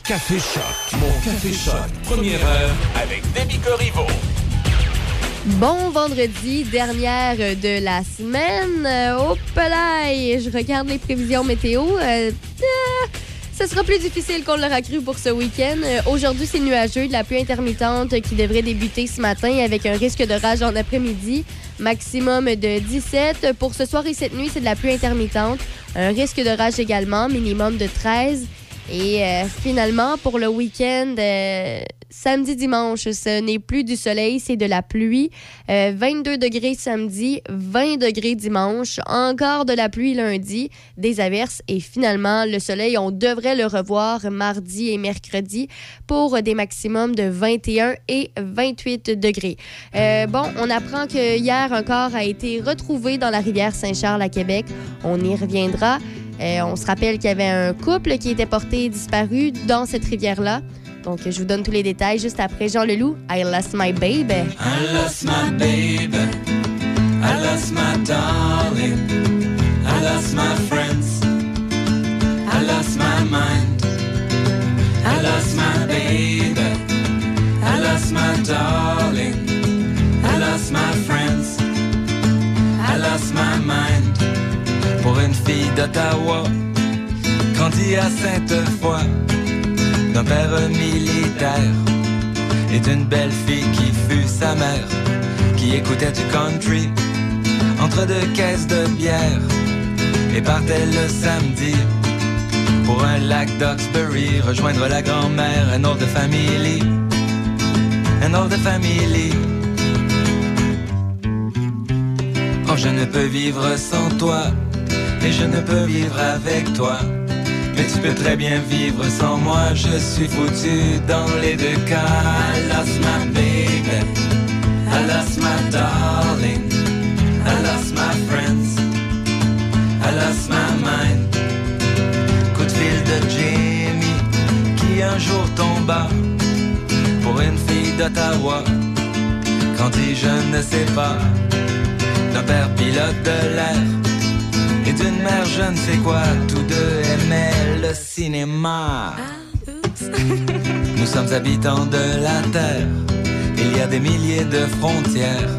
Café Choc. Mon Café Choc. Première heure avec Demi Corriveau. Bon vendredi, dernière de la semaine. Euh, hop là, je regarde les prévisions météo. Euh, ah, ce sera plus difficile qu'on l'aura cru pour ce week-end. Euh, Aujourd'hui, c'est nuageux, de la pluie intermittente qui devrait débuter ce matin avec un risque de rage en après-midi. Maximum de 17. Pour ce soir et cette nuit, c'est de la pluie intermittente. Un risque de rage également, minimum de 13. Et euh, finalement, pour le week-end, euh, samedi, dimanche, ce n'est plus du soleil, c'est de la pluie. Euh, 22 degrés samedi, 20 degrés dimanche, encore de la pluie lundi, des averses et finalement, le soleil, on devrait le revoir mardi et mercredi pour des maximums de 21 et 28 degrés. Euh, bon, on apprend que hier, un corps a été retrouvé dans la rivière Saint-Charles à Québec. On y reviendra. Euh, on se rappelle qu'il y avait un couple qui était porté disparu dans cette rivière-là. Donc, je vous donne tous les détails juste après Jean Leloup. I lost my baby. I lost my baby. I lost my darling. I lost my friends. I lost my mind. I lost my baby. I lost my darling. I lost my friends. I lost my mind. Pour une fille d'Ottawa, grandie à Sainte-Foy, d'un père militaire et d'une belle fille qui fut sa mère, qui écoutait du country entre deux caisses de bière et partait le samedi pour un lac d'Oxbury, rejoindre la grand-mère, un autre family, un autre family. Oh, je ne peux vivre sans toi, et je ne peux vivre avec toi. Mais tu peux très bien vivre sans moi, je suis foutu dans les deux cas. I lost my baby, I lost my darling, I lost my friends, I lost my mind. Coup de fil de Jamie, qui un jour tomba pour une fille d'Ottawa. Quand dit je ne sais pas, d'un père pilote de l'air et d'une mère je ne sais quoi, tous deux aimaient le cinéma. Nous sommes habitants de la Terre, il y a des milliers de frontières.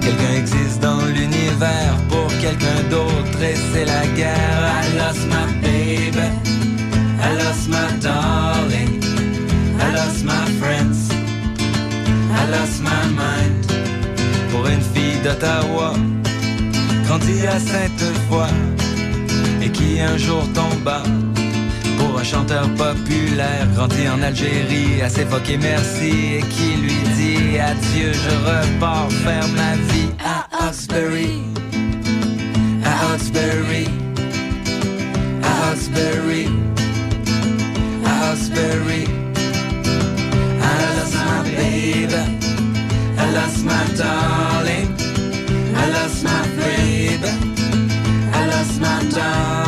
Quelqu'un existe dans l'univers pour quelqu'un d'autre et c'est la guerre. I lost my baby, I lost my darling, I lost my friends, I lost my mind. Pour une fille d'Ottawa grandi à Sainte-Foy et qui un jour tomba pour un chanteur populaire grandi en Algérie à s'évoquer merci et qui lui dit adieu je repars faire ma vie à Oxbury à Oxbury à Oxbury à Oxbury I lost my baby I lost my darling. I lost my baby. I lost my darling.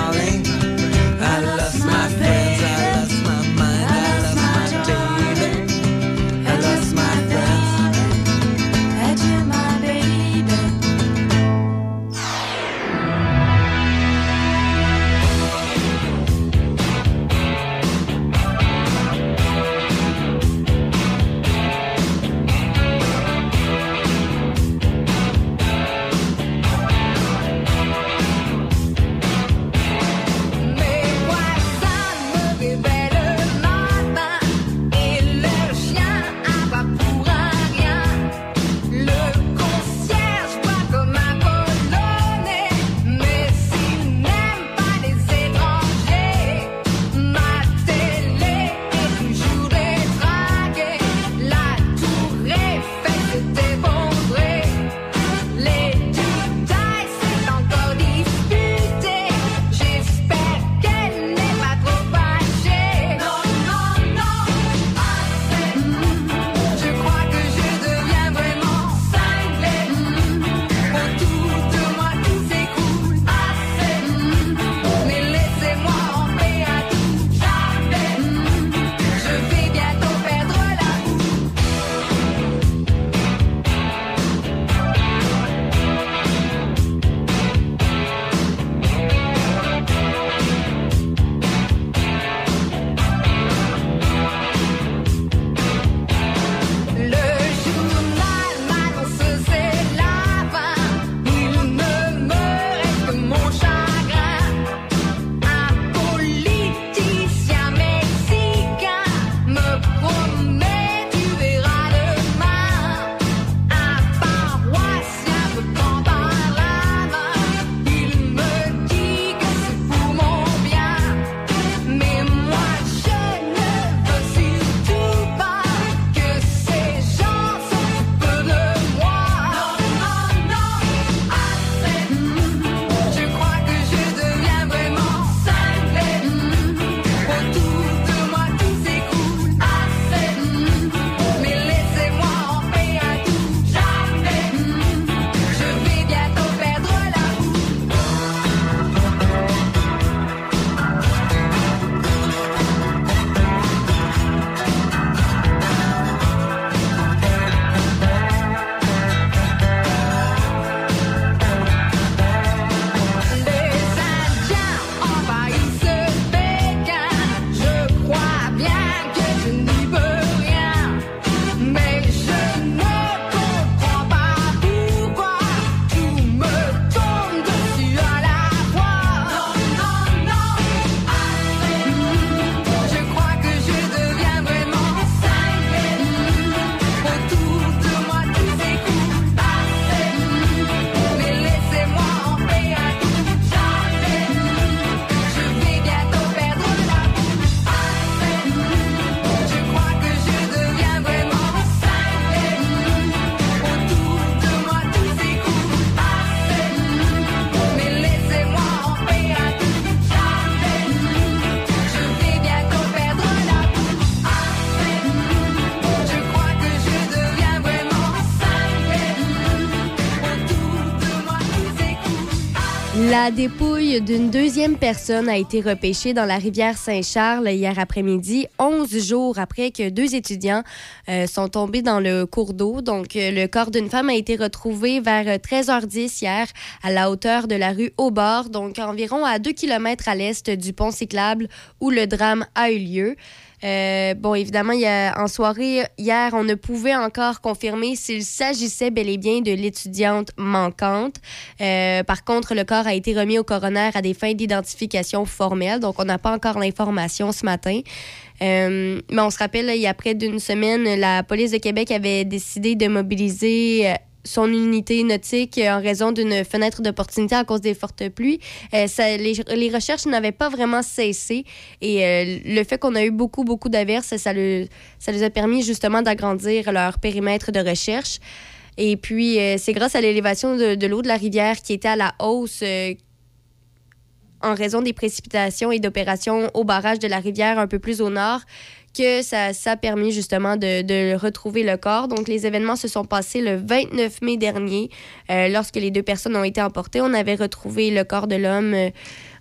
La dépouille d'une deuxième personne a été repêchée dans la rivière Saint-Charles hier après-midi, 11 jours après que deux étudiants euh, sont tombés dans le cours d'eau. Donc, euh, le corps d'une femme a été retrouvé vers 13h10 hier à la hauteur de la rue Aubord, donc environ à 2 km à l'est du pont cyclable où le drame a eu lieu. Euh, bon, évidemment, il y a, en soirée, hier, on ne pouvait encore confirmer s'il s'agissait bel et bien de l'étudiante manquante. Euh, par contre, le corps a été remis au coroner à des fins d'identification formelle, donc on n'a pas encore l'information ce matin. Euh, mais on se rappelle, il y a près d'une semaine, la police de Québec avait décidé de mobiliser son unité nautique en raison d'une fenêtre d'opportunité à cause des fortes pluies. Euh, les, recherches n'avaient pas vraiment cessé et euh, le fait qu'on a eu beaucoup, beaucoup d'averses, ça, le, les a permis justement d'agrandir leur périmètre de recherche. Et puis, euh, c'est grâce à l'élévation de l'eau de la rivière qui était à la hausse en raison des précipitations et d'opérations au barrage de la rivière un peu plus au nord que ça, ça a permis justement de, de, retrouver le corps. Donc, les événements se sont passés le 29 mai dernier, euh, lorsque les deux personnes ont été emportées. On avait retrouvé le corps de l'homme euh,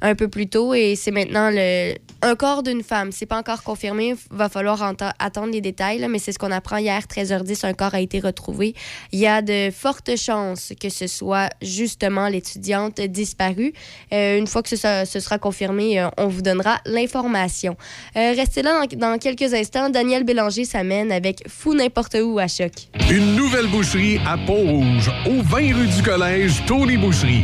un peu plus tôt et c'est maintenant le, un corps d'une femme. C'est pas encore confirmé. Va falloir attendre les détails, mais c'est ce qu'on apprend hier, 13h10, un corps a été retrouvé. Il y a de fortes chances que ce soit justement l'étudiante disparue. Euh, une fois que ce, sera confirmé, euh, on vous donnera l'information. Euh, restez là dans, dans, quelques instants. Daniel Bélanger s'amène avec Fou n'importe où à choc. Une nouvelle boucherie à Pont-Rouge, au 20 rue du Collège, Tony Boucherie.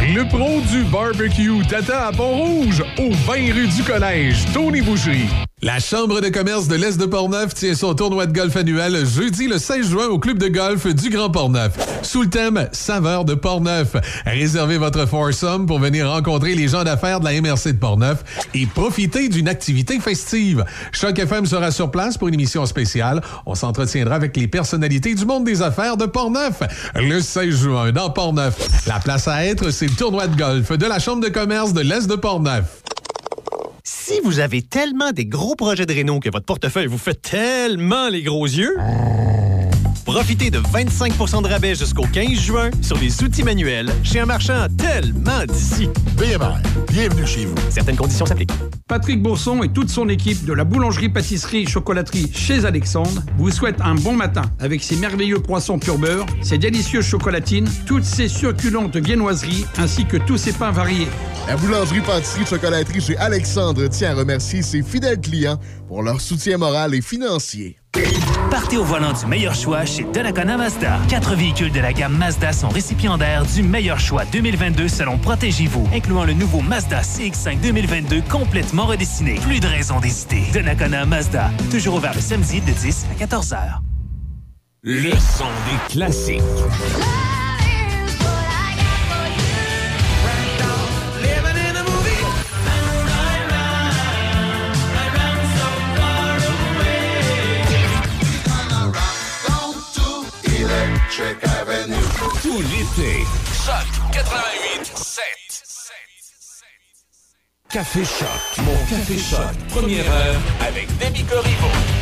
Le pro du barbecue Tata à Pont-Rouge, au 20 rue du Collège, Tony Boucherie. La Chambre de commerce de l'Est de Portneuf tient son tournoi de golf annuel jeudi le 16 juin au club de golf du Grand Portneuf. Sous le thème Saveur de Portneuf, réservez votre foursome pour venir rencontrer les gens d'affaires de la MRC de Portneuf et profiter d'une activité festive. Choc FM sera sur place pour une émission spéciale. On s'entretiendra avec les personnalités du monde des affaires de Portneuf. Le 16 juin dans Portneuf. La place à être, le tournoi de golf de la Chambre de commerce de l'Est de Portneuf. Si vous avez tellement des gros projets de réno que votre portefeuille vous fait tellement les gros yeux, profitez de 25% de rabais jusqu'au 15 juin sur les outils manuels chez un marchand tellement d'ici. BMR, bienvenue chez vous. Certaines conditions s'appliquent. Patrick Bourson et toute son équipe de la boulangerie-pâtisserie-chocolaterie chez Alexandre vous souhaitent un bon matin avec ses merveilleux poissons pur beurre, ses délicieuses chocolatines, toutes ses succulentes viennoiseries ainsi que tous ses pains variés. La boulangerie-pâtisserie-chocolaterie chez Alexandre tient à remercier ses fidèles clients pour leur soutien moral et financier. Partez au volant du meilleur choix chez Donnacona Mazda. Quatre véhicules de la gamme Mazda sont récipiendaires du meilleur choix 2022 selon Protégez-vous, incluant le nouveau Mazda CX-5 2022 complètement redessiné. Plus de raison d'hésiter. Donnacona Mazda, toujours ouvert le samedi de 10 à 14 heures. Le son des classiques. Tout l'été. Choc 88 7. Café Choc. Mon Café Choc. Première heure avec Demi Corriveau.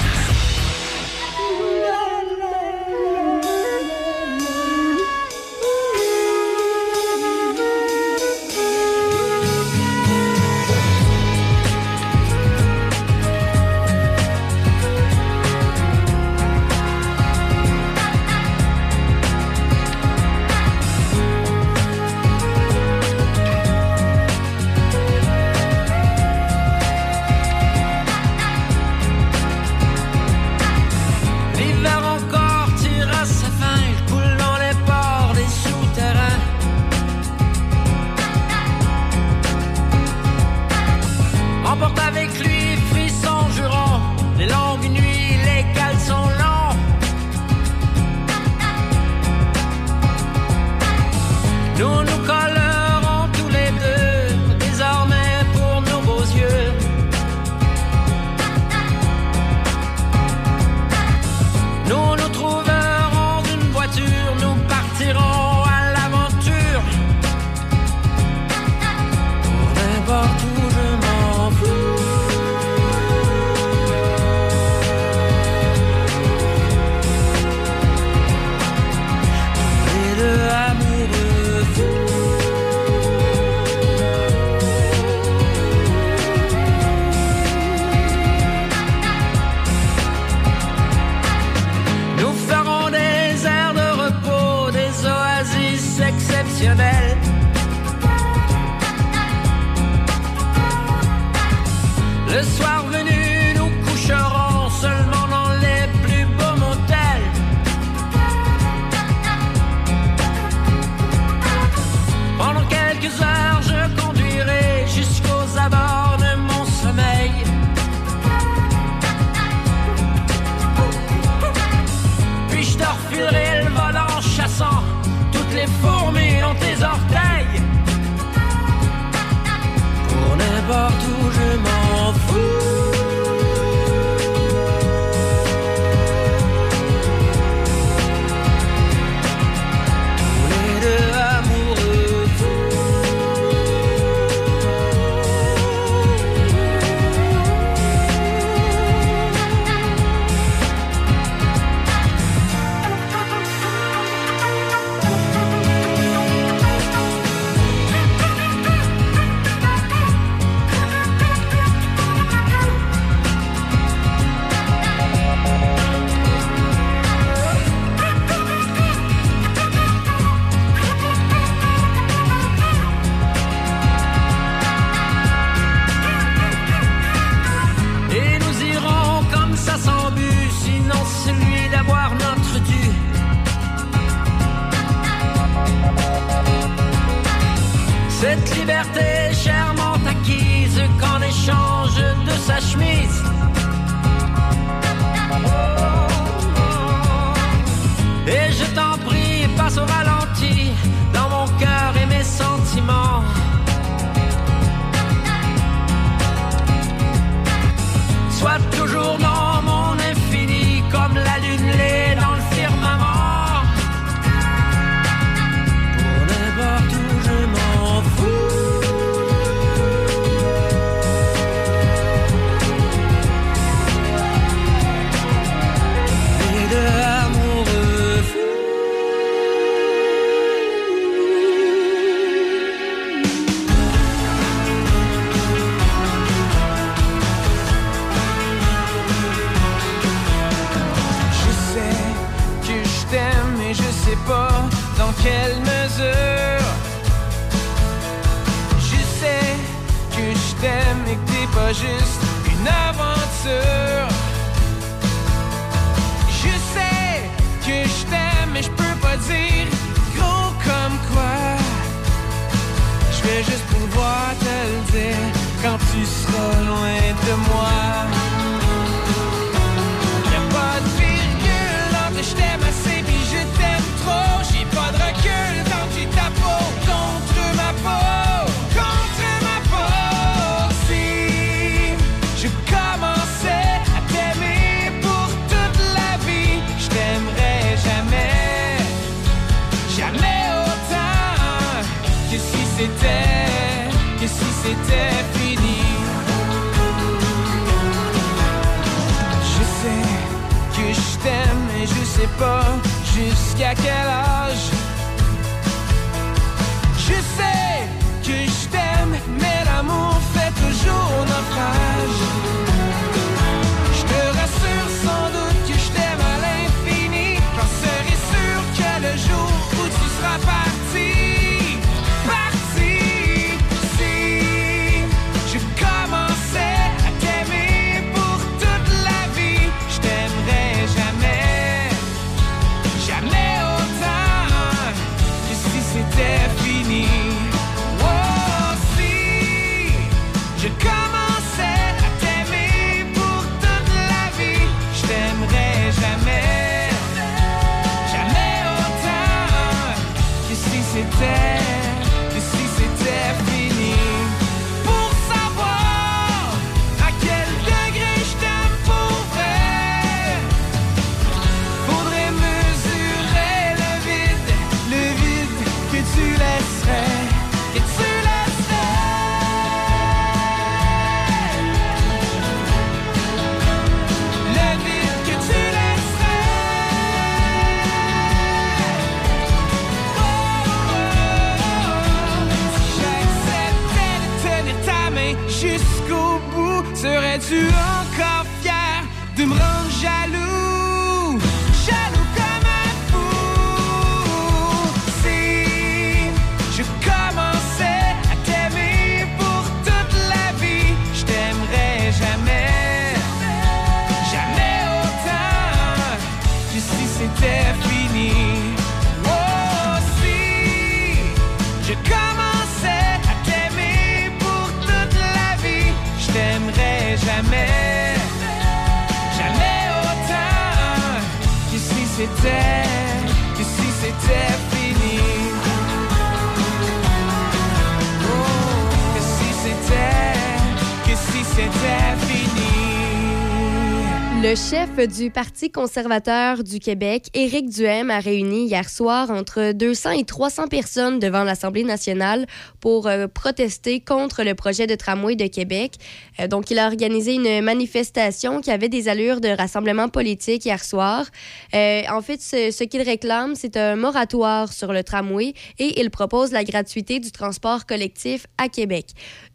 Du Parti conservateur du Québec, Éric Duhem, a réuni hier soir entre 200 et 300 personnes devant l'Assemblée nationale pour euh, protester contre le projet de tramway de Québec. Euh, donc, il a organisé une manifestation qui avait des allures de rassemblement politique hier soir. Euh, en fait, ce, ce qu'il réclame, c'est un moratoire sur le tramway et il propose la gratuité du transport collectif à Québec.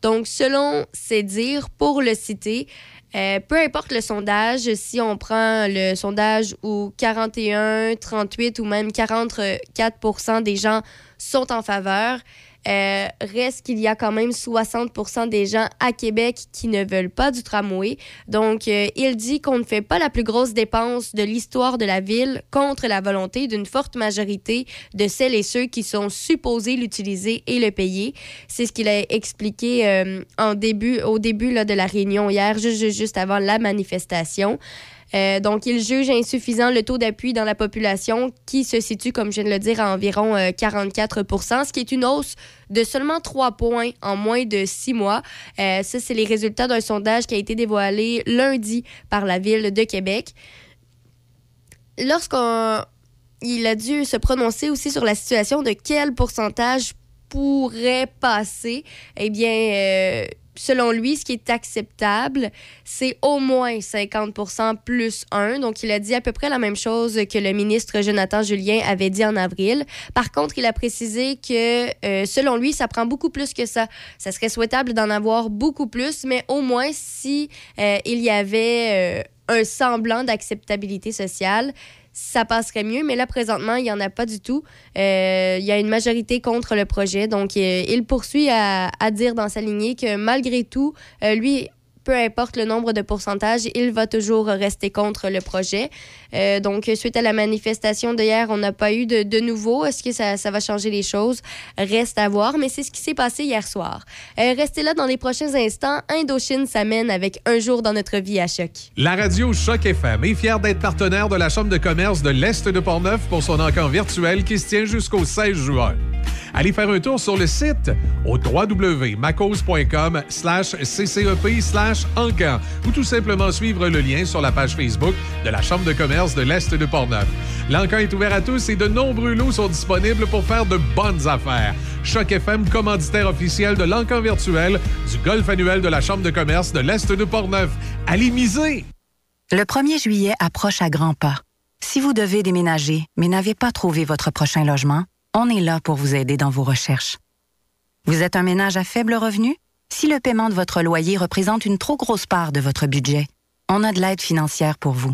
Donc, selon ses dires, pour le citer, euh, peu importe le sondage, si on prend le sondage où 41, 38 ou même 44 des gens sont en faveur, euh, reste qu'il y a quand même 60 des gens à Québec qui ne veulent pas du tramway. Donc, euh, il dit qu'on ne fait pas la plus grosse dépense de l'histoire de la ville contre la volonté d'une forte majorité de celles et ceux qui sont supposés l'utiliser et le payer. C'est ce qu'il a expliqué euh, en début, au début là, de la réunion hier, juste, avant la manifestation. Euh, donc, il juge insuffisant le taux d'appui dans la population qui se situe, comme je viens de le dire, à environ euh, 44% ce qui est une hausse de seulement 3 points en moins de 6 mois. Euh, ça, c'est les résultats d'un sondage qui a été dévoilé lundi par la Ville de Québec. Lorsqu'on il a dû se prononcer aussi sur la situation de quel pourcentage pourrait passer, eh bien, euh, selon lui, ce qui est acceptable, c'est au moins 50 plus 1. Donc, il a dit à peu près la même chose que le ministre Jonathan Julien avait dit en avril. Par contre, il a précisé que, euh, selon lui, ça prend beaucoup plus que ça. Ça serait souhaitable d'en avoir beaucoup plus, mais au moins si euh, il y avait euh, un semblant d'acceptabilité sociale, ça passerait mieux. Mais là, présentement, il n'y en a pas du tout. Euh, il y a une majorité contre le projet. Donc, euh, il poursuit à, à dire dans sa lignée que malgré tout, euh, lui, peu importe le nombre de pourcentages, il va toujours rester contre le projet. Euh, donc, suite à la manifestation d'hier, on n'a pas eu de, nouveau. Est-ce que ça, va changer les choses? Reste à voir, mais c'est ce qui s'est passé hier soir. Euh, restez là dans les prochains instants. Indochine s'amène avec Un jour dans notre vie à Choc. La radio Choc FM est fière d'être partenaire de la Chambre de commerce de l'Est de Portneuf pour son encamp virtuel qui se tient jusqu'au 16 juin. Allez faire un tour sur le site au www.macos.com slash ccep slash encan ou tout simplement suivre le lien sur la page Facebook de la Chambre de commerce de l'Est de Portneuf. L'encan est ouvert à tous et de nombreux lots sont disponibles pour faire de bonnes affaires. Choc FM, commanditaire officiel de l'encan virtuel du golf annuel de la Chambre de commerce de l'Est de Portneuf. Allez miser! Le 1er juillet approche à grands pas. Si vous devez déménager, mais n'avez pas trouvé votre prochain logement, on est là pour vous aider dans vos recherches. Vous êtes un ménage à faible revenu? Si le paiement de votre loyer représente une trop grosse part de votre budget, on a de l'aide financière pour vous.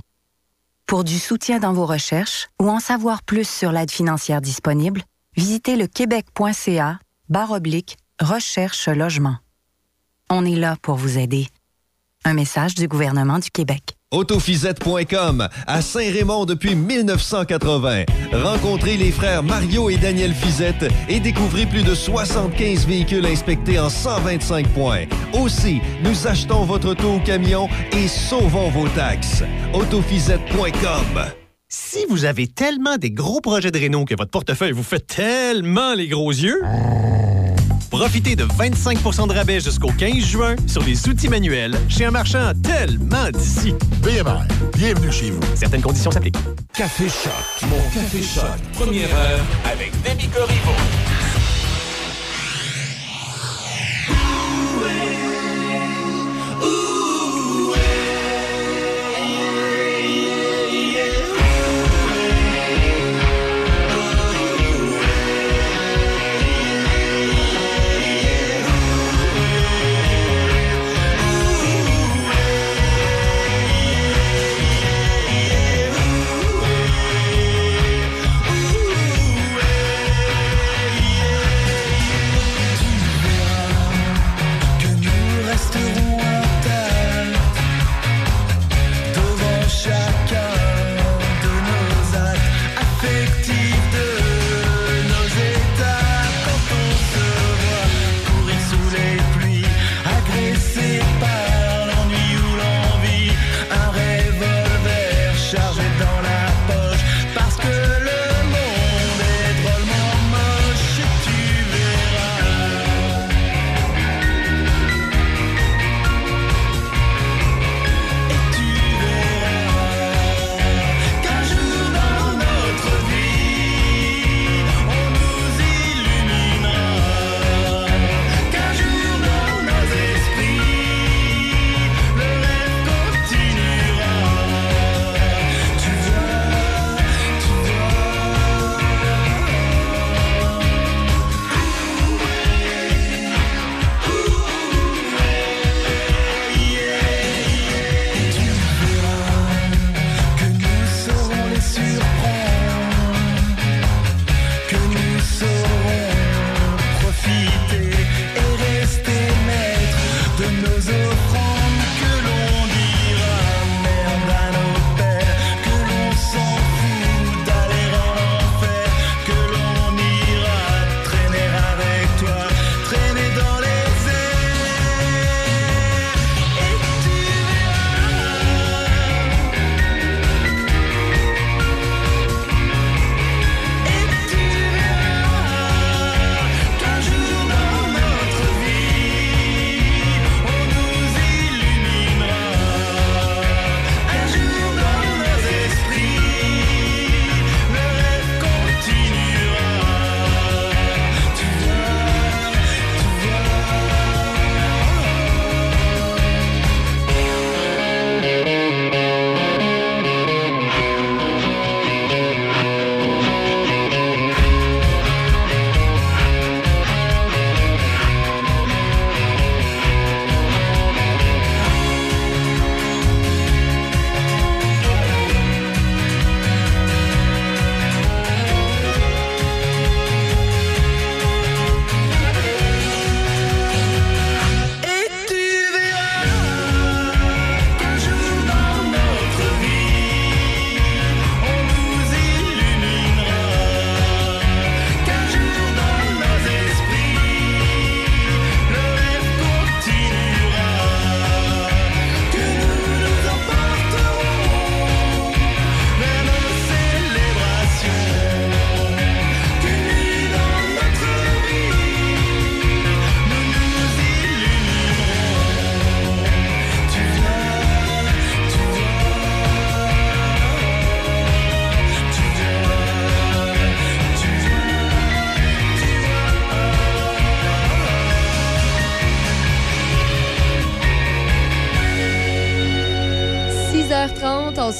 Pour du soutien dans vos recherches ou en savoir plus sur l'aide financière disponible, visitez le québec.ca barre oblique recherche logement. On est là pour vous aider. Un message du gouvernement du Québec. Autofisette.com à Saint-Raymond depuis 1980. Rencontrez les frères Mario et Daniel Fizette et découvrez plus de 75 véhicules inspectés en 125 points. Aussi, nous achetons votre auto ou camion et sauvons vos taxes. Autofisette.com Si vous avez tellement des gros projets de réno que votre portefeuille vous fait tellement les gros yeux, profitez de 25% de rabais jusqu'au 15 juin sur les outils manuels chez un marchand tellement d'ici. BMR, bienvenue chez vous. Certaines conditions s'appliquent. Café Choc. Mon Café Choc. Première heure avec Demi Corriveau.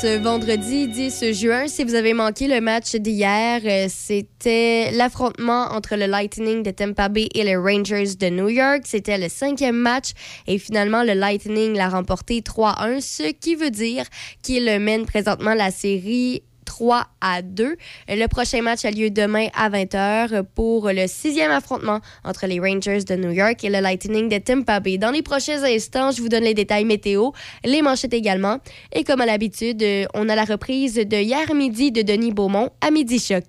Ce vendredi 10 juin. Si vous avez manqué le match d'hier, euh, c'était l'affrontement entre le Lightning de Tampa Bay et les Rangers de New York. C'était le cinquième match et finalement le Lightning l'a remporté 3-1, ce qui veut dire qu'il mène présentement la série 3 à 2. Le prochain match a lieu demain à 20h pour le sixième affrontement entre les Rangers de New York et le Lightning de Tampa Bay. Dans les prochains instants, je vous donne les détails météo, les manchettes également. Et comme à l'habitude, on a la reprise de hier midi de Denis Beaumont à Midi Choc.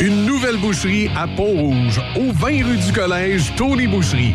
Une nouvelle boucherie à Pont-Rouge, au 20 rue du Collège, Tony Boucherie.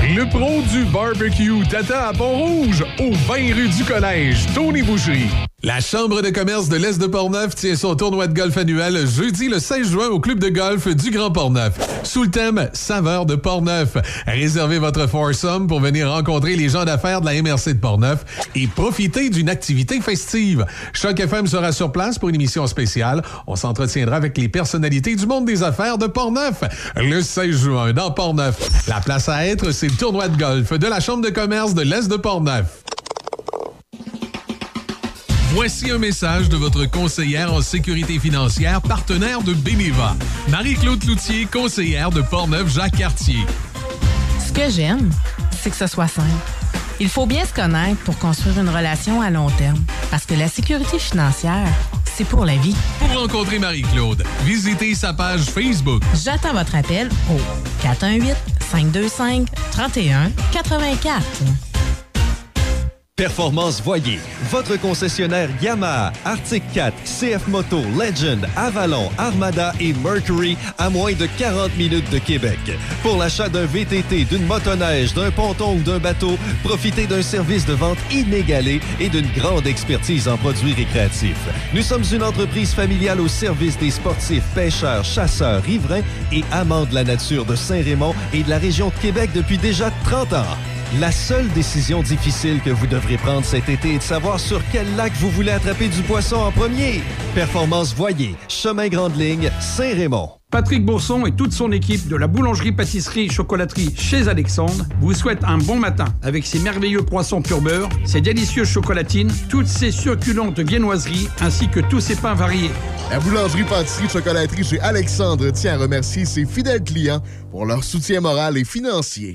Le pro du barbecue Tata à Pont-Rouge, au 20 rue du Collège, Tony Boucherie. La Chambre de commerce de l'Est de Portneuf tient son tournoi de golf annuel jeudi le 16 juin au club de golf du Grand Portneuf. Sous le thème Saveur de Portneuf. Réservez votre foursome pour venir rencontrer les gens d'affaires de la MRC de Portneuf et profiter d'une activité festive. Choc FM sera sur place pour une émission spéciale. On s'entretiendra avec les personnalités du monde des affaires de Portneuf. Le 16 juin dans Portneuf. La place à être, c'est le tournoi de golf de la Chambre de commerce de l'Est de Portneuf. Voici un message de votre conseillère en sécurité financière, partenaire de Beneva. Marie-Claude Loutier, conseillère de Portneuf-Jacques-Cartier. Ce que j'aime, c'est que ce soit simple. Il faut bien se connaître pour construire une relation à long terme. Parce que la sécurité financière, c'est pour la vie. Pour rencontrer Marie-Claude, visitez sa page Facebook. J'attends votre appel au 418-525-3184. Performance Voyer, votre concessionnaire Yamaha, Arctic 4, CF Moto, Legend, Avalon, Armada et Mercury à moins de 40 minutes de Québec. Pour l'achat d'un VTT, d'une motoneige, d'un ponton ou d'un bateau, profitez d'un service de vente inégalé et d'une grande expertise en produits récréatifs. Nous sommes une entreprise familiale au service des sportifs, pêcheurs, chasseurs, riverains et amants de la nature de Saint-Raymond et de la région de Québec depuis déjà 30 ans. La seule décision difficile que vous devrez prendre cet été est de savoir sur quel lac vous voulez attraper du poisson en premier. Performance Voyer, Chemin Grande Ligne, Saint-Raymond. Patrick Bourson et toute son équipe de la boulangerie-pâtisserie-chocolaterie chez Alexandre vous souhaitent un bon matin avec ses merveilleux poissons pur beurre, ses délicieuses chocolatines, toutes ses succulentes viennoiseries ainsi que tous ses pains variés. La boulangerie-pâtisserie-chocolaterie chez Alexandre tient à remercier ses fidèles clients pour leur soutien moral et financier.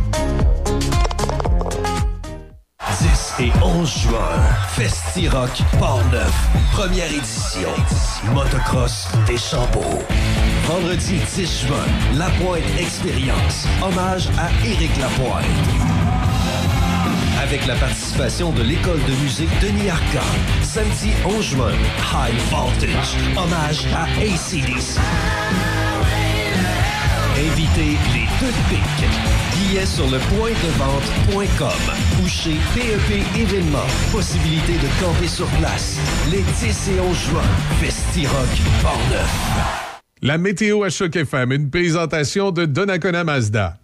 Et 11 juin, Festi-Rock Port-Neuf, première édition. Motocross des Chambeaux. Vendredi 10 juin, La Pointe Expérience, hommage à Éric Lapointe. Avec la participation de l'école de musique Denis Arcand. Samedi 11 juin, High Voltage, hommage à ACDC. Invitez les pics. Billets sur le point de vente.com ou chez PEP Événements. Possibilité de camper sur place. Les 10 et 11 juin. Festi-Rock Portneuf. La météo à Choc FM, une présentation de Donnacona Mazda.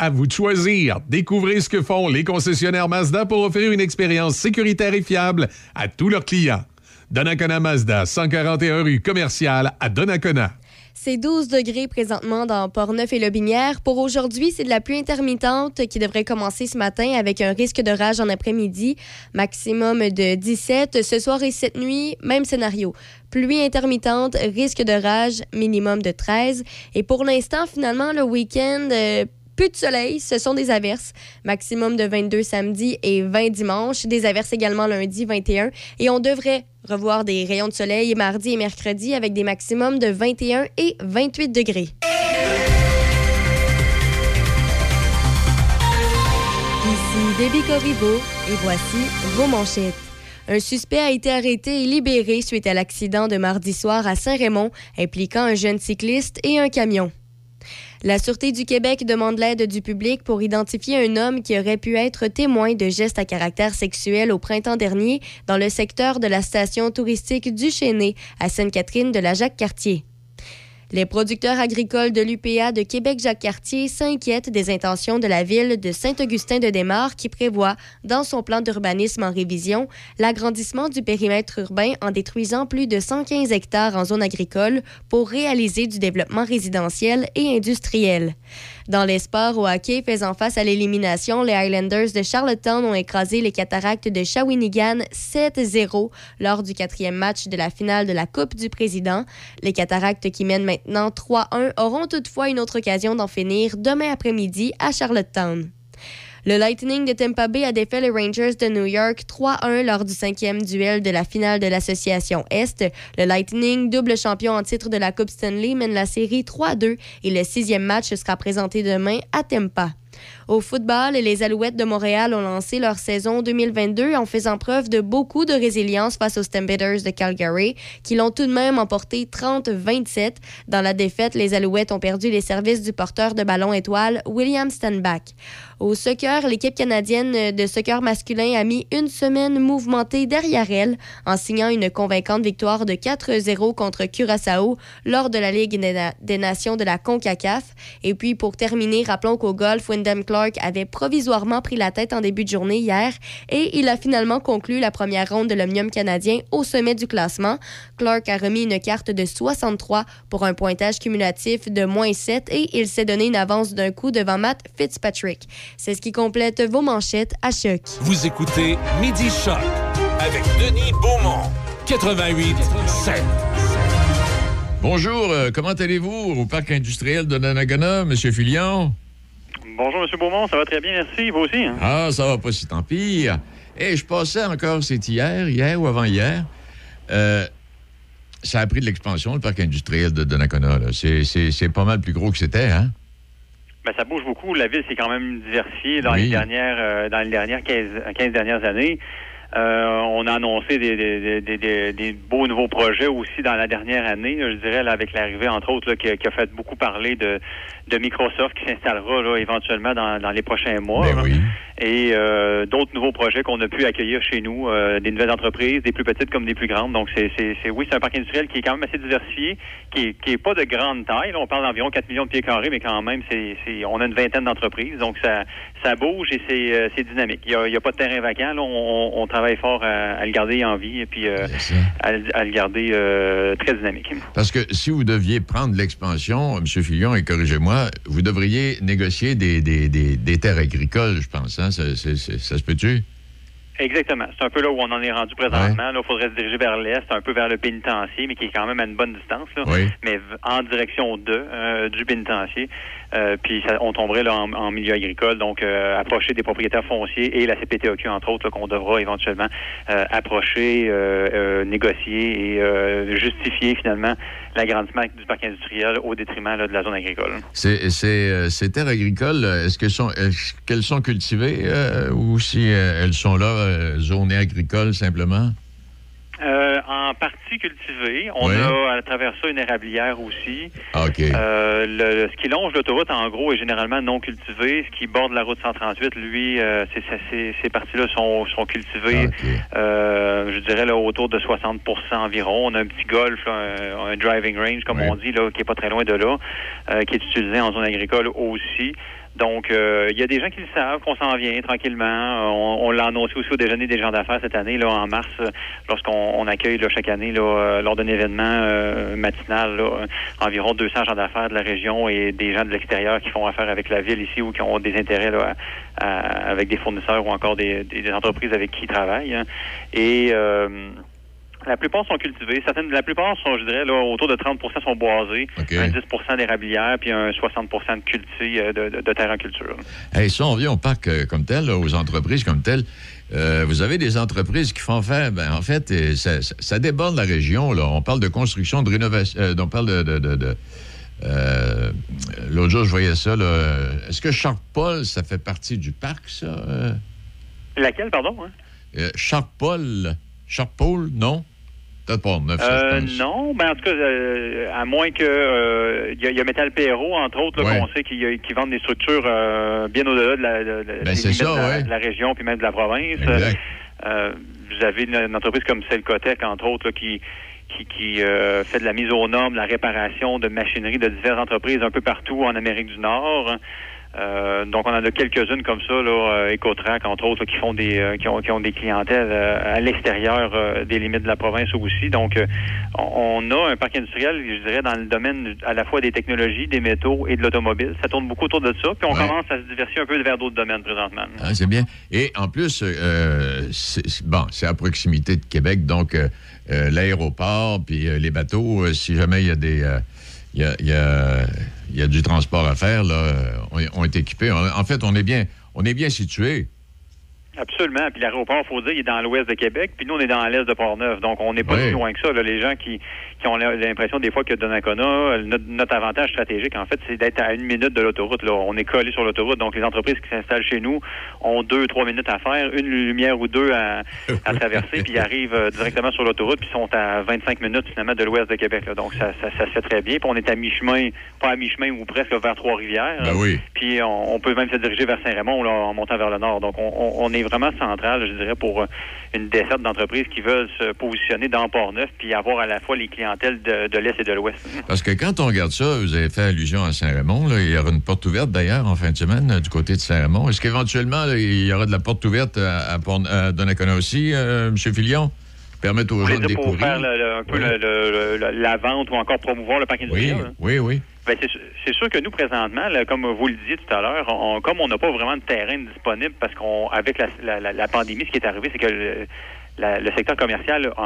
À vous de choisir. Découvrez ce que font les concessionnaires Mazda pour offrir une expérience sécuritaire et fiable à tous leurs clients. Donnacona Mazda, 141 rue commerciale à Donnacona. C'est 12 degrés présentement dans Port-Neuf et Lobinière. Pour aujourd'hui, c'est de la pluie intermittente qui devrait commencer ce matin avec un risque d'orage en après-midi, maximum de 17. Ce soir et cette nuit, même scénario. Pluie intermittente, risque d'orage, minimum de 13. Et pour l'instant, finalement, le week-end, euh, plus de soleil, ce sont des averses. Maximum de 22 samedi et 20 dimanche. Des averses également lundi 21. Et on devrait revoir des rayons de soleil mardi et mercredi avec des maximums de 21 et 28 degrés. Ici Debbie Corriveau Et voici vos manchettes. Un suspect a été arrêté et libéré suite à l'accident de mardi soir à Saint-Raymond impliquant un jeune cycliste et un camion. La Sûreté du Québec demande l'aide du public pour identifier un homme qui aurait pu être témoin de gestes à caractère sexuel au printemps dernier dans le secteur de la station touristique du Chêné à Sainte-Catherine de la Jacques-Cartier. Les producteurs agricoles de l'UPA de Québec-Jacques-Cartier s'inquiètent des intentions de la ville de Saint-Augustin-de-Desmaures qui prévoit, dans son plan d'urbanisme en révision, l'agrandissement du périmètre urbain en détruisant plus de 115 hectares en zone agricole pour réaliser du développement résidentiel et industriel. Dans les sports au hockey faisant face à l'élimination, les Highlanders de Charlottetown ont écrasé les cataractes de Shawinigan 7-0 lors du quatrième match de la finale de la Coupe du Président. Les cataractes qui mènent maintenant 3-1 auront toutefois une autre occasion d'en finir demain après-midi à Charlottetown. Le Lightning de Tampa Bay a défait les Rangers de New York 3-1 lors du cinquième duel de la finale de l'Association Est. Le Lightning, double champion en titre de la Coupe Stanley, mène la série 3-2 et le sixième match sera présenté demain à Tampa. Au football, les Alouettes de Montréal ont lancé leur saison 2022 en faisant preuve de beaucoup de résilience face aux Stampeders de Calgary, qui l'ont tout de même emporté 30-27. Dans la défaite, les Alouettes ont perdu les services du porteur de ballon étoile, William Stanback. Au soccer, l'équipe canadienne de soccer masculin a mis une semaine mouvementée derrière elle en signant une convaincante victoire de 4-0 contre Curaçao lors de la Ligue des Nations de la CONCACAF. Et puis, pour terminer, rappelons qu'au golf, Wyndham Clark avait provisoirement pris la tête en début de journée hier et il a finalement conclu la première ronde de l'Omnium canadien au sommet du classement. Clark a remis une carte de 63 pour un pointage cumulatif de moins 7 et il s'est donné une avance d'un coup devant Matt Fitzpatrick. C'est ce qui complète vos manchettes à choc. Vous écoutez Midi Choc avec Denis Beaumont, 88 7. Bonjour, euh, comment allez-vous au parc industriel de Nanagana, M. Filion? Bonjour, M. Beaumont, ça va très bien, merci. Vous aussi? Hein? Ah, ça va pas si tant pire. Et je passais encore, c'est hier, hier ou avant-hier. Euh, ça a pris de l'expansion, le parc industriel de Donnacona. C'est pas mal plus gros que c'était, hein? Ben, ça bouge beaucoup. La ville s'est quand même diversifiée dans les dernières euh, dans les dernières 15, 15 dernières années. Euh, on a annoncé des, des, des, des, beaux nouveaux projets aussi dans la dernière année, je dirais, là, avec l'arrivée, entre autres, là, qui, a fait beaucoup parler de, de Microsoft qui s'installera là, éventuellement dans, dans les prochains mois. Ben oui. Et euh, d'autres nouveaux projets qu'on a pu accueillir chez nous, euh, des nouvelles entreprises, des plus petites comme des plus grandes. Donc, c'est, c'est, oui, c'est un parc industriel qui est quand même assez diversifié, qui est, qui est pas de grande taille. Là, on parle d'environ 4 millions de pieds carrés, mais quand même, c'est, c'est on a une vingtaine d'entreprises. Donc, ça, ça bouge et c'est, euh, c'est dynamique. Il n'y a, y a, pas de terrain vacant. Là, on, on travaille fort à, à, le garder en vie et puis euh, à, à, le garder euh, très dynamique. Parce que si vous deviez prendre l'expansion, M. Fillon, et corrigez-moi, vous devriez négocier des, des, des, des terres agricoles, je pense. Hein? Ça, se peut-tu? Exactement. C'est un peu là où on en est rendu présentement. il faudrait se diriger vers l'est, un peu vers le pénitencier, mais qui est quand même à une bonne distance, là, oui. mais en direction de euh, du pénitencier. Euh, puis ça, on tomberait là en, milieu agricole, donc euh, approcher des propriétaires fonciers et la CPTOQ entre autres qu'on devra éventuellement euh, approcher, euh, négocier et justifier finalement l'agrandissement du parc industriel au détriment là, de la zone agricole. C'est, c'est, ces terres agricoles, est-ce qu'elles sont, est-ce qu'elles sont cultivées ou si elles sont là zonées agricoles simplement? Euh, en partie cultivée. On oui. a à travers ça une érablière aussi. Ah, OK. Euh, le, ce qui longe l'autoroute, en gros, est généralement non cultivé. Ce qui borde la route 138, lui, euh, c'est, ces parties-là sont, sont cultivées, Ah, OK. euh, je dirais, là, autour de 60% environ. On a un petit golf, là, un, un driving range, comme Oui. on dit, là, qui est pas très loin de là, euh, qui est utilisé en zone agricole aussi. Donc, euh, il y a des gens qui le savent, qu'on s'en vient tranquillement. Euh, On, on l'a annoncé aussi au déjeuner des gens d'affaires cette année, là, en mars, lorsqu'on on accueille là, chaque année, là, euh, lors d'un événement euh, matinal, là, environ 200 gens d'affaires de la région et des gens de l'extérieur qui font affaire avec la ville ici ou qui ont des intérêts là, à- avec des fournisseurs ou encore des, des- entreprises avec qui ils travaillent. Et euh, la plupart sont cultivés. Certaines, la plupart sont, je dirais, là, autour de 30% sont boisés, un 10 d'érablière, puis un 60 de culti, euh, de, de, de terre en culture. Hey, si on vient au parc euh, comme tel, là, aux entreprises comme telles, euh, vous avez des entreprises qui font faire, ben, en fait, ça, ça- ça déborde la région. Là. On parle de construction, de rénovation, euh, on parle de... L'autre jour, je voyais ça. Est-ce que Charles-Paul, ça fait partie du parc, ça? Laquelle, pardon? Hein? Charpol. Charpol, non? Peut-être pas Euh, non, ben en tout cas, euh, à moins que euh, il y, a- il y a Metal Perro, entre autres, Ouais. qu'on sait qu'ils vendent des structures euh, bien au-delà de la, de- de- des ça, de, la, de la région puis même de la province. Exact. Euh, vous avez une, une entreprise comme Celcotec, entre autres, là, qui qui, qui, euh, fait de la mise aux normes, de la réparation de machinerie de diverses entreprises un peu partout en Amérique du Nord. Euh, donc, on en a quelques-unes comme ça, là, euh, Ecotrac, entre autres, là, qui font des euh, qui, ont, qui ont des clientèles euh, à l'extérieur euh, des limites de la province aussi. Donc, euh, on a un parc industriel, je dirais, dans le domaine à la fois des technologies, des métaux et de l'automobile. Ça tourne beaucoup autour de ça. Puis on Ouais. commence à se diversifier un peu vers d'autres domaines présentement. Ah, c'est bien. Et en plus, euh, bon, c'est à proximité de Québec, donc euh, euh, l'aéroport, puis euh, les bateaux, euh, si jamais il y a des... il y a, y a- du transport à faire, là, on, on est équipés. En, en fait, on est bien, on est bien situé. Absolument. Puis l'aéroport, faut dire, il est dans l'ouest de Québec, puis nous, on est dans l'est de Port-Neuf. Donc, on n'est pas Oui. si loin que ça. là. Les gens qui, qui ont l'impression des fois que Donnacona, notre, notre avantage stratégique, en fait, c'est d'être à une minute de l'autoroute. Là. On est collé sur l'autoroute. Donc, les entreprises qui s'installent chez nous ont deux, trois minutes à faire, une lumière ou deux à, à traverser, puis ils arrivent euh, directement sur l'autoroute, puis sont à 25 minutes, finalement, de l'ouest de Québec. là. Donc, ça, ça, ça se fait très bien. Puis on est à mi-chemin, pas à mi-chemin ou presque vers Trois-Rivières. Ben oui. Puis on, on peut même se diriger vers Saint-Raymond là, en montant vers le nord. Donc on, on- on est vraiment central, je dirais, pour euh, une desserte d'entreprises qui veulent se positionner dans Port-Neuf puis avoir à la fois les clientèles de, de l'Est et de l'Ouest. Parce que quand on regarde ça, vous avez fait allusion à Saint-Raymond, là, il y aura une porte ouverte d'ailleurs en fin de semaine euh, du côté de Saint-Raymond. Est-ce qu'éventuellement, là, il y aura de la porte ouverte à, à, Port- à Donnacona aussi, euh, M. Filion? Permettre aux gens de dire pour découvrir? faire le- le- un peu le- la vente ou encore promouvoir le parc Oui, industriel? hein? oui, oui. Ben, c'est, sûr que nous, présentement, là, comme vous le disiez tout à l'heure, on- comme on n'a pas vraiment de terrain disponible parce qu'on avec la, la- la- pandémie, ce qui est arrivé, c'est que le, la- le secteur commercial en,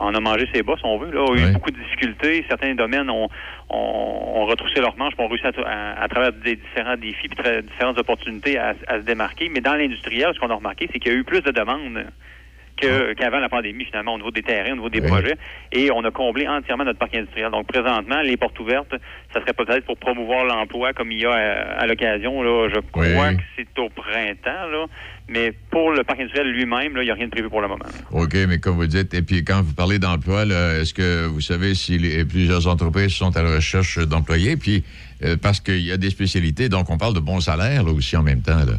en a mangé ses bas, si on veut. Là, a eu beaucoup de difficultés. Certains domaines ont, ont, ont retroussé leurs manches, ont réussi à, à- à travers des différents défis, puis tra- différentes opportunités à, à se démarquer. Mais dans l'industriel, ce qu'on a remarqué, c'est qu'il y a eu plus de demandes que- qu'avant la pandémie, finalement, au niveau des terrains, au niveau des projets. Et on a comblé entièrement notre parc industriel. Donc, présentement, les portes ouvertes, ça serait peut-être pour promouvoir l'emploi comme il y a à, à l'occasion. Là, je crois Oui. que c'est au printemps, là. Mais pour le parc industriel lui-même, il n'y a rien de prévu pour le moment. OK, mais comme vous dites, et puis quand vous parlez d'emploi, là, est-ce que vous savez si les- plusieurs entreprises sont à la recherche d'employés? Puis, euh, parce qu'il y a des spécialités, donc on parle de bons salaires là, aussi en même temps. Là.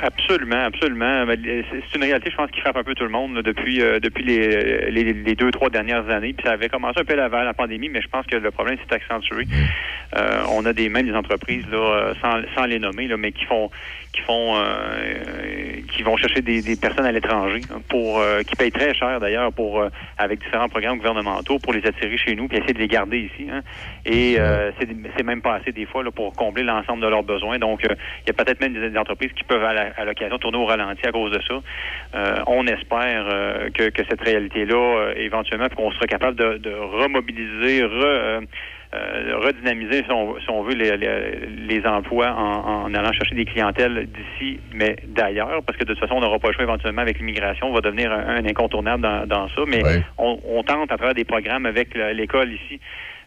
Absolument, absolument. Mais C'est une réalité, je pense, qui frappe un peu tout le monde là, depuis euh, depuis les, les, les deux, trois dernières années. Puis ça avait commencé un peu avant la pandémie, mais je pense que le problème s'est accentué. Euh, on a des même des entreprises là, euh, sans, sans les nommer, là, mais qui font qui font euh, euh, qui vont chercher des, des personnes à l'étranger pour euh, qui payent très cher d'ailleurs pour euh, avec différents programmes gouvernementaux pour les attirer chez nous puis essayer de les garder ici. hein. Et euh, c'est même pas assez des fois là, pour combler l'ensemble de leurs besoins. Donc euh, il y a peut-être même des, entreprises qui peuvent à l'occasion tourner au ralenti à cause de ça. On espère que, que cette réalité-là, euh, éventuellement, qu'on sera capable de, de remobiliser, re, redynamiser, si on, si on veut, les, les, les emplois en, en allant chercher des clientèles d'ici, mais d'ailleurs, parce que de toute façon, on n'aura pas le choix éventuellement avec l'immigration, on va devenir un, un incontournable dans, dans ça, mais on, on tente à travers des programmes avec le- l'école ici,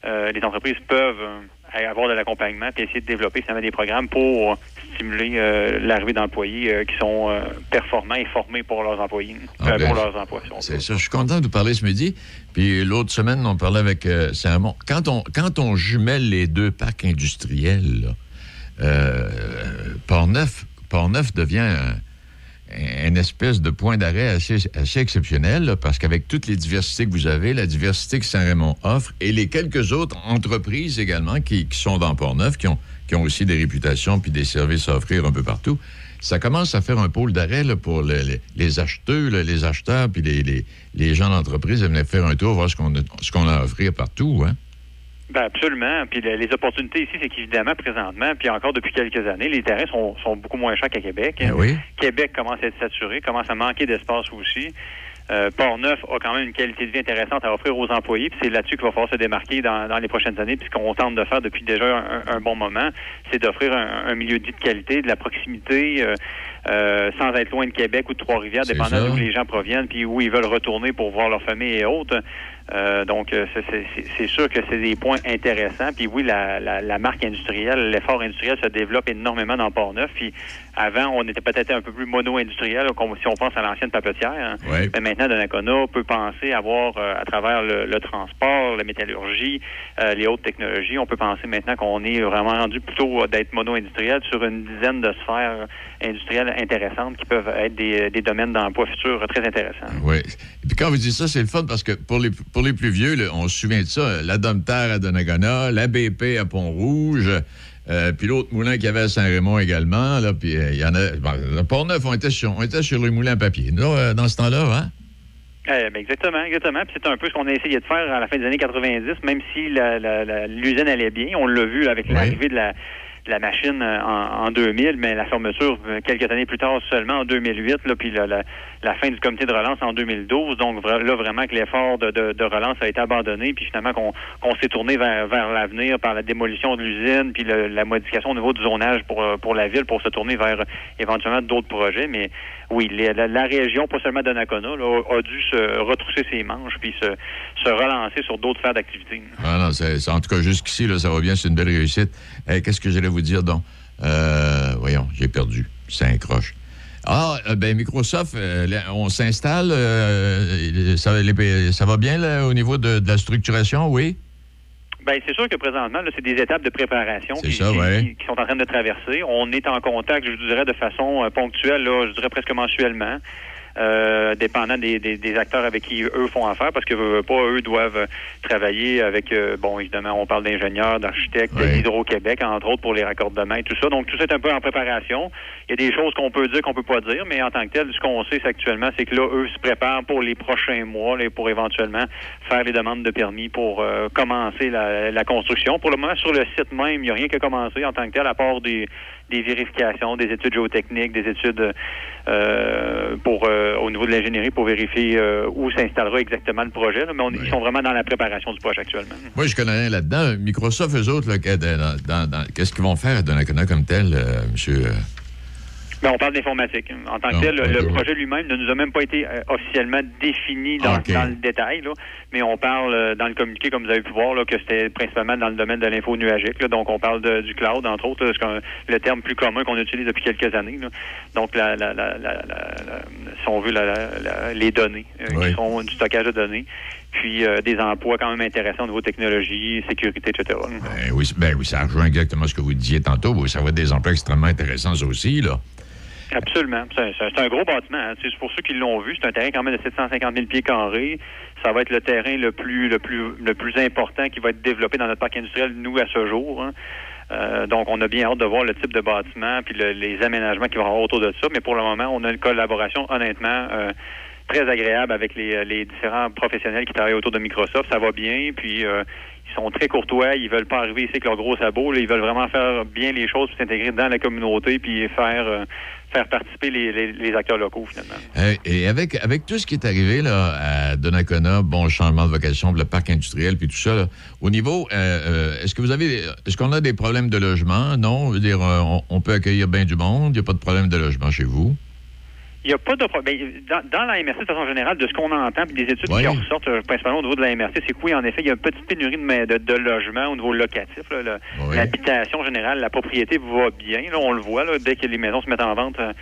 euh, les entreprises peuvent avoir de l'accompagnement et essayer de développer ça des programmes pour stimuler euh, l'arrivée d'employés euh, qui sont euh, performants et formés pour leurs employés, Ah, ben, pour leurs emplois. si C'est ça, je suis content de vous parler ce midi. Puis l'autre semaine, on parlait avec Saint-Raymond. Quand on, quand on jumelle les deux parcs industriels, là, Port-Neuf, Port-Neuf devient un, un espèce de point d'arrêt assez, exceptionnel, parce qu'avec toutes les diversités que vous avez, la diversité que Saint-Raymond offre, et les quelques autres entreprises également qui, sont dans Port-Neuf, qui ont, aussi des réputations puis des services à offrir un peu partout, ça commence à faire un pôle d'arrêt pour le- les, acheteurs, les acheteurs, puis les, gens d'entreprise à venir faire un tour, voir ce qu'on a, ce qu'on a à offrir partout. Hein? Ben absolument. Puis le- les opportunités ici, c'est qu'évidemment, présentement, puis encore depuis quelques années, les terrains sont, sont beaucoup moins chers qu'à Québec. Ben oui. Québec commence à être saturé, commence à manquer d'espace aussi. Euh, Port-Neuf a quand même une qualité de vie intéressante à offrir aux employés, puis c'est là-dessus qu'il va falloir se démarquer dans, dans les prochaines années. Puis ce qu'on tente de faire depuis déjà un, un bon moment, c'est d'offrir un, un milieu de vie de qualité, de la proximité, euh, euh, sans être loin de Québec ou de Trois-Rivières, dépendant d'où les gens proviennent, puis où ils veulent retourner pour voir leur famille et autres. Euh, donc, euh, c'est- sûr que c'est des points intéressants. Puis oui, la, la, la marque industrielle, l'effort industriel se développe énormément dans Port-Neuf. Puis avant, on était peut-être un peu plus mono-industriel, si on pense à l'ancienne papetière. hein. Ouais. Mais maintenant, Donnacona peut penser avoir, euh, à travers le, le transport, la métallurgie, euh, les hautes technologies, on peut penser maintenant qu'on est vraiment rendu plutôt d'être mono-industriel sur une dizaine de sphères industrielles intéressantes qui peuvent être des, des domaines d'emploi futurs très intéressants. Oui. Et puis quand vous dites ça, c'est le fun parce que pour les, pour les plus vieux, là, on se souvient de ça, la Domterre à Donnacona, la BP à Pont-Rouge, euh, puis l'autre moulin qu'il y avait à Saint-Raymond également. Là, puis euh, il y en a. Bon, le Port-Neuf, on était, sur, on était sur les moulins à papier. Là, euh, dans ce temps-là, hein? Ben, exactement, exactement. Puis c'est un peu ce qu'on a essayé de faire à la fin des années 90, même si l'usine allait bien. On l'a vu là, avec l'arrivée de la, la machine euh, en, en 2000, mais la fermeture euh, quelques années plus tard seulement en 2008, là, puis la, la- la fin du comité de relance en 2012. Donc là, vraiment que l'effort de, de- relance a été abandonné, puis finalement qu'on s'est tourné vers, vers l'avenir par la démolition de l'usine, puis la modification au niveau du zonage pour, euh, pour la ville, pour se tourner vers éventuellement d'autres projets. Mais oui, la, région, pas seulement Donnacona, là, a, dû se retrousser ses manches, puis se, relancer sur d'autres sphères d'activité. Ah en tout cas, jusqu'ici, ça va bien, c'est une belle réussite. Eh, qu'est-ce que j'allais vous dire, donc? Euh, voyons, j'ai perdu. C'est un croche. Ah, euh, ben Microsoft, euh, on s'installe, euh, ça, va bien là, au niveau de, de la structuration, oui? Ben, c'est sûr que présentement, là, c'est des étapes de préparation qui, ça, qui- ouais. qui- qui sont en train de traverser. On est en contact, je vous dirais, de façon euh, ponctuelle, là, je dirais presque mensuellement. Euh, dépendant des, des, des acteurs avec qui eux font affaire, parce que veut pas, eux doivent euh, travailler avec, euh, bon, évidemment, on parle d'ingénieurs, d'architectes, d'Hydro-Québec, entre autres, pour les raccordements et tout ça. Donc, tout ça est un peu en préparation. Il y a des choses qu'on peut dire, qu'on peut pas dire, mais en tant que tel, ce qu'on sait actuellement, c'est que là, eux se préparent pour les prochains mois, là, pour éventuellement faire les demandes de permis pour euh, commencer la, la construction. Pour le moment, sur le site même, il n'y a rien qui a commencé en tant que tel, à part des, des vérifications, des études géotechniques, des études euh, pour euh, au niveau de l'ingénierie pour vérifier euh, où s'installera exactement le projet. mais ils sont vraiment dans la préparation du projet actuellement. Moi, je connais rien là-dedans. Microsoft, eux autres, qu'est-ce qu'ils vont faire à Donnacona comme tel, monsieur? Mais on parle d'informatique. En tant que Ah, tel, le- ouais. projet lui-même ne nous a même pas été euh, officiellement défini dans, le détail, là. mais on parle euh, dans le communiqué, comme vous avez pu voir, là, que c'était principalement dans le domaine de l'info nuagique. là. Donc, on parle de- du cloud, entre autres, là, le terme plus commun qu'on utilise depuis quelques années. là. Donc, la, la, la, la- la- la- si on veut, la- la- la- les données, euh, Oui. qui sont du stockage de données, puis euh, des emplois quand même intéressants au niveau technologie, sécurité, etc. Ben oui, ben oui, ça rejoint exactement ce que vous disiez tantôt. Ça va être des emplois extrêmement intéressants aussi, là. Absolument. C'est un gros bâtiment. hein. C'est pour ceux qui l'ont vu. C'est un terrain quand même de 750 000 pieds carrés. Ça va être le terrain le plus le plus le plus important qui va être développé dans notre parc industriel, nous, à ce jour. hein. Euh, donc, on a bien hâte de voir le type de bâtiment puis le- les aménagements va y avoir autour de ça. Mais pour le moment, on a une collaboration, honnêtement, euh, très agréable avec les, les différents professionnels qui travaillent autour de Microsoft. Ça va bien. Puis, euh, ils sont très courtois. Ils veulent pas arriver ici avec leurs gros sabots. Ils veulent vraiment faire bien les choses, s'intégrer dans la communauté, puis faire euh, faire participer les, acteurs locaux, finalement. Euh, Et avec, avec tout ce qui est arrivé là, à Donnacona, bon changement de vocation, le parc industriel, puis tout ça, au niveau, euh, euh, est-ce que vous avez, est-ce qu'on a des problèmes de logement? Non, dire, euh, on, on peut accueillir bien du monde, il n'y a pas de problème de logement chez vous? Il n'y a pas de problème. Dans, dans la MRC, de façon générale, de ce qu'on entend, puis des études Oui. qui ressortent euh, principalement au niveau de la MRC, c'est que oui, en effet, il y a une petite pénurie de, de, de logements au niveau locatif. L'habitation générale, la propriété va bien. Là, on le voit, là, dès que les maisons se mettent en vente, euh,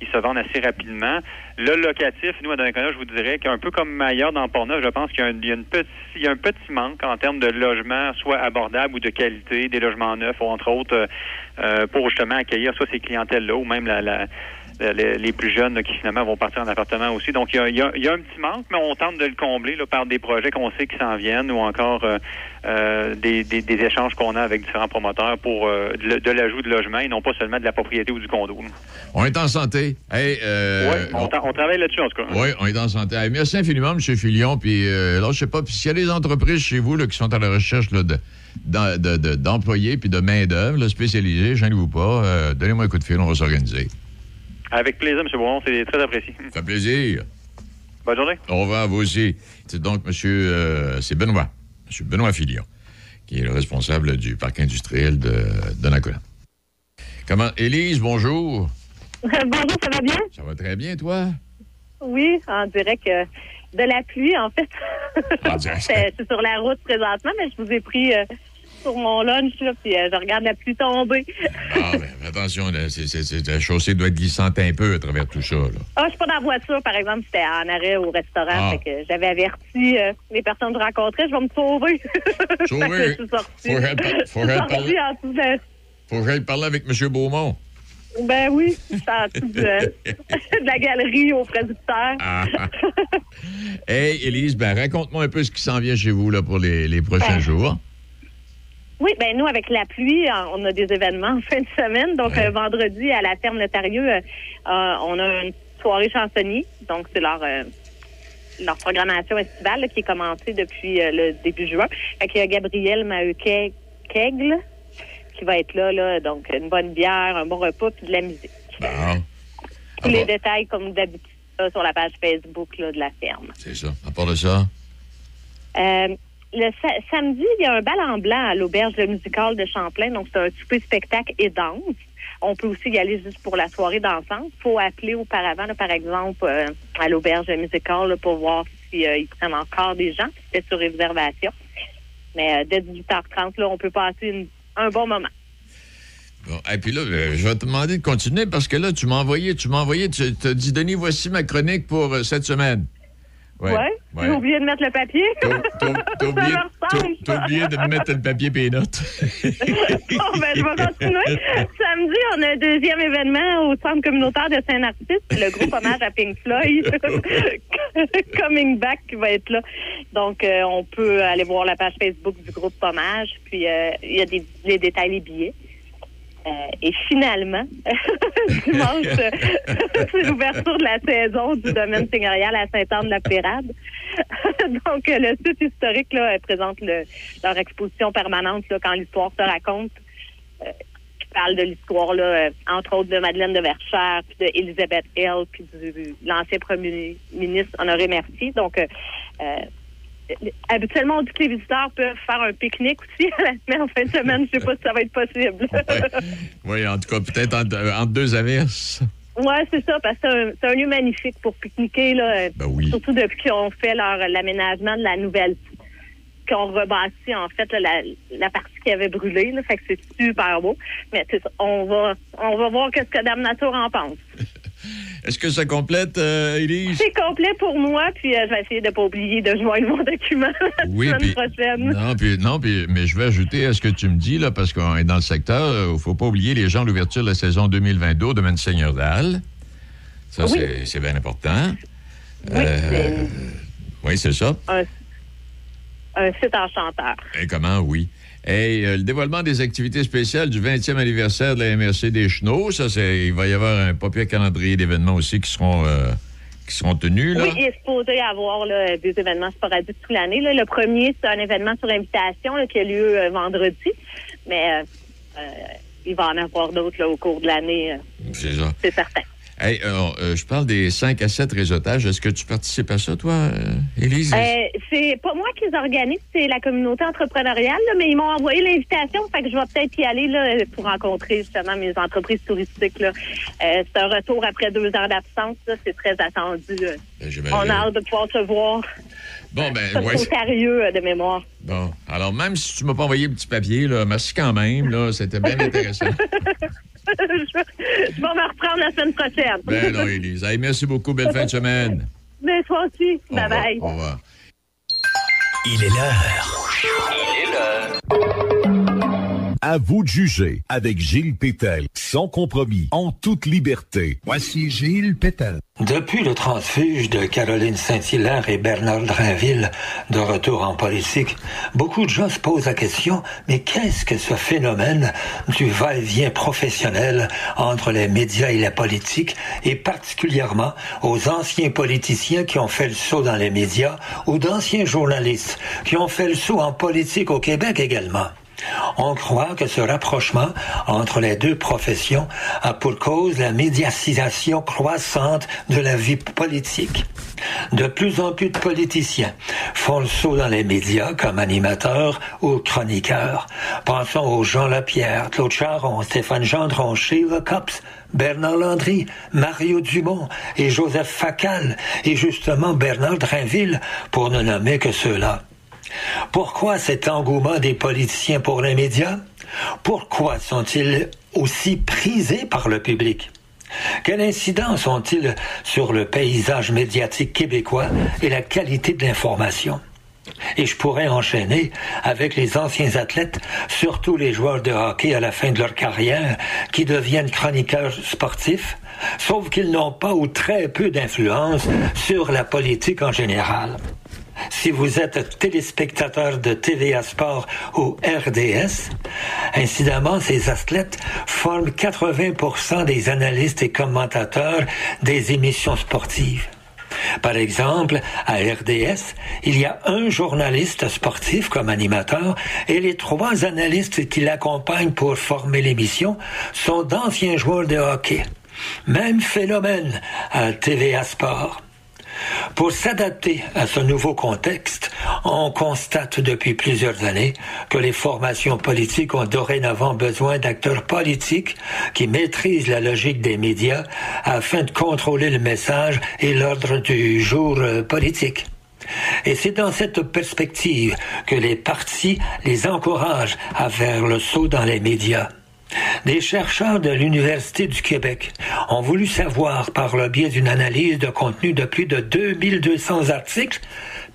ils se vendent assez rapidement. Le locatif, nous, à Donnacona, je vous dirais qu'un peu comme ailleurs dans Portneuf, je pense qu'il y a un, il y a une petit, il y a un petit manque en termes de logements, soit abordables ou de qualité, des logements neufs, ou entre autres, euh, euh, pour justement accueillir soit ces clientèles-là ou même la- la- les, les plus jeunes là, qui finalement vont partir en appartement aussi. Donc, il y a, il y a- il y a un petit manque, mais on tente de le combler là, par des projets qu'on sait qui s'en viennent ou encore euh, euh, des, des- des échanges qu'on a avec différents promoteurs pour euh, de, de l'ajout de logements et non pas seulement de la propriété ou du condo. là. On est en santé. Hey, euh, Ouais, on, tra- on travaille là-dessus en tout cas. Oui, on est en santé. Hey, merci infiniment, M. Filion. Puis, euh, là, je sais pas, puis s'il y a des entreprises chez vous qui sont à la recherche là, de, de- de- d'employés puis de main-d'œuvre spécialisée, gênez-vous pas. euh, donnez-moi un coup de fil, on va s'organiser. Avec plaisir, M. Bourron, c'est très apprécié. Ça fait plaisir. Bonne journée. Au revoir, vous aussi. C'est donc monsieur, euh, c'est Benoît, monsieur Benoît Filion, qui est le responsable du parc industriel de Donnacona. Comment, Élise, bonjour. Bonjour, ça va bien? Ça va très bien, toi? Oui, on dirait que de la pluie, en fait. C'est c'est sur la route présentement, mais je vous ai pris euh, sur mon lunch, là, puis euh, je regarde la pluie tomber. Ah, ben, attention, là, c'est- c'est- c'est- la chaussée doit être glissante un peu à travers tout ça. Là. Ah, je suis pas dans la voiture, par exemple, c'était en arrêt au restaurant, Ah. fait que j'avais averti euh, les personnes que je rencontrais, je vais me sauver. Sauver? je suis sortie. Faut par- que j'aille parler avec M. Beaumont. Ben oui, je suis en dessous de, de la galerie au producteur. Ah. hey, Élise, ben, raconte-moi un peu ce qui s'en vient chez vous là, pour les, les prochains Ben, jours. Oui, ben nous, avec la pluie, euh, on a des événements en fin de semaine. Donc, euh, vendredi, à la ferme Le Tarieux, euh, on a une soirée chansonnier. Donc, c'est leur, euh, leur programmation estivale là, qui est commencée depuis euh, le début juin. Fait qu'il y a Gabriel Maheu-Kegle qui va être là, là. Donc, une bonne bière, un bon repas, puis de la musique. Bon, Tous les détails, comme d'habitude, sur la page Facebook là, de la ferme. c'est ça. À part de ça, Euh, le sa- samedi, il y a un bal en blanc à l'auberge Le Musical de Champlain. Donc, c'est un souper spectacle et danse. On peut aussi y aller juste pour la soirée dansante. Il faut appeler auparavant, là, par exemple, euh, à l'auberge Le Musical pour voir s'ils prennent encore des gens. C'était sur réservation. Mais euh, dès 18h30, là, on peut passer un bon moment. Bon, et puis là, euh, je vais te demander de continuer parce que là, tu m'as envoyé, tu m'as envoyé, tu t'as dit, Denis, voici ma chronique pour euh, cette semaine. Ouais. J'ai oublié de mettre le papier. T'as oublié, oublié de me mettre le papier et les notes. Bon, ben, je vais continuer. Samedi, on a un deuxième événement au Centre communautaire de Saint-Narcisse, le groupe hommage à Pink Floyd, Coming Back, qui va être là. Donc, euh, on peut aller voir la page Facebook du groupe hommage, puis euh, il y a des, les détails, les billets. Euh, et finalement, dimanche, c'est l'ouverture de la saison du domaine seigneurial à Saint-Anne-de-la-Pérade. Donc, le site historique là, présente le- leur exposition permanente là, quand l'histoire se raconte. Euh, qui parle de l'histoire, là, euh, entre autres, de Madeleine de Verchères, puis de Elizabeth Hill, puis du, de l'ancien premier ministre Honoré Mercier. Donc, euh, habituellement, on dit que les visiteurs peuvent faire un pique-nique aussi à la semaine, en fin de semaine. Je sais pas si ça va être possible. oui, en tout cas, peut-être entre, euh, entre deux averses. Ouais, c'est ça, parce que c'est un, lieu magnifique pour pique-niquer, là. Ben oui. Surtout depuis qu'ils ont fait l'aménagement de la nouvelle qu'ils ont rebâti en fait là, la, la partie qui avait brûlé, là, fait que c'est super beau. Mais on va on va voir qu'est-ce que Dame Nature en pense. Est-ce que ça complète, euh, Élise? C'est complet pour moi, puis euh, je vais essayer de pas oublier de joindre mon document la Oui, semaine puis- prochaine. Non, puis, non puis, mais je vais ajouter à ce que tu me dis, là, parce qu'on est dans le secteur, il ne faut pas oublier les gens de l'ouverture de la saison 2022 au domaine Seigneur d'Al. Ça, Oui. c'est- bien important. Oui, Euh, oui, c'est ça. Un, un site enchanteur. Et comment, oui. Et euh, le dévoilement des activités spéciales du 20e anniversaire de la MRC des Chenaux, ça, c'est, il va y avoir un pas pire calendrier d'événements aussi qui seront, euh, qui seront tenus, là. Oui, il est supposé avoir là, des événements sporadiques toute l'année. là. Le premier, c'est un événement sur invitation là, qui a lieu euh, vendredi. Mais il va en avoir d'autres au cours de l'année, C'est ça. c'est certain. Hey, euh, je parle des 5 à 7 réseautages. Est-ce que tu participes à ça, toi, euh, Élise? Euh, c'est pas moi qui les organise, c'est la communauté entrepreneuriale, là, mais ils m'ont envoyé l'invitation, fait que je vais peut-être y aller là, pour rencontrer justement mes entreprises touristiques. Là. Euh, c'est un retour après deux ans d'absence, c'est très attendu. Ben. On a hâte de pouvoir se voir. Bon, ben, ouais, c'est sérieux de mémoire. Bon, alors même si tu m'as pas envoyé le petit papier, là, merci quand même, là, c'était bien intéressant. Je, vais me reprendre la semaine prochaine. ben non, Élise. Merci beaucoup, belle fin de semaine. Mais toi aussi. Au Bye revoir. bye. Au revoir. Il est l'heure. Il est l'heure. À vous de juger avec Gilles Pétel, sans compromis, en toute liberté. Voici Gilles Pétel. Depuis le transfuge de Caroline Saint-Hilaire et Bernard Drainville, de retour en politique, beaucoup de gens se posent la question, mais qu'est-ce que ce phénomène du va-et-vient professionnel entre les médias et la politique, et particulièrement aux anciens politiciens qui ont fait le saut dans les médias, ou d'anciens journalistes qui ont fait le saut en politique au Québec également? On croit que ce rapprochement entre les deux professions a pour cause la médiatisation croissante de la vie politique. De plus en plus de politiciens font le saut dans les médias comme animateurs ou chroniqueurs. Pensons aux Jean Lapierre, Claude Charon, Stéphane Gendron, Sheila Copps, Bernard Landry, Mario Dumont et Joseph Facal et justement Bernard Drinville pour ne nommer que ceux-là. Pourquoi cet engouement des politiciens pour les médias? Pourquoi sont-ils aussi prisés par le public? Quelle incidence ont-ils sur le paysage médiatique québécois et la qualité de l'information? Et je pourrais enchaîner avec les anciens athlètes, surtout les joueurs de hockey à la fin de leur carrière, qui deviennent chroniqueurs sportifs, sauf qu'ils n'ont pas ou très peu d'influence sur la politique en général. Si vous êtes téléspectateur de TVA Sport ou RDS, incidemment, ces athlètes forment 80% des analystes et commentateurs des émissions sportives. Par exemple, à RDS, il y a un journaliste sportif comme animateur et les trois analystes qui l'accompagnent pour former l'émission sont d'anciens joueurs de hockey. Même phénomène à TVA Sport. Pour s'adapter à ce nouveau contexte, on constate depuis plusieurs années que les formations politiques ont dorénavant besoin d'acteurs politiques qui maîtrisent la logique des médias afin de contrôler le message et l'ordre du jour euh, politique. Et c'est dans cette perspective que les partis les encouragent à faire le saut dans les médias. Des chercheurs de l'Université du Québec ont voulu savoir, par le biais d'une analyse de contenu de plus de 2200 articles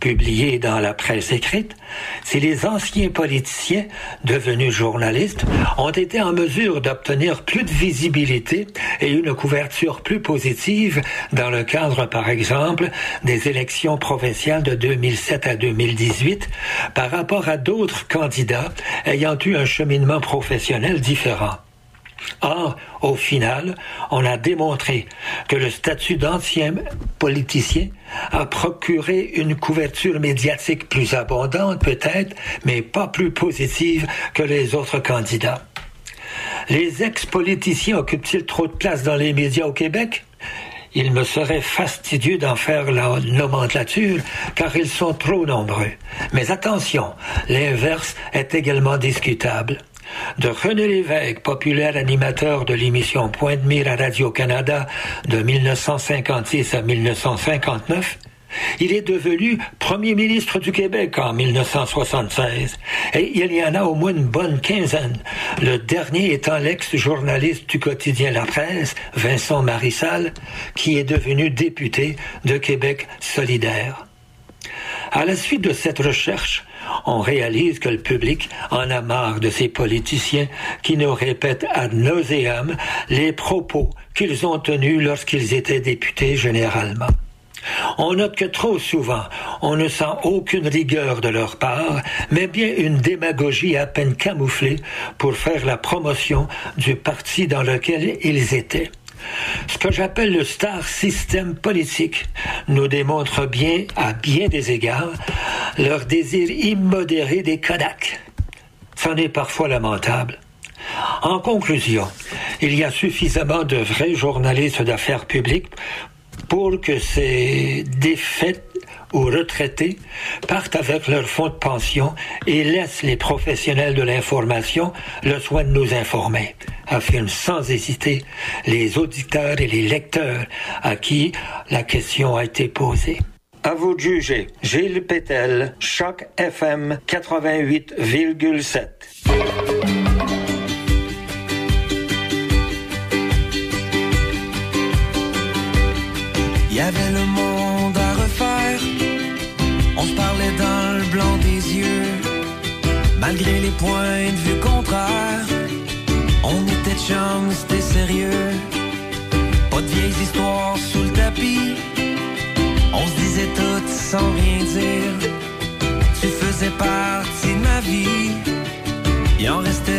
publiés dans la presse écrite, si les anciens politiciens devenus journalistes ont été en mesure d'obtenir plus de visibilité et une couverture plus positive dans le cadre, par exemple, des élections provinciales de 2007 à 2018 par rapport à d'autres candidats ayant eu un cheminement professionnel différent. Or, au final, on a démontré que le statut d'ancien politicien a procuré une couverture médiatique plus abondante peut-être, mais pas plus positive que les autres candidats. Les ex-politiciens occupent-ils trop de place dans les médias au Québec? Il me serait fastidieux d'en faire la nomenclature, car ils sont trop nombreux. Mais attention, l'inverse est également discutable de René Lévesque, populaire animateur de l'émission Point de mire à Radio-Canada de 1956 à 1959, il est devenu premier ministre du Québec en 1976. Et il y en a au moins une bonne quinzaine. Le dernier étant l'ex-journaliste du quotidien La Presse, Vincent Marissal, qui est devenu député de Québec solidaire. À la suite de cette recherche, on réalise que le public en a marre de ces politiciens qui nous répètent ad nauseam les propos qu'ils ont tenus lorsqu'ils étaient députés généralement. On note que trop souvent, on ne sent aucune rigueur de leur part, mais bien une démagogie à peine camouflée pour faire la promotion du parti dans lequel ils étaient. Ce que j'appelle le star système politique nous démontre bien, à bien des égards, leur désir immodéré des Kodaks. C'en est parfois lamentable. En conclusion, il y a suffisamment de vrais journalistes d'affaires publiques pour que ces défaites ou retraités partent avec leur fonds de pension et laissent les professionnels de l'information le soin de nous informer, affirment sans hésiter les auditeurs et les lecteurs à qui la question a été posée. À vous de juger. Gilles Pétel, Choc FM 88,7. Il y avait le Les points de vue contraires, on était chums, c'était sérieux. Pas de vieilles histoires sous le tapis. On se disait tout sans rien dire. Tu faisais partie de ma vie. Il en restait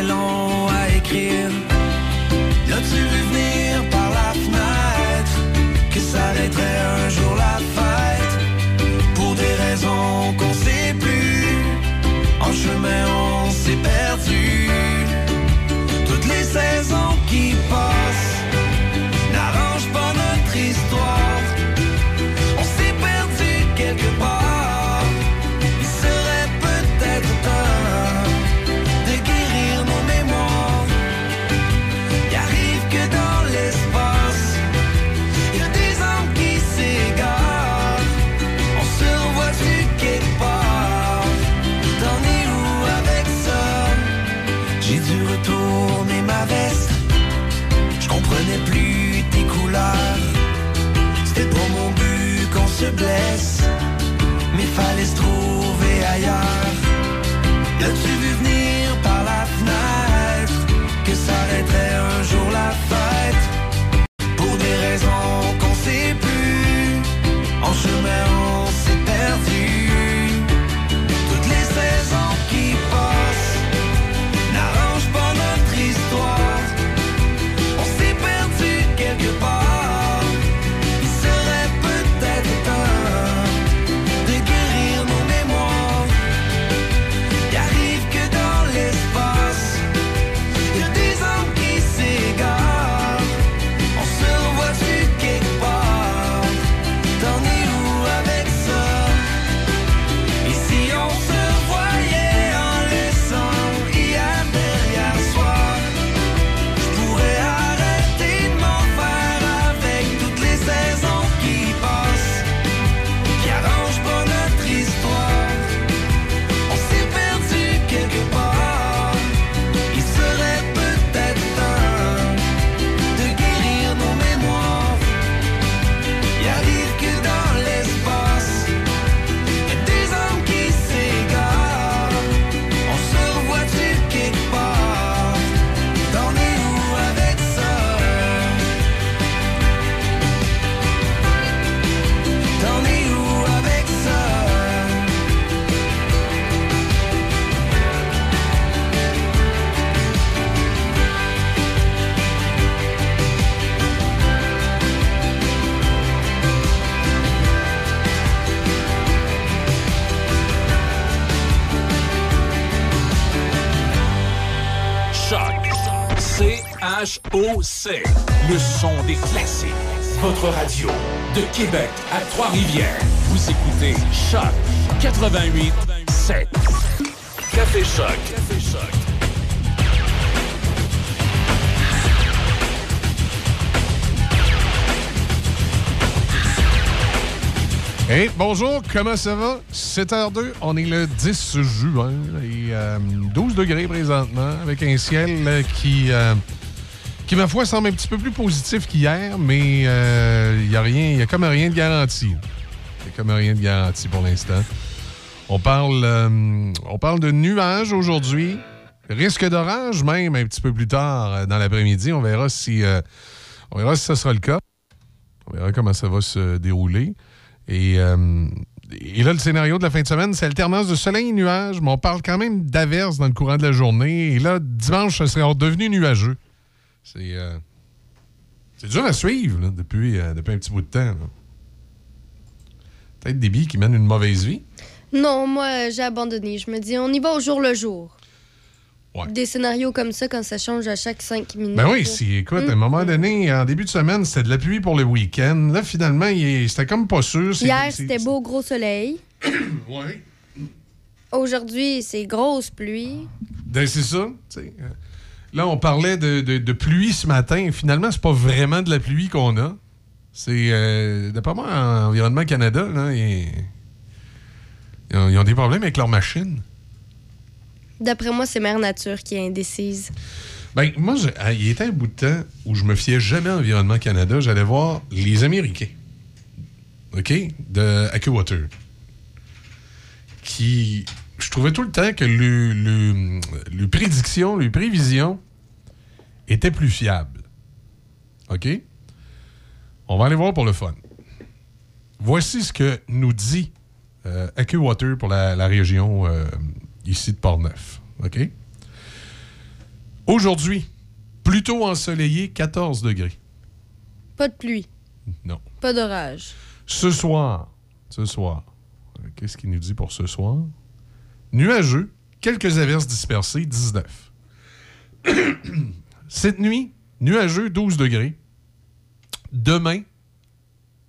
Le son des classiques. Votre radio de Québec à Trois-Rivières. Vous écoutez Choc 88 7. Café Choc. Café Choc. Hey, bonjour, comment ça va? 7h02, on est le 10 juin et euh, 12 degrés présentement avec un ciel euh, qui, euh, qui, ma foi, semble un petit peu plus positif qu'hier, mais il n'y a a comme rien de garanti. Il n'y a comme rien de garanti pour l'instant. On parle, euh, on parle de nuages aujourd'hui, risque d'orage même un petit peu plus tard euh, dans l'après-midi. On verra si, euh, on verra si ça sera le cas. On verra comment ça va se dérouler. Et, euh, là, le scénario de la fin de semaine, c'est alternance de soleil et nuages, mais on parle quand même d'averses dans le courant de la journée. Et là, dimanche, ça serait redevenu nuageux. C'est euh, c'est dur à suivre là, depuis, euh, depuis un petit bout de temps. Peut-être des billes qui mènent une mauvaise vie? Non, moi, j'ai abandonné. Je me dis, on y va au jour le jour. Ouais. Des scénarios comme ça, quand ça change à chaque cinq minutes. Ben oui, si, écoute, à un moment donné, en début de semaine, c'était de la pluie pour le week-end. Là, finalement, c'était comme pas sûr. Hier, c'était beau gros soleil. Ouais. Aujourd'hui, c'est grosse pluie. Ben, c'est ça. tu sais. Euh, Là, on parlait de, de- de pluie ce matin. Finalement, c'est pas vraiment de la pluie qu'on a. C'est, euh, d'après moi, en Environnement Canada, là, ils, ils ont, ils ont des problèmes avec leur machine. D'après moi, c'est Mère Nature qui est indécise. Ben, moi, je- il était un bout de temps où je me fiais jamais à Environnement Canada. J'allais voir les Américains. OK? De AccuWater. Qui. Je trouvais tout le temps que le, le, le prédiction, les prévisions étaient plus fiables. OK? On va aller voir pour le fun. Voici ce que nous dit euh, AccuWater pour la, la région euh, ici de Portneuf. OK? Aujourd'hui, plutôt ensoleillé, 14 degrés. Pas de pluie, Non. pas d'orage. Ce soir, ce soir, euh, qu'est-ce qu'il nous dit pour ce soir? Nuageux, quelques averses dispersées, 19. Cette nuit, nuageux, 12 degrés. Demain,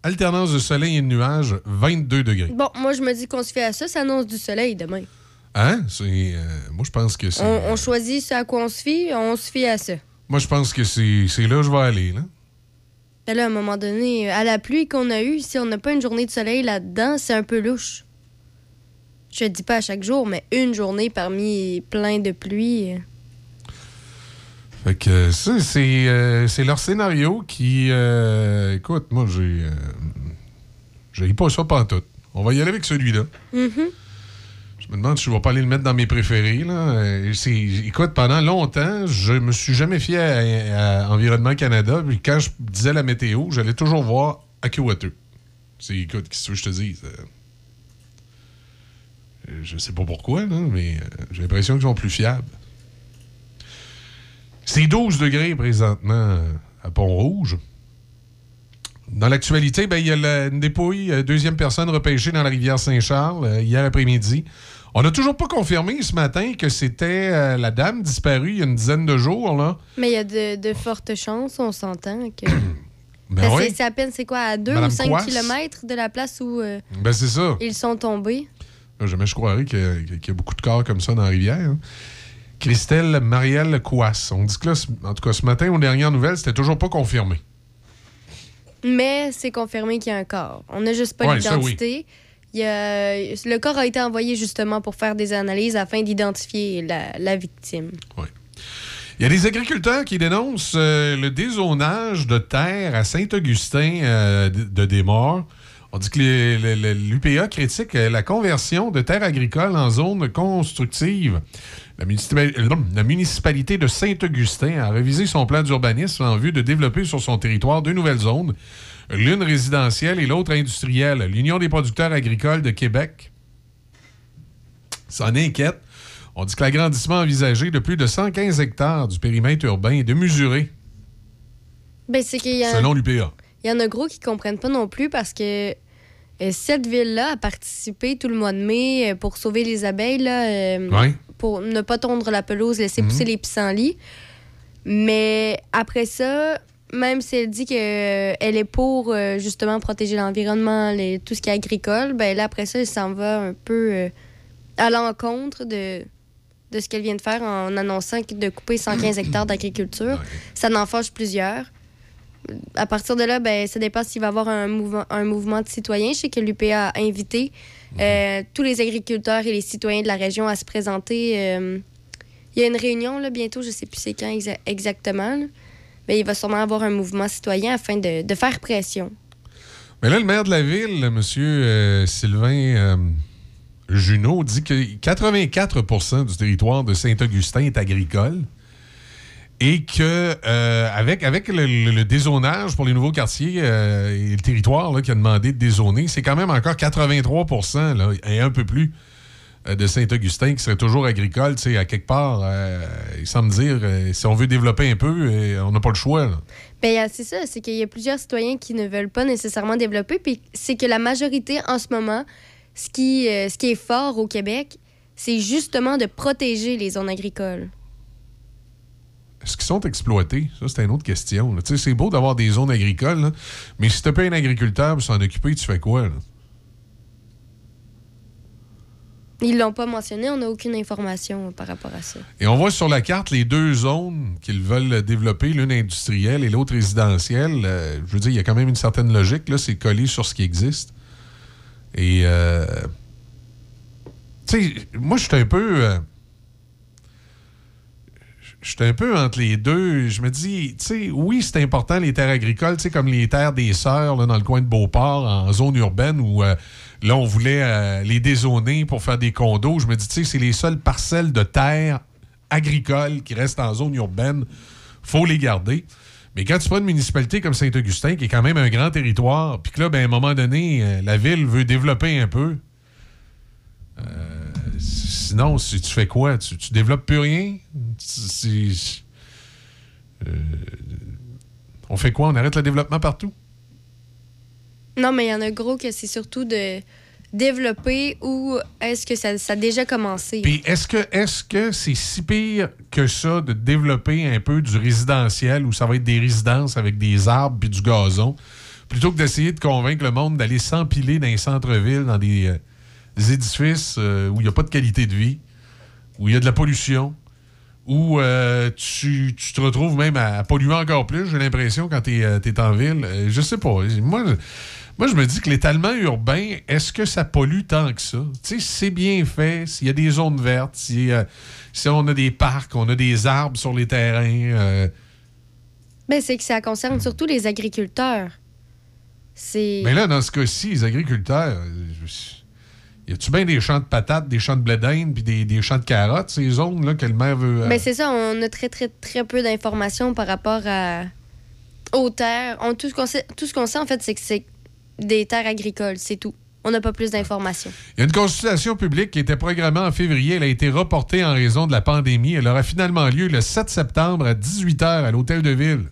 alternance de soleil et de nuages, 22 degrés. Bon, moi, je me dis qu'on se fait à ça. Ça annonce du soleil demain. Hein? C'est, euh, moi, je pense que c'est. On, on choisit ce à quoi on se fie, on se fie à ça. Moi, je pense que c'est, c'est là que je vais aller. Là. Mais là, à un moment donné, à la pluie qu'on a eue, si on n'a pas une journée de soleil là-dedans, c'est un peu louche. Je te dis pas à chaque jour, mais une journée parmi plein de pluie. euh, Fait que ça, c'est, euh, c'est leur scénario qui. euh, écoute, moi, j'ai. Euh, j'ai pas ça pantoute. On va y aller avec celui-là. Mhm. Je me demande si je ne vais pas aller le mettre dans mes préférés. Là. C'est- écoute, pendant longtemps, je me suis jamais fié à, à Environnement Canada. Puis quand je disais la météo, j'allais toujours voir AccuWeather. C'est, écoute, qu'est-ce que je te dis? Je sais pas pourquoi, là, mais euh, j'ai l'impression qu'ils sont plus fiables. C'est 12 degrés présentement euh, à Pont-Rouge. Dans l'actualité, ben, il y a la- une dépouille, euh, deuxième personne repêchée dans la rivière Saint-Charles euh, hier après-midi. On n'a toujours pas confirmé ce matin que c'était euh, la dame disparue il y a une dizaine de jours. Là. Mais il y a de, de fortes chances, on s'entend que. Ben c'est à peine, c'est quoi, à 2 Madame ou 5 Coisse. kilomètres de la place où euh, Ben, ça. ils sont tombés. Là, Jamais je croirais qu'il y, a- qu'il y a beaucoup de corps comme ça dans la rivière. hein. Christelle Marielle Couasse. On dit que là, en tout cas, ce matin, aux dernières nouvelles, c'était toujours pas confirmé. Mais c'est confirmé qu'il y a un corps. On n'a juste pas Ouais, l'identité. Le corps a été envoyé justement pour faire des analyses afin d'identifier la, la victime. Il y a des agriculteurs qui dénoncent euh, le dézonage de terre à Saint-Augustin euh, de de Desmaures. On dit que l'UPA critique euh, la conversion de terres agricoles en zone constructive. La, municipa- euh, la municipalité de Saint-Augustin a révisé son plan d'urbanisme en vue de développer sur son territoire deux nouvelles zones, l'une résidentielle et l'autre industrielle. L'Union des producteurs agricoles de Québec s'en inquiète. On dit que l'agrandissement envisagé de plus de 115 hectares du périmètre urbain est démesuré, Ben, c'est qu'il y a. selon l'UPA. Il y en a gros qui comprennent pas non plus parce que cette ville-là a participé tout le mois de mai euh, pour sauver les abeilles, là, euh, Ouais. pour ne pas tondre la pelouse, laisser Mhm. pousser les pissenlits. Mais après ça, même si elle dit qu'elle est pour euh, justement protéger l'environnement, les- tout ce qui est agricole, ben là, après ça, elle s'en va un peu euh, à l'encontre de, de ce qu'elle vient de faire en annonçant de couper 115 hectares d'agriculture. Ça en fâche plusieurs à partir de là, ben, ça dépend s'il va y avoir un mouvement, un mouvement de citoyens. Je sais que l'UPA a invité euh, tous les agriculteurs et les citoyens de la région à se présenter. euh, il y a une réunion là, bientôt, je ne sais plus c'est quand exa- exactement. là. Mais il va sûrement avoir un mouvement citoyen afin de, de faire pression. Mais là, le maire de la ville, M. Sylvain euh, Junot, dit que 84% du territoire de Saint-Augustin est agricole et que euh, avec, avec le, le- dézonage pour les nouveaux quartiers euh, et le territoire là, qui a demandé de dézoner, c'est quand même encore 83 là, et un peu plus euh, de Saint-Augustin qui serait toujours agricole. À quelque part, il semble dire, si on veut développer un peu, on n'a pas le choix. Ben, c'est ça, c'est qu'il y a plusieurs citoyens qui ne veulent pas nécessairement développer. Puis c'est que la majorité, en ce moment, ce qui, ce qui est fort au Québec, c'est justement de protéger les zones agricoles. Est-ce qu'ils sont exploités? Ça, c'est une autre question. là. Tu sais, C'est beau d'avoir des zones agricoles, là, mais si tu pas un agriculteur pour s'en occuper, tu fais quoi? là? Ils l'ont pas mentionné, on n'a aucune information par rapport à ça. Et on voit sur la carte les deux zones qu'ils veulent développer, l'une industrielle et l'autre résidentielle. Euh, je veux dire, il y a quand même une certaine logique. Là, c'est collé sur ce qui existe. Et, euh, tu sais, moi, je suis un peu. euh, je suis un peu entre les deux. Je me dis, tu sais, oui, c'est important les terres agricoles, tu sais, comme les terres des Sœurs, là, dans le coin de Beauport, en zone urbaine, où euh, là, on voulait euh, les dézoner pour faire des condos. Je me dis, tu sais, c'est les seules parcelles de terre agricoles qui restent en zone urbaine. faut les garder. Mais quand tu prends une municipalité comme Saint-Augustin, qui est quand même un grand territoire, puis que là, ben, à un moment donné, euh, la ville veut développer un peu. Euh, sinon, si tu fais quoi? Tu, tu développes plus rien? Euh, on fait quoi? On arrête le développement partout? Non, mais il y en a gros que c'est surtout de développer ou est-ce que ça, ça a déjà commencé? Puis est-ce que est-ce que c'est si pire que ça de développer un peu du résidentiel où ça va être des résidences avec des arbres puis du gazon, plutôt que d'essayer de convaincre le monde d'aller s'empiler dans les centres-villes, dans des, euh, des édifices euh, où il n'y a pas de qualité de vie, où il y a de la pollution, où euh, tu, tu te retrouves même à, polluer encore plus, j'ai l'impression, quand tu es, en ville. Euh, je sais pas. Moi, je- moi, je me dis que l'étalement urbain, est-ce que ça pollue tant que ça? Tu sais, c'est bien fait, s'il y a des zones vertes, si, euh, si on a des parcs, on a des arbres sur les terrains. euh, Ben, c'est que ça concerne surtout les agriculteurs. C'est. Mais là, dans ce cas-ci, les agriculteurs, euh, y a-tu bien des champs de patates, des champs de blé d'Inde, puis des, des champs de carottes, ces zones-là que le maire veut. euh, Ben, c'est ça, on a très, très, très peu d'informations par rapport à... aux terres. On- tout ce qu'on sait, tout ce qu'on sait, en fait, c'est que c'est des terres agricoles, c'est tout. On n'a pas plus d'informations. Il y a une consultation publique qui était programmée en février. Elle a été reportée en raison de la pandémie. Elle aura finalement lieu le 7 septembre à 18h à l'Hôtel de Ville.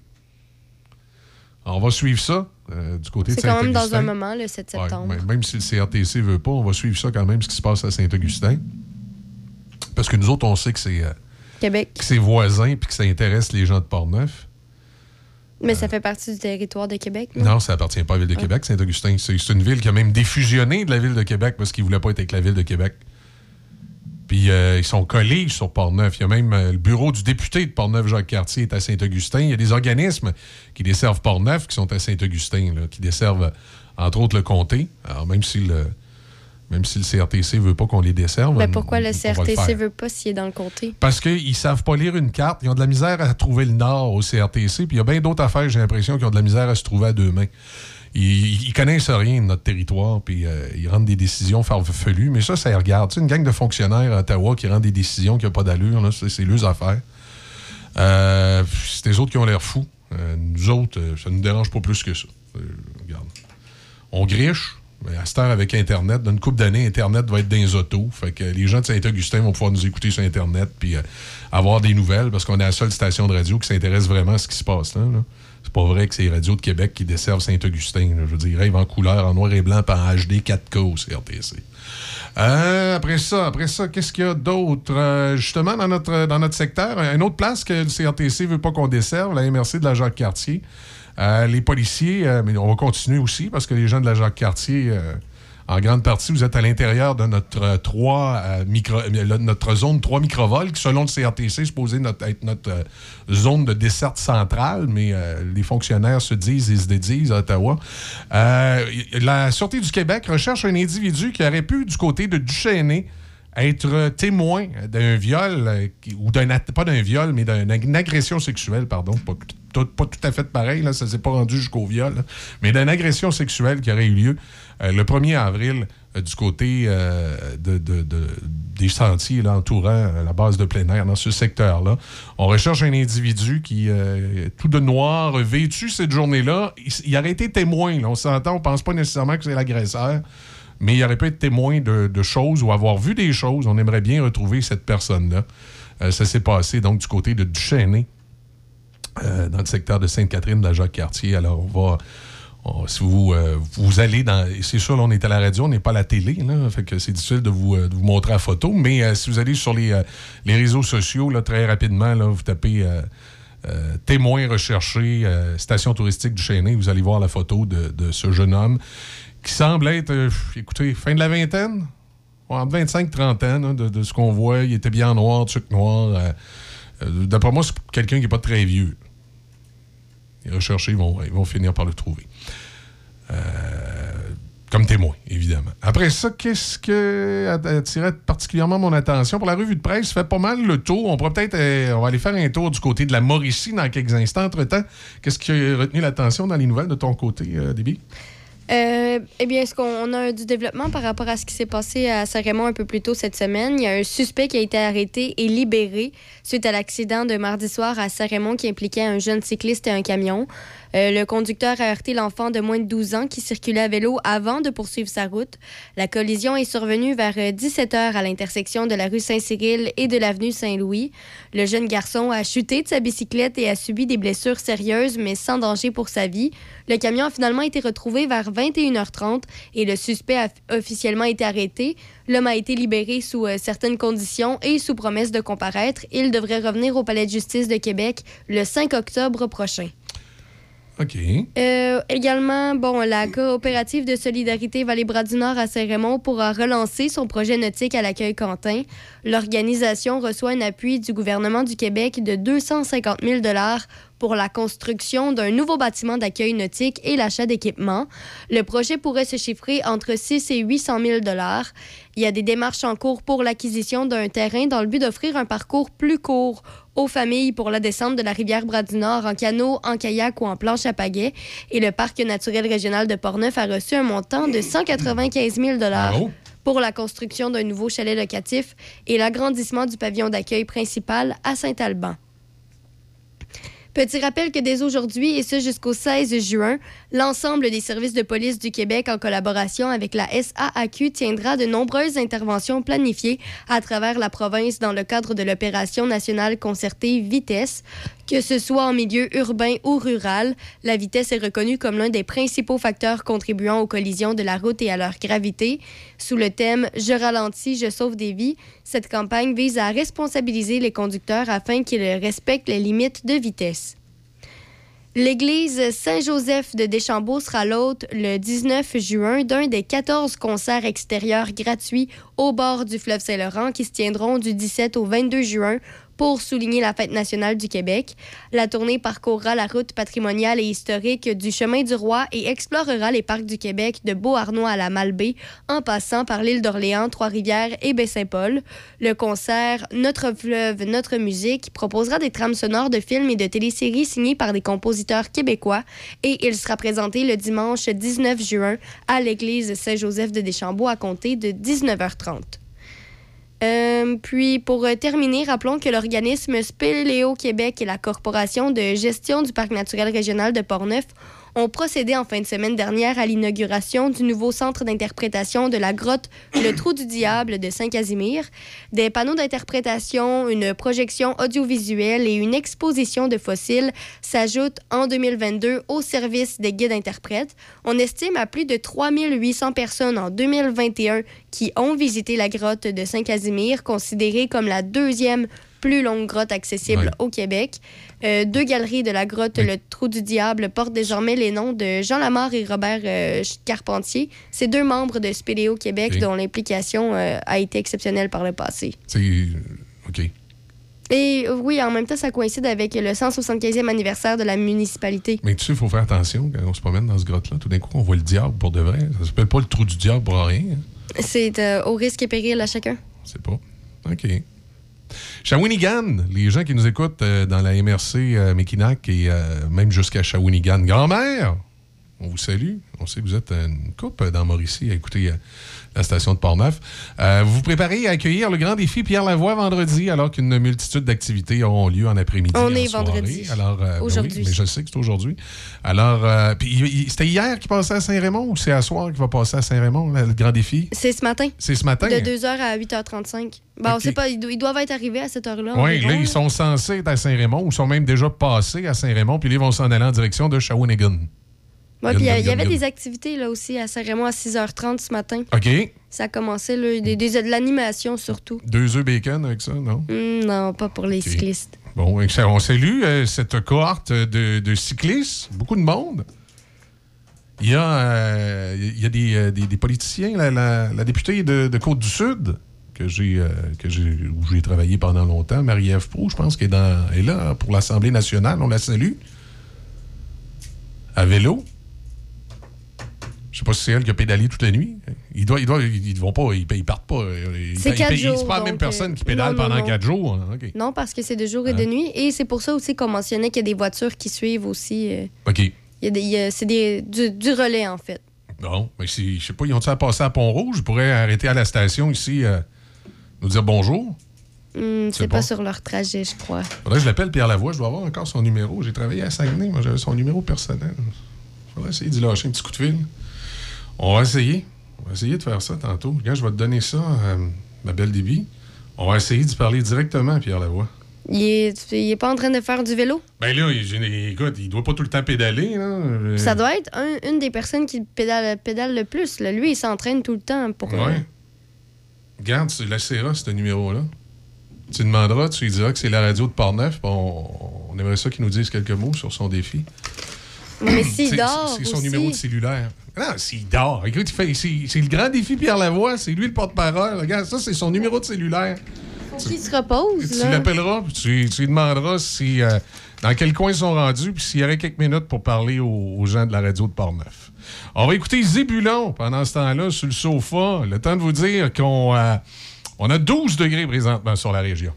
On va suivre ça euh, du côté de C'est quand même dans un moment, le 7 Ouais, septembre. même- même si le CRTC veut pas, on va suivre ça quand même, ce qui se passe à Saint-Augustin. Parce que nous autres, on sait que c'est euh, Québec. que c'est voisin puis que ça intéresse les gens de Portneuf. Mais ça fait partie du territoire de Québec. Non, ça appartient pas à la Ville de Québec, Saint-Augustin. C'est c'est une ville qui a même défusionné de la Ville de Québec parce qu'ils voulaient pas être avec la Ville de Québec. Puis euh, ils sont collés sur Portneuf. Il y a même euh, le bureau du député de Portneuf, Jacques Cartier, est à Saint-Augustin. Il y a des organismes qui desservent Portneuf qui sont à Saint-Augustin, qui desservent, entre autres, le comté. Alors, même si le, même si le CRTC veut pas qu'on les desserve. Mais Ben, pourquoi le on va le CRTC faire. veut pas s'il est dans le comté? Parce qu'ils savent pas lire une carte. Ils ont de la misère à trouver le nord au CRTC. Puis il y a bien d'autres affaires, j'ai l'impression, qui ont de la misère à se trouver à deux mains. Ils, ils connaissent rien de notre territoire, puis euh, ils rendent des décisions farfelues. Mais ça, ça les regarde. Tu sais, une gang de fonctionnaires à Ottawa qui rendent des décisions qui n'ont pas d'allure, c'est c'est leurs affaires. Euh, c'est les autres qui ont l'air fous. Euh, nous autres, euh, ça ne nous dérange pas plus que ça. Regarde. On griche. Mais à cette heure, avec Internet, dans une couple d'années, Internet va être dans les autos. Fait que les gens de Saint-Augustin vont pouvoir nous écouter sur Internet puis avoir des nouvelles parce qu'on est la seule station de radio qui s'intéresse vraiment à ce qui se passe là. là. C'est pas vrai que c'est les radios de Québec qui desservent Saint-Augustin. Je veux dire, rêvent en couleur, en noir et blanc, par HD 4K au CRTC. Après ça, après ça, qu'est-ce qu'il y a d'autre? Euh, justement, dans notre, dans notre secteur, une autre place que le CRTC veut pas qu'on desserve, la MRC de la Jacques-Cartier. Euh, les policiers, euh, mais on va continuer aussi parce que les gens de la Jacques-Cartier, en grande partie, vous êtes à l'intérieur de notre, euh, trois, euh, micro, euh, notre zone 3 microvols, qui, selon le CRTC, est supposée notre- être notre euh, zone de desserte centrale, mais euh, les fonctionnaires se disent et se dédisent à Ottawa. Euh, la Sûreté du Québec recherche un individu qui aurait pu, du côté de Duchesnay, être témoin d'un viol, euh, ou d'un pas d'un viol, mais d'une ag- agression sexuelle, pardon, pas tout, pas tout à fait pareil, là, ça s'est pas rendu jusqu'au viol, mais d'une agression sexuelle qui aurait eu lieu euh, le 1er avril euh, du côté euh, de, de- de- des sentiers entourant la base de plein air dans ce secteur-là. On recherche un individu qui, tout de noir, vêtu cette journée-là, il, aurait été témoin. là. on s'entend, on pense pas nécessairement que c'est l'agresseur mais il aurait pu être témoin de, choses ou avoir vu des choses. On aimerait bien retrouver cette personne-là. Ça s'est passé donc du côté de Duchesnay, euh, dans le secteur de Sainte-Catherine, de la Jacques-Cartier. Alors, on va. si vous, euh, vous allez dans. C'est sûr, là, on est à la radio, on n'est pas à la télé, là, fait que c'est difficile de vous, euh, de vous montrer la photo. Mais si vous allez sur les, les réseaux sociaux, là, très rapidement, là, vous tapez. témoin recherché, station touristique du Chênay, vous allez voir la photo de, ce jeune homme qui semble être, écoutez, fin de la vingtaine, entre 25 et 30 ans, de, de ce qu'on voit. Il était bien en noir, truc noir. Euh, D'après moi, c'est quelqu'un qui n'est pas très vieux. Les recherchés ils vont, ils vont finir par le trouver. Euh, comme témoin, évidemment. Après ça, qu'est-ce qui a attiré particulièrement mon attention? Pour la revue de presse, fait pas mal le tour. On pourrait peut-être euh, on va aller faire un tour du côté de la Mauricie dans quelques instants. Entre-temps, qu'est-ce qui a retenu l'attention dans les nouvelles de ton côté, euh? Euh, eh bien, est-ce qu'on on a du développement par rapport à ce qui s'est passé à Saint-Raymond un peu plus tôt cette semaine? Il y a un suspect qui a été arrêté et libéré suite à l'accident de mardi soir à Saint-Raymond qui impliquait un jeune cycliste et un camion. Euh, le conducteur a heurté l'enfant de moins de 12 ans qui circulait à vélo avant de poursuivre sa route. La collision est survenue vers 17 h à l'intersection de la rue Saint-Cyril et de l'avenue Saint-Louis. Le jeune garçon a chuté de sa bicyclette et a subi des blessures sérieuses, mais sans danger pour sa vie. Le camion a finalement été retrouvé vers 21h30 et le suspect a officiellement été arrêté. L'homme a été libéré sous euh, certaines conditions et sous promesse de comparaître. Il devrait revenir au Palais de justice de Québec le 5 octobre prochain. OK. Euh, également, bon, la coopérative de solidarité Vallée-Bras du Nord à Saint-Raymond pourra relancer son projet nautique à l'accueil Quentin. L'organisation reçoit un appui du gouvernement du Québec de 250 000 pour la construction d'un nouveau bâtiment d'accueil nautique et l'achat d'équipements. Le projet pourrait se chiffrer entre 6 et 800 000 Il y a des démarches en cours pour l'acquisition d'un terrain dans le but d'offrir un parcours plus court aux familles pour la descente de la rivière Bras-du-Nord en canot, en kayak ou en planche à pagaie. Et le parc naturel régional de Portneuf a reçu un montant de 195 000 pour la construction d'un nouveau chalet locatif et l'agrandissement du pavillon d'accueil principal à Saint-Alban. Petit rappel que dès aujourd'hui, et ce jusqu'au 16 juin, l'ensemble des services de police du Québec, en collaboration avec la SAAQ, tiendra de nombreuses interventions planifiées à travers la province dans le cadre de l'opération nationale concertée Vitesse. Que ce soit en milieu urbain ou rural, la vitesse est reconnue comme l'un des principaux facteurs contribuant aux collisions de la route et à leur gravité. Sous le thème Je ralentis, je sauve des vies, cette campagne vise à responsabiliser les conducteurs afin qu'ils respectent les limites de vitesse. L'église Saint-Joseph de Deschambault sera l'hôte le 19 juin d'un des 14 concerts extérieurs gratuits au bord du fleuve Saint-Laurent qui se tiendront du 17 au 22 juin pour souligner la fête nationale du Québec. La tournée parcourra la route patrimoniale et historique du chemin du roi et explorera les parcs du Québec de Beauharnois à la Malbaie en passant par l'île d'Orléans, Trois-Rivières et Baie-Saint-Paul. Le concert Notre fleuve, notre musique proposera des trames sonores de films et de téléséries signées par des compositeurs québécois et il sera présenté le dimanche 19 juin à l'église Saint-Joseph de Deschambault à compter de 19h30. Euh, puis, pour euh, terminer, rappelons que l'organisme Spéléo Québec et la Corporation de gestion du Parc naturel régional de Portneuf ont procédé en fin de semaine dernière à l'inauguration du nouveau centre d'interprétation de la grotte Le Trou du Diable de Saint-Casimir. Des panneaux d'interprétation, une projection audiovisuelle et une exposition de fossiles s'ajoutent en 2022 au service des guides interprètes. On estime à plus de 3800 personnes en 2021 qui ont visité la grotte de Saint-Casimir, considérée comme la deuxième plus longue grotte accessible au Québec. Euh, deux galeries de la grotte Le Trou du Diable portent désormais les noms de Jean Lamar et Robert euh, Carpentier. Ces deux membres de Spéléo Québec dont l'implication euh, a été exceptionnelle par le passé. C'est. OK. Et oui, en même temps, ça coïncide avec le 175e anniversaire de la municipalité. Mais tu sais, il faut faire attention quand on se promène dans ce grotte-là. Tout d'un coup, on voit le diable pour de vrai. Ça s'appelle pas le trou du diable pour rien. hein. C'est au risque et péril à chacun. C'est pas. OK. Shawinigan, les gens qui nous écoutent euh, dans la MRC euh, Mekinac et euh, même jusqu'à Shawinigan. Grand-mère, on vous salue. On sait que vous êtes une coupe dans Mauricie euh, la station de Portneuf. Euh, vous vous préparez à accueillir le grand défi Pierre Lavoie vendredi, alors qu'une multitude d'activités auront lieu en après-midi. On en est soirée. vendredi. Alors, euh, ben oui, Aujourd'hui. mais je sais que c'est aujourd'hui. Alors, euh, c'était hier qu'il passait à Saint-Raymond ou c'est à soir qu'il va passer à Saint-Raymond, là, le grand défi? C'est ce matin. C'est ce matin? De 2h à 8h35. Bon, on Ok. sait pas, ils, do- ils doivent être arrivés à cette heure-là. Oui, là, ils sont censés être à Saint-Raymond ou sont même déjà passés à Saint-Raymond, puis là, ils vont s'en aller en direction de Shawinigan. Puis il y avait des activités là aussi à Saint-Raymond à 6h30 ce matin. OK. Ça a commencé, là, des, des- de l'animation surtout. Deux œufs bacon avec ça, non? Hum, non, pas pour les cyclistes. Bon, on salue euh, cette cohorte de, de cyclistes, beaucoup de monde. Il y a, euh, il y a des, euh, des- des politiciens, la, la- la députée de, de Côte-du-Sud, que j'ai, où j'ai travaillé pendant longtemps, Marie-Ève Proux, je pense qu'elle est, dans- est là pour l'Assemblée nationale. On la salue. À vélo. Je sais pas si c'est elle qui a pédalé toute la nuit. Ils doivent, ils doivent, ils vont pas, ils, ils partent pas. Ils, C'est quatre jours, C'est pas la même donc, personne euh, qui pédale non, non, pendant non. quatre jours. hein. Non, parce que c'est de jour et de nuit. Et c'est pour ça aussi qu'on mentionnait qu'il y a des voitures qui suivent aussi. euh, OK. c'est du, du relais, en fait. Bon, mais si, je sais pas, ils ont-ils à passer à Pont-Rouge? Ils pourraient arrêter à la station ici, euh, nous dire bonjour. Hum, C'est pas bon. sur leur trajet, je crois. Faudrait que je l'appelle Pierre Lavoie. Je dois avoir encore son numéro. J'ai travaillé à Saguenay. Moi, j'avais son numéro personnel. Faudrait essayer d'y lâcher un petit coup de fil. On va essayer. On va essayer de faire ça tantôt. Regarde, je vais te donner ça, euh, ma belle Déby. On va essayer d'y parler directement à Pierre Lavoie. Il est, il est pas en train de faire du vélo? Ben là, il, écoute, il doit pas tout le temps pédaler. Là. Euh, Ça doit être un- une des personnes qui pédale, pédale le plus. là. Lui, il s'entraîne tout le temps pour. euh, Ouais. Regarde, tu l'essaieras, ce numéro-là. Tu demanderas, tu lui diras que c'est la radio de Portneuf. puis On, on aimerait ça qu'il nous dise quelques mots sur son défi. Mais s'il C'est- dort C'est son aussi. numéro de cellulaire. Non, s'il dort. Écoute, c'est le grand défi Pierre Lavoie. C'est lui le porte-parole. Regarde, ça, c'est son numéro de cellulaire. Qu'il se repose. Tu l'appelleras, puis tu, tu lui demanderas si, euh, dans quel coin ils sont rendus, puis s'il y aurait quelques minutes pour parler aux, aux gens de la radio de Portneuf. On va écouter Zébulon pendant ce temps-là sur le sofa. Le temps de vous dire qu'on euh, on a 12 degrés présentement sur la région.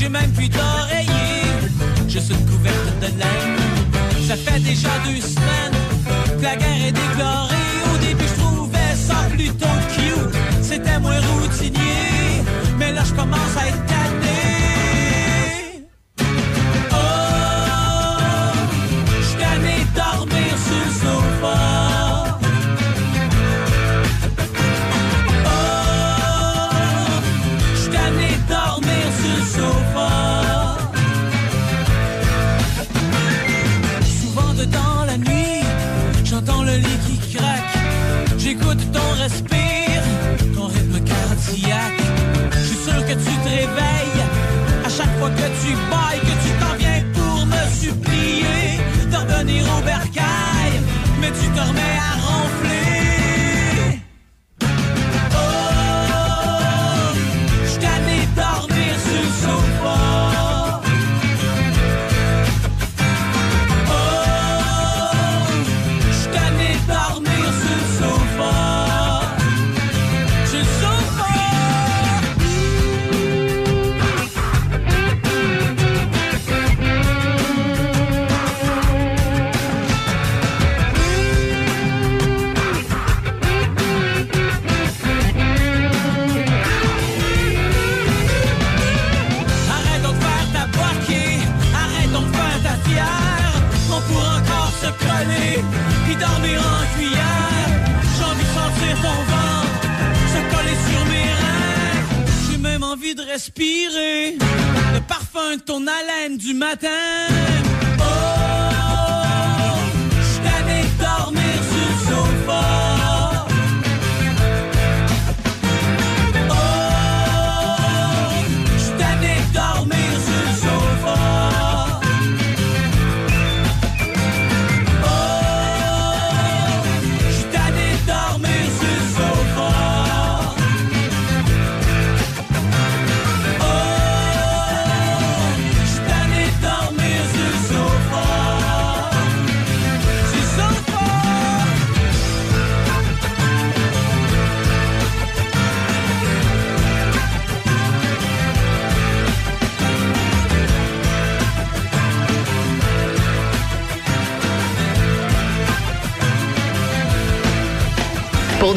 J'ai même plus d'oreiller, je suis couverte de laine. Ça fait déjà deux semaines que la guerre est déclarée. Au début, je trouvais ça plutôt cute. C'était moins routinier, mais là, je commence à être tanné. Respire, ton rythme cardiaque. Je suis sûr que tu te réveilles à chaque fois que tu bailles, que tu t'en viens pour me supplier de revenir au bercail. Mais tu te remets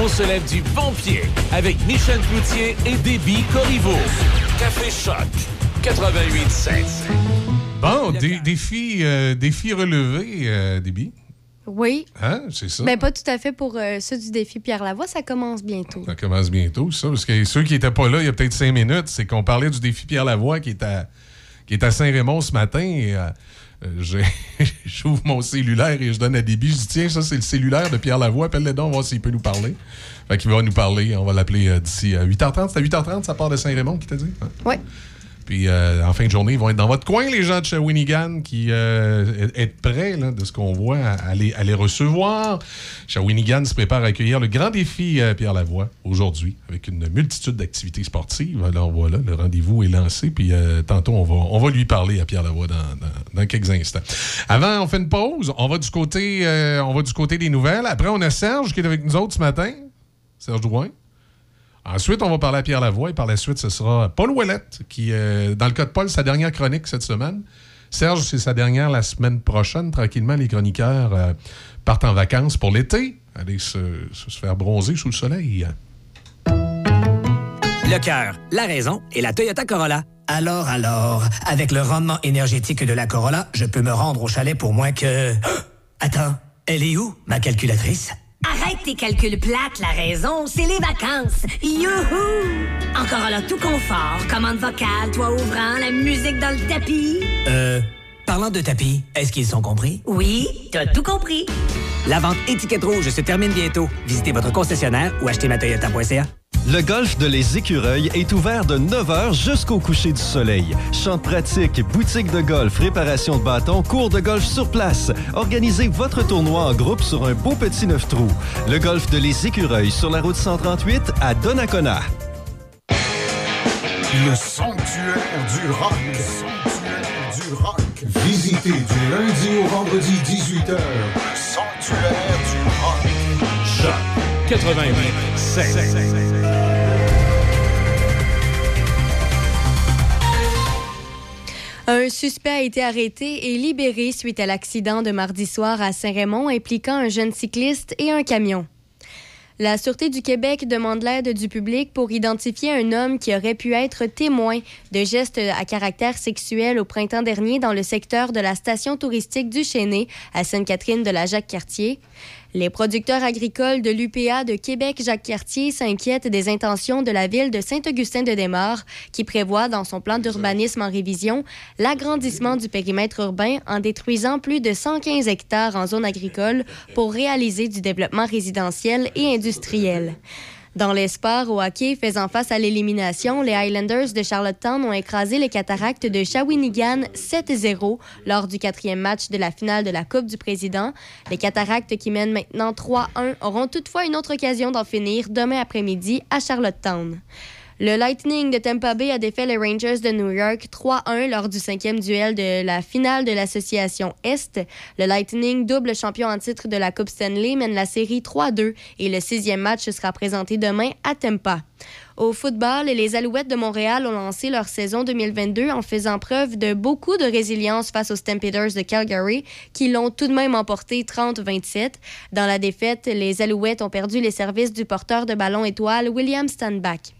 On se lève du bon pied avec Michel Cloutier et Déby Corriveau. Café Choc 88.7. Bon, des, défi, euh, défi relevé, euh, Déby. Oui. Hein, c'est ça. Ben, pas tout à fait pour euh, ceux du défi Pierre Lavoie, ça commence bientôt. Ça commence bientôt, ça. Parce que ceux qui n'étaient pas là il y a peut-être cinq minutes, c'est qu'on parlait du défi Pierre Lavoie qui est à, qui est à Saint-Raymond ce matin. Et, euh, J'ouvre mon cellulaire et je donne à Déby. Je dis, tiens, ça, c'est le cellulaire de Pierre Lavoie. Appelle-le donc, voir s'il peut nous parler. Fait qu'il va nous parler. On va l'appeler euh, d'ici à 8h30. C'est à 8h30, ça part de Saint-Raymond, qui t'a dit? Hein? Oui. Puis euh, en fin de journée, ils vont être dans votre coin, les gens de Shawinigan, qui euh, être prêts, de ce qu'on voit, à, les, à les recevoir. Shawinigan se prépare à accueillir le grand défi euh, Pierre Lavoie aujourd'hui, avec une multitude d'activités sportives. Alors voilà, le rendez-vous est lancé. Puis euh, tantôt, on va, lui parler à Pierre Lavoie dans, dans- quelques instants. Avant, on fait une pause. On va du côté, on va du côté des nouvelles. Après, on a Serge qui est avec nous autres ce matin. Serge Drouin. Ensuite, on va parler à Pierre Lavoie et par la suite, ce sera Paul Ouellette qui, euh, dans le cas de Paul, sa dernière chronique cette semaine. Serge, c'est sa dernière la semaine prochaine. Tranquillement, les chroniqueurs euh, partent en vacances pour l'été. Aller se, se- se faire bronzer sous le soleil. le cœur, la raison et la Toyota Corolla. Alors, alors, avec le rendement énergétique de la Corolla, je peux me rendre au chalet pour moins que... Attends, elle est où, ma calculatrice? Arrête tes calculs plates, la raison, c'est les vacances. Youhou! Encore là, tout confort, commande vocale, toit ouvrant, la musique dans le tapis. Euh, parlant de tapis, est-ce qu'ils sont compris? Oui, t'as tout compris. La vente étiquette rouge se termine bientôt. Visitez votre concessionnaire ou achetez ma Toyota.ca. Le golf de Les Écureuils est ouvert de 9h jusqu'au coucher du soleil. Champs de pratique, boutique de golf, réparation de bâtons, cours de golf sur place. Organisez votre tournoi en groupe sur un beau petit neuf trous. Le golf de Les Écureuils sur la route 138 à Donnacona. Le sanctuaire du rock. Le sanctuaire du rock. Visitez du lundi au vendredi 18h. Le sanctuaire du rock. Choc 88 Un suspect a été arrêté et libéré suite à l'accident de mardi soir à Saint-Raymond impliquant un jeune cycliste et un camion. La Sûreté du Québec demande l'aide du public pour identifier un homme qui aurait pu être témoin de gestes à caractère sexuel au printemps dernier dans le secteur de la station touristique du Chêné à Sainte-Catherine de la Jacques-Cartier. Les producteurs agricoles de l'UPA de Québec-Jacques-Cartier s'inquiètent des intentions de la ville de Saint-Augustin-de-Desmaures qui prévoit dans son plan d'urbanisme en révision l'agrandissement du périmètre urbain en détruisant plus de 115 hectares en zone agricole pour réaliser du développement résidentiel et industriel. Dans les sports au hockey faisant face à l'élimination, les Highlanders de Charlottetown ont écrasé les cataractes de Shawinigan 7-0 lors du quatrième match de la finale de la Coupe du Président. Les cataractes qui mènent maintenant 3-1 auront toutefois une autre occasion d'en finir demain après-midi à Charlottetown. Le Lightning de Tampa Bay a défait les Rangers de New York 3-1 lors du cinquième duel de la finale de l'association Est. Le Lightning, double champion en titre de la Coupe Stanley, mène la série 3-2 et le sixième match sera présenté demain à Tampa. Au football, les Alouettes de Montréal ont lancé leur saison 2022 en faisant preuve de beaucoup de résilience face aux Stampeders de Calgary, qui l'ont tout de même emporté 30-27. Dans la défaite, les Alouettes ont perdu les services du porteur de ballon étoile William Stanback.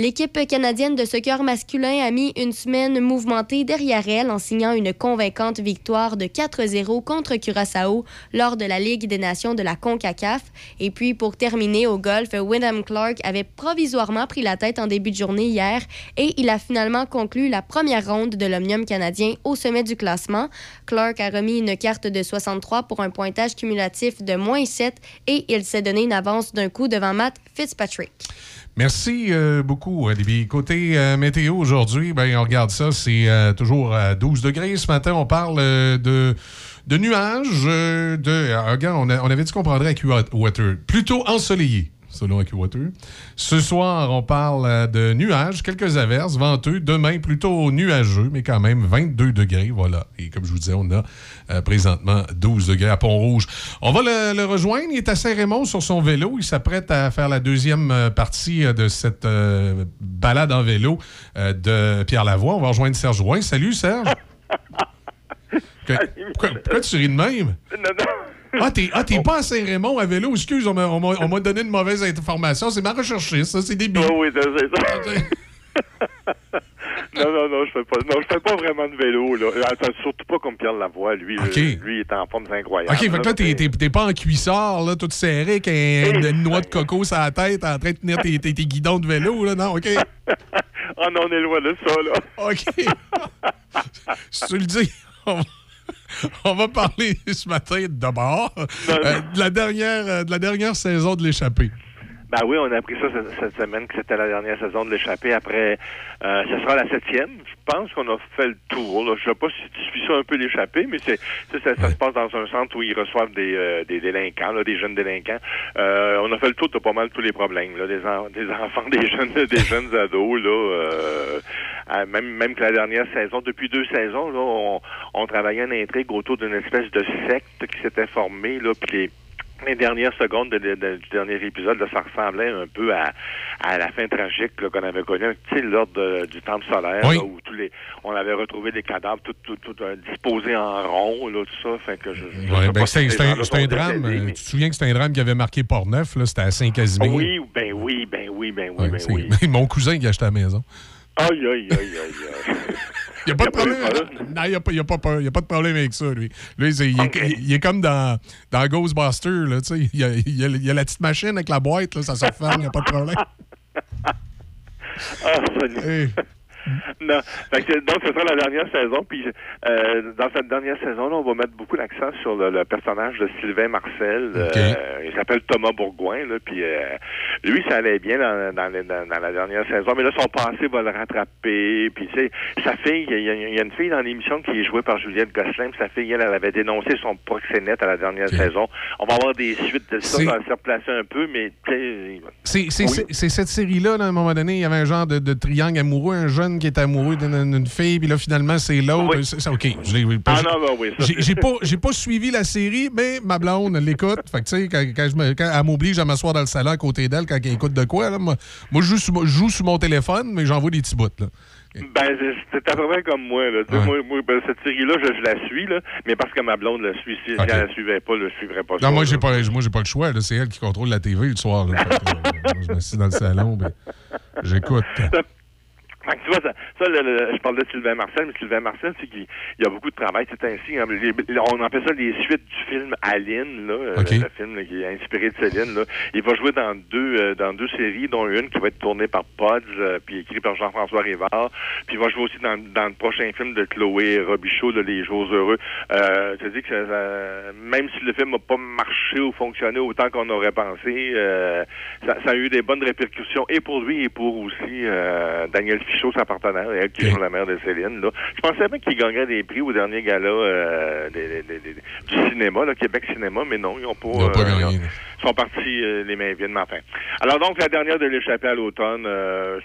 L'équipe canadienne de soccer masculin a mis une semaine mouvementée derrière elle en signant une convaincante victoire de 4-0 contre Curaçao lors de la Ligue des Nations de la CONCACAF. Et puis, pour terminer au golf, Wyndham Clark avait provisoirement pris la tête en début de journée hier et il a finalement conclu la première ronde de l'Omnium canadien au sommet du classement. Clark a remis une carte de 63 pour un pointage cumulatif de moins 7 et il s'est donné une avance d'un coup devant Matt Fitzpatrick. Merci euh, beaucoup, Olivier. Côté euh, météo aujourd'hui, ben, on regarde ça, c'est euh, toujours à 12 degrés. Ce matin, on parle de, de nuages. de, euh, regarde, on, avait dit qu'on prendrait AccuWater. Plutôt ensoleillé, selon AccuWater. Ce soir, on parle euh, de nuages, quelques averses, venteux. Demain, plutôt nuageux, mais quand même 22 degrés. Voilà. Et comme je vous disais, on a euh, présentement 12 degrés à Pont-Rouge. On va le, le rejoindre. Il est à Saint-Raymond sur son vélo. Il s'apprête à faire la deuxième euh, partie de cette euh, balade en vélo euh, de Pierre Lavoie. On va rejoindre Serge Rouen. Salut, Serge. Que- pourquoi, pourquoi tu ris de même? Ah, t'es ah, t'es pas à Saint-Raymond à vélo. Excuse, on m'a- on m'a on m'a donné une mauvaise information. C'est ma recherchiste, ça, c'est débile. Oui, oui, c'est ça. non, non, non, je fais pas, non, je fais pas vraiment de vélo, là. Attends, surtout pas comme Pierre Lavoie, lui. Euh, lui, il est en forme, incroyable. OK, fait que là, t'es- t'es t'es pas en cuissard, là, tout serré, avec un- une, une noix de coco sur la tête, en train de tenir tes, tes- tes guidons de vélo, là, non, OK? Ah non, on est loin de ça, là. OK. si tu le dis, on va, on va parler ce matin d'abord euh, de, la dernière, euh, de la dernière saison de l'échappée. Ben oui, on a appris ça cette, semaine que c'était la dernière saison de l'échappée. Après, euh, ce sera la septième. Je pense qu'on a fait le tour. Là. Je sais pas si tu suis ça un peu l'échappée, mais c'est ça, se passe dans un centre où ils reçoivent des, des délinquants, des jeunes délinquants. On a fait le tour de pas mal tous les problèmes, des, en- des enfants, des jeunes, des jeunes ados, là. Même, même que la dernière saison, depuis deux saisons, là, on, on travaillait une intrigue autour d'une espèce de secte qui s'était formée, là, puis les les dernières secondes de- de- de- du dernier épisode, là, ça ressemblait un peu à, à la fin tragique qu'on avait connue, tu sais, lors de- du temple solaire, Oui. là, où tous les, on avait retrouvé des cadavres tout, tout, tout, euh, disposés en rond, là, tout ça. Fait que je, Ouais, ben, c'est ces c'est un, un drame. décédés, euh, mais- Tu te souviens que c'était un drame qui avait marqué Port-Neuf, là, c'était à Saint-Casimir? Oui, ben oui, ben oui. ben oui, ben oui. mon cousin qui a acheté la maison. Aïe, aïe, aïe, aïe, aïe. Il n'y a pas de problème. Non, il n'y a, pas- y a pas peur. Y a pas de problème avec ça, lui. Il, est, il est comme dans, dans Ghostbusters, là, tu sais. Il y, a, il y a- il y a la petite machine avec la boîte, là, ça se referme, il n'y a pas de problème. Ah, Sony. Non. Que, donc, ce sera la dernière saison. Puis, euh, dans cette dernière saison, là, on va mettre beaucoup l'accent sur le, le personnage de Sylvain Marcel. Euh, il s'appelle Thomas Bourgoin. Là, puis, euh, lui, ça allait bien dans, dans, les- dans- dans la dernière saison. Mais là, son passé va le rattraper. Puis, tu sais, sa fille, il y, a- il y a une fille dans l'émission qui est jouée par Juliette Gosselin. puis Sa fille, elle, elle avait dénoncé son proxénète à la dernière saison. On va avoir des suites de ça. Ça va se replacer un peu, mais... tu sais, C'est Oui. cette série-là, là, à un moment donné, il y avait un genre de, de triangle amoureux, un jeune qui était amoureux d'une fille, puis là, finalement, c'est l'autre. C'est- c'est- OK, je l'ai... Ah non, ben oui, J'ai j'ai pas, j'ai pas suivi la série, mais ma blonde l'écoute. Fait que, tu sais, quand, quand je quand elle m'oblige à m'asseoir dans le salon à côté d'elle quand elle écoute de quoi, là, moi, moi, je, joue sur, mon- je joue sur mon téléphone, mais j'envoie des petits bouts, là. Ben, c'est- à peu près comme moi. Là. Ouais. Moi, moi, ben, cette série-là, je, je la suis, là, mais parce que ma blonde la suit. Si Ok. elle la suivait pas, je ne suivrais pas ça. Non, moi, là. j'ai pas, moi, j'ai pas le choix. là. C'est elle qui contrôle la TV le soir. là. Fait euh, moi, je m'assieds dans le salon, ben, j'écoute. Fait que tu vois, ça, ça, le- le- je parle de Sylvain Marcel, mais Sylvain Marcel, c'est qu'il il y a beaucoup de travail. C'est ainsi. hein, les- on appelle ça les suites du film Aline, là, euh, le, le film là, qui est inspiré de Céline. Là. Il va jouer dans deux euh, dans deux séries, dont une qui va être tournée par Podge, euh, puis écrit par Jean-François Rivard. Puis il va jouer aussi dans, dans le prochain film de Chloé Robichaud, là, Les Jours Heureux. Euh, tu dis que ça- même si le film n'a pas marché ou fonctionné autant qu'on aurait pensé, euh, ça, ça a eu des bonnes répercussions et pour lui et pour aussi euh, Daniel Fichot, sa partenaire, elle qui joue la mère de Céline. Là. Je pensais bien qu'il gagnerait des prix au dernier gala euh, des- des- des- du cinéma, là, Québec Cinéma, mais non, ils n'ont pas, Ils ont pas euh, gagné. ils sont partis euh, les mains vides, enfin. Alors donc, la dernière de l'échappée à l'automne,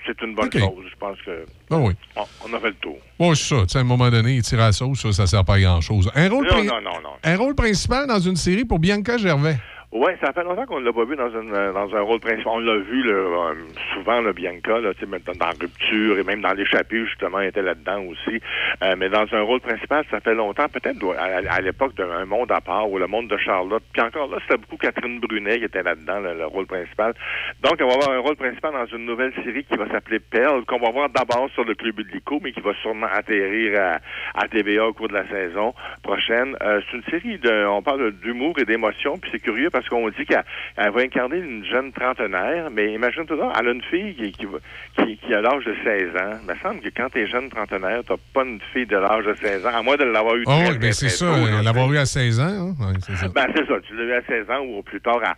c'est une bonne chose. Je pense que Ah oui. on, on a fait le tour. Bon, c'est ça. Tu sais, à un moment donné, tirer à la sauce, ça, ça sert pas à grand-chose. Un rôle, Non, prin- non, non, non. un rôle principal dans une série pour Bianca Gervais. Oui, ça fait longtemps qu'on ne l'a pas vu dans, une, euh, dans un rôle principal. On l'a vu là, euh, souvent, là, Bianca, là, dans, Rupture et même dans l'échappée, justement, elle était là-dedans aussi. Euh, mais dans un rôle principal, ça fait longtemps, peut-être à, l'époque d'un monde à part ou le monde de Charlotte. Puis encore là, c'était beaucoup Catherine Brunet qui était là-dedans, le, le rôle principal. Donc, on va avoir un rôle principal dans une nouvelle série qui va s'appeler Perle, qu'on va voir d'abord sur le Club Illico, mais qui va sûrement atterrir à, à TVA au cours de la saison prochaine. Euh, c'est une série de, on parle d'humour et d'émotion, puis c'est curieux parce qu'on dit qu'elle elle va incarner une jeune trentenaire, mais imagine toi elle a une fille qui, qui, va- qui, qui a l'âge de 16 ans. Il me semble que quand t'es jeune trentenaire, t'as pas une fille de l'âge de 16 ans, à moins de l'avoir eu Oh, très, oui, très, ben c'est ça. là, L'avoir eu à 16 ans, hein? Ouais, c'est ça. ben, c'est ça. Tu l'as eu à 16 ans ou plus tard à,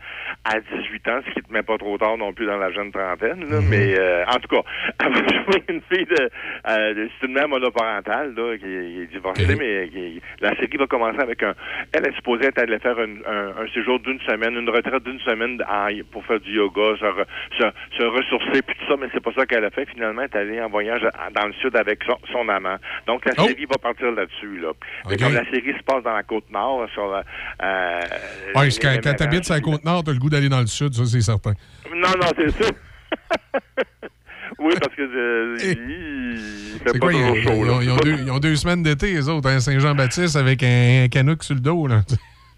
à 18 ans, ce qui te met pas trop tard non plus dans la jeune trentaine. Là. Mais euh, en tout cas, elle va jouer une fille de... Euh, de- c'est une mère monoparentale là, qui, est- qui est divorcée, mais qui- la série va commencer avec un... Elle est supposée être allée faire un, un- un séjour d'une semaine, une retraite d'une semaine pour faire du yoga, se, re- se, se ressourcer, puis tout ça, mais c'est pas ça qu'elle a fait. Finalement, elle est allée en voyage dans le sud avec son, son amant. Donc, la série va partir là-dessus. Là. Mais Ok. comme la série se passe dans la Côte-Nord, sur la... euh, Ouais, les- quand t'habites sur la Côte-Nord, t'as le goût d'aller dans le Sud, ça, c'est certain. non, non, c'est ça. oui, parce que euh, il fait C'est pas quoi, ils, toujours ils- chaud. ils là. ont, ils ont deux, ils ont deux semaines d'été, les autres, hein, Saint-Jean-Baptiste avec un, un sur le dos, là.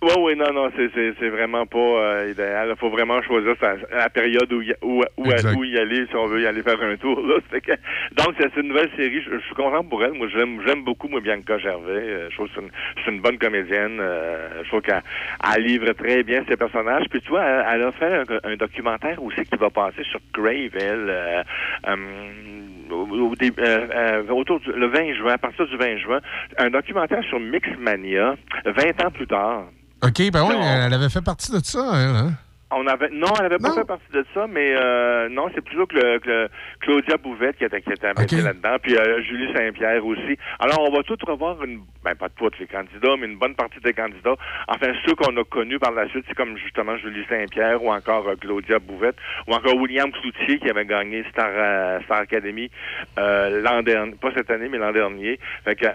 Oui, oui, non, non, c'est, vraiment pas euh, idéal. Il faut vraiment choisir sa- la période où, y, où, où, où y aller si on veut y aller faire un tour. Là. Que- donc, c'est, une nouvelle série. Je, je suis content pour elle. Moi, j'aime, j'aime beaucoup moi, Bianca Gervais. Euh, Je trouve que c'est une, c'est une bonne comédienne. Euh, je trouve qu'elle elle livre très bien ses personnages. Puis, tu vois, elle, elle a fait un, un documentaire aussi qui va passer sur Crave, elle. euh, euh, au, euh, euh, autour du, le 20 juin, à partir du 20 juin, un documentaire sur Mixmania, 20 ans plus tard. OK, ben oui, elle avait fait partie de ça, elle, hein? On avait non, elle n'avait pas fait partie de ça, mais euh, non, c'est plutôt que, le- que le- Claudia Bouvette qui était, qui était amenée là-dedans, puis euh, Julie Saint-Pierre aussi. Alors, on va tous revoir une, ben pas tous les candidats, mais une bonne partie des candidats. Enfin, ceux qu'on a connus par la suite, c'est comme justement Julie Saint-Pierre ou encore euh, Claudia Bouvette ou encore William Cloutier qui avait gagné Star, euh, Star Academy euh, l'an dernier, pas cette année, mais l'an dernier. Fait que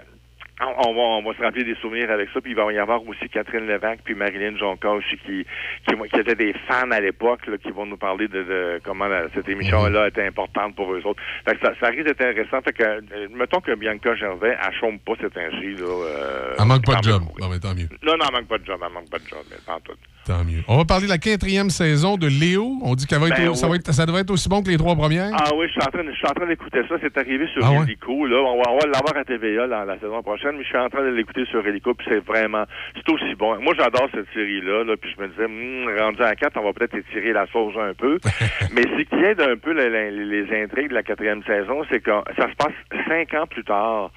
on on va, on va se rappeler des souvenirs avec ça. Puis il va y avoir aussi Catherine Levac puis Marilyn Jonca aussi qui, qui, qui étaient des fans à l'époque, qui vont nous parler de, de comment la- cette émission-là était importante pour eux autres. Fait que ça, ça risque d'être intéressant. Fait que, euh, mettons que Bianca Gervais, elle chôme pas cet ainsi. Là, euh, Elle manque pas de job. Non, mais tant mieux. Non, non, elle manque pas de job. Elle manque pas de job. Mais en tout. Tant mieux. On va parler de la quatrième saison de Léo. On dit qu'elle va être, Ben ça, va être- ça devrait être aussi bon que les trois premières. Ah oui, je suis en train, je suis en train d'écouter ça. C'est arrivé sur Ah ouais? Helico. Là. On va, l'avoir à TVA la, la saison prochaine, mais je suis en train de l'écouter sur Helico, puis c'est vraiment... C'est aussi bon. Moi, j'adore cette série-là, là, puis je me disais, Hum, rendu à 4, on va peut-être étirer la sauce un peu. mais ce qui aide un peu les, les- les intrigues de la quatrième saison, c'est que ça se passe cinq ans plus tard.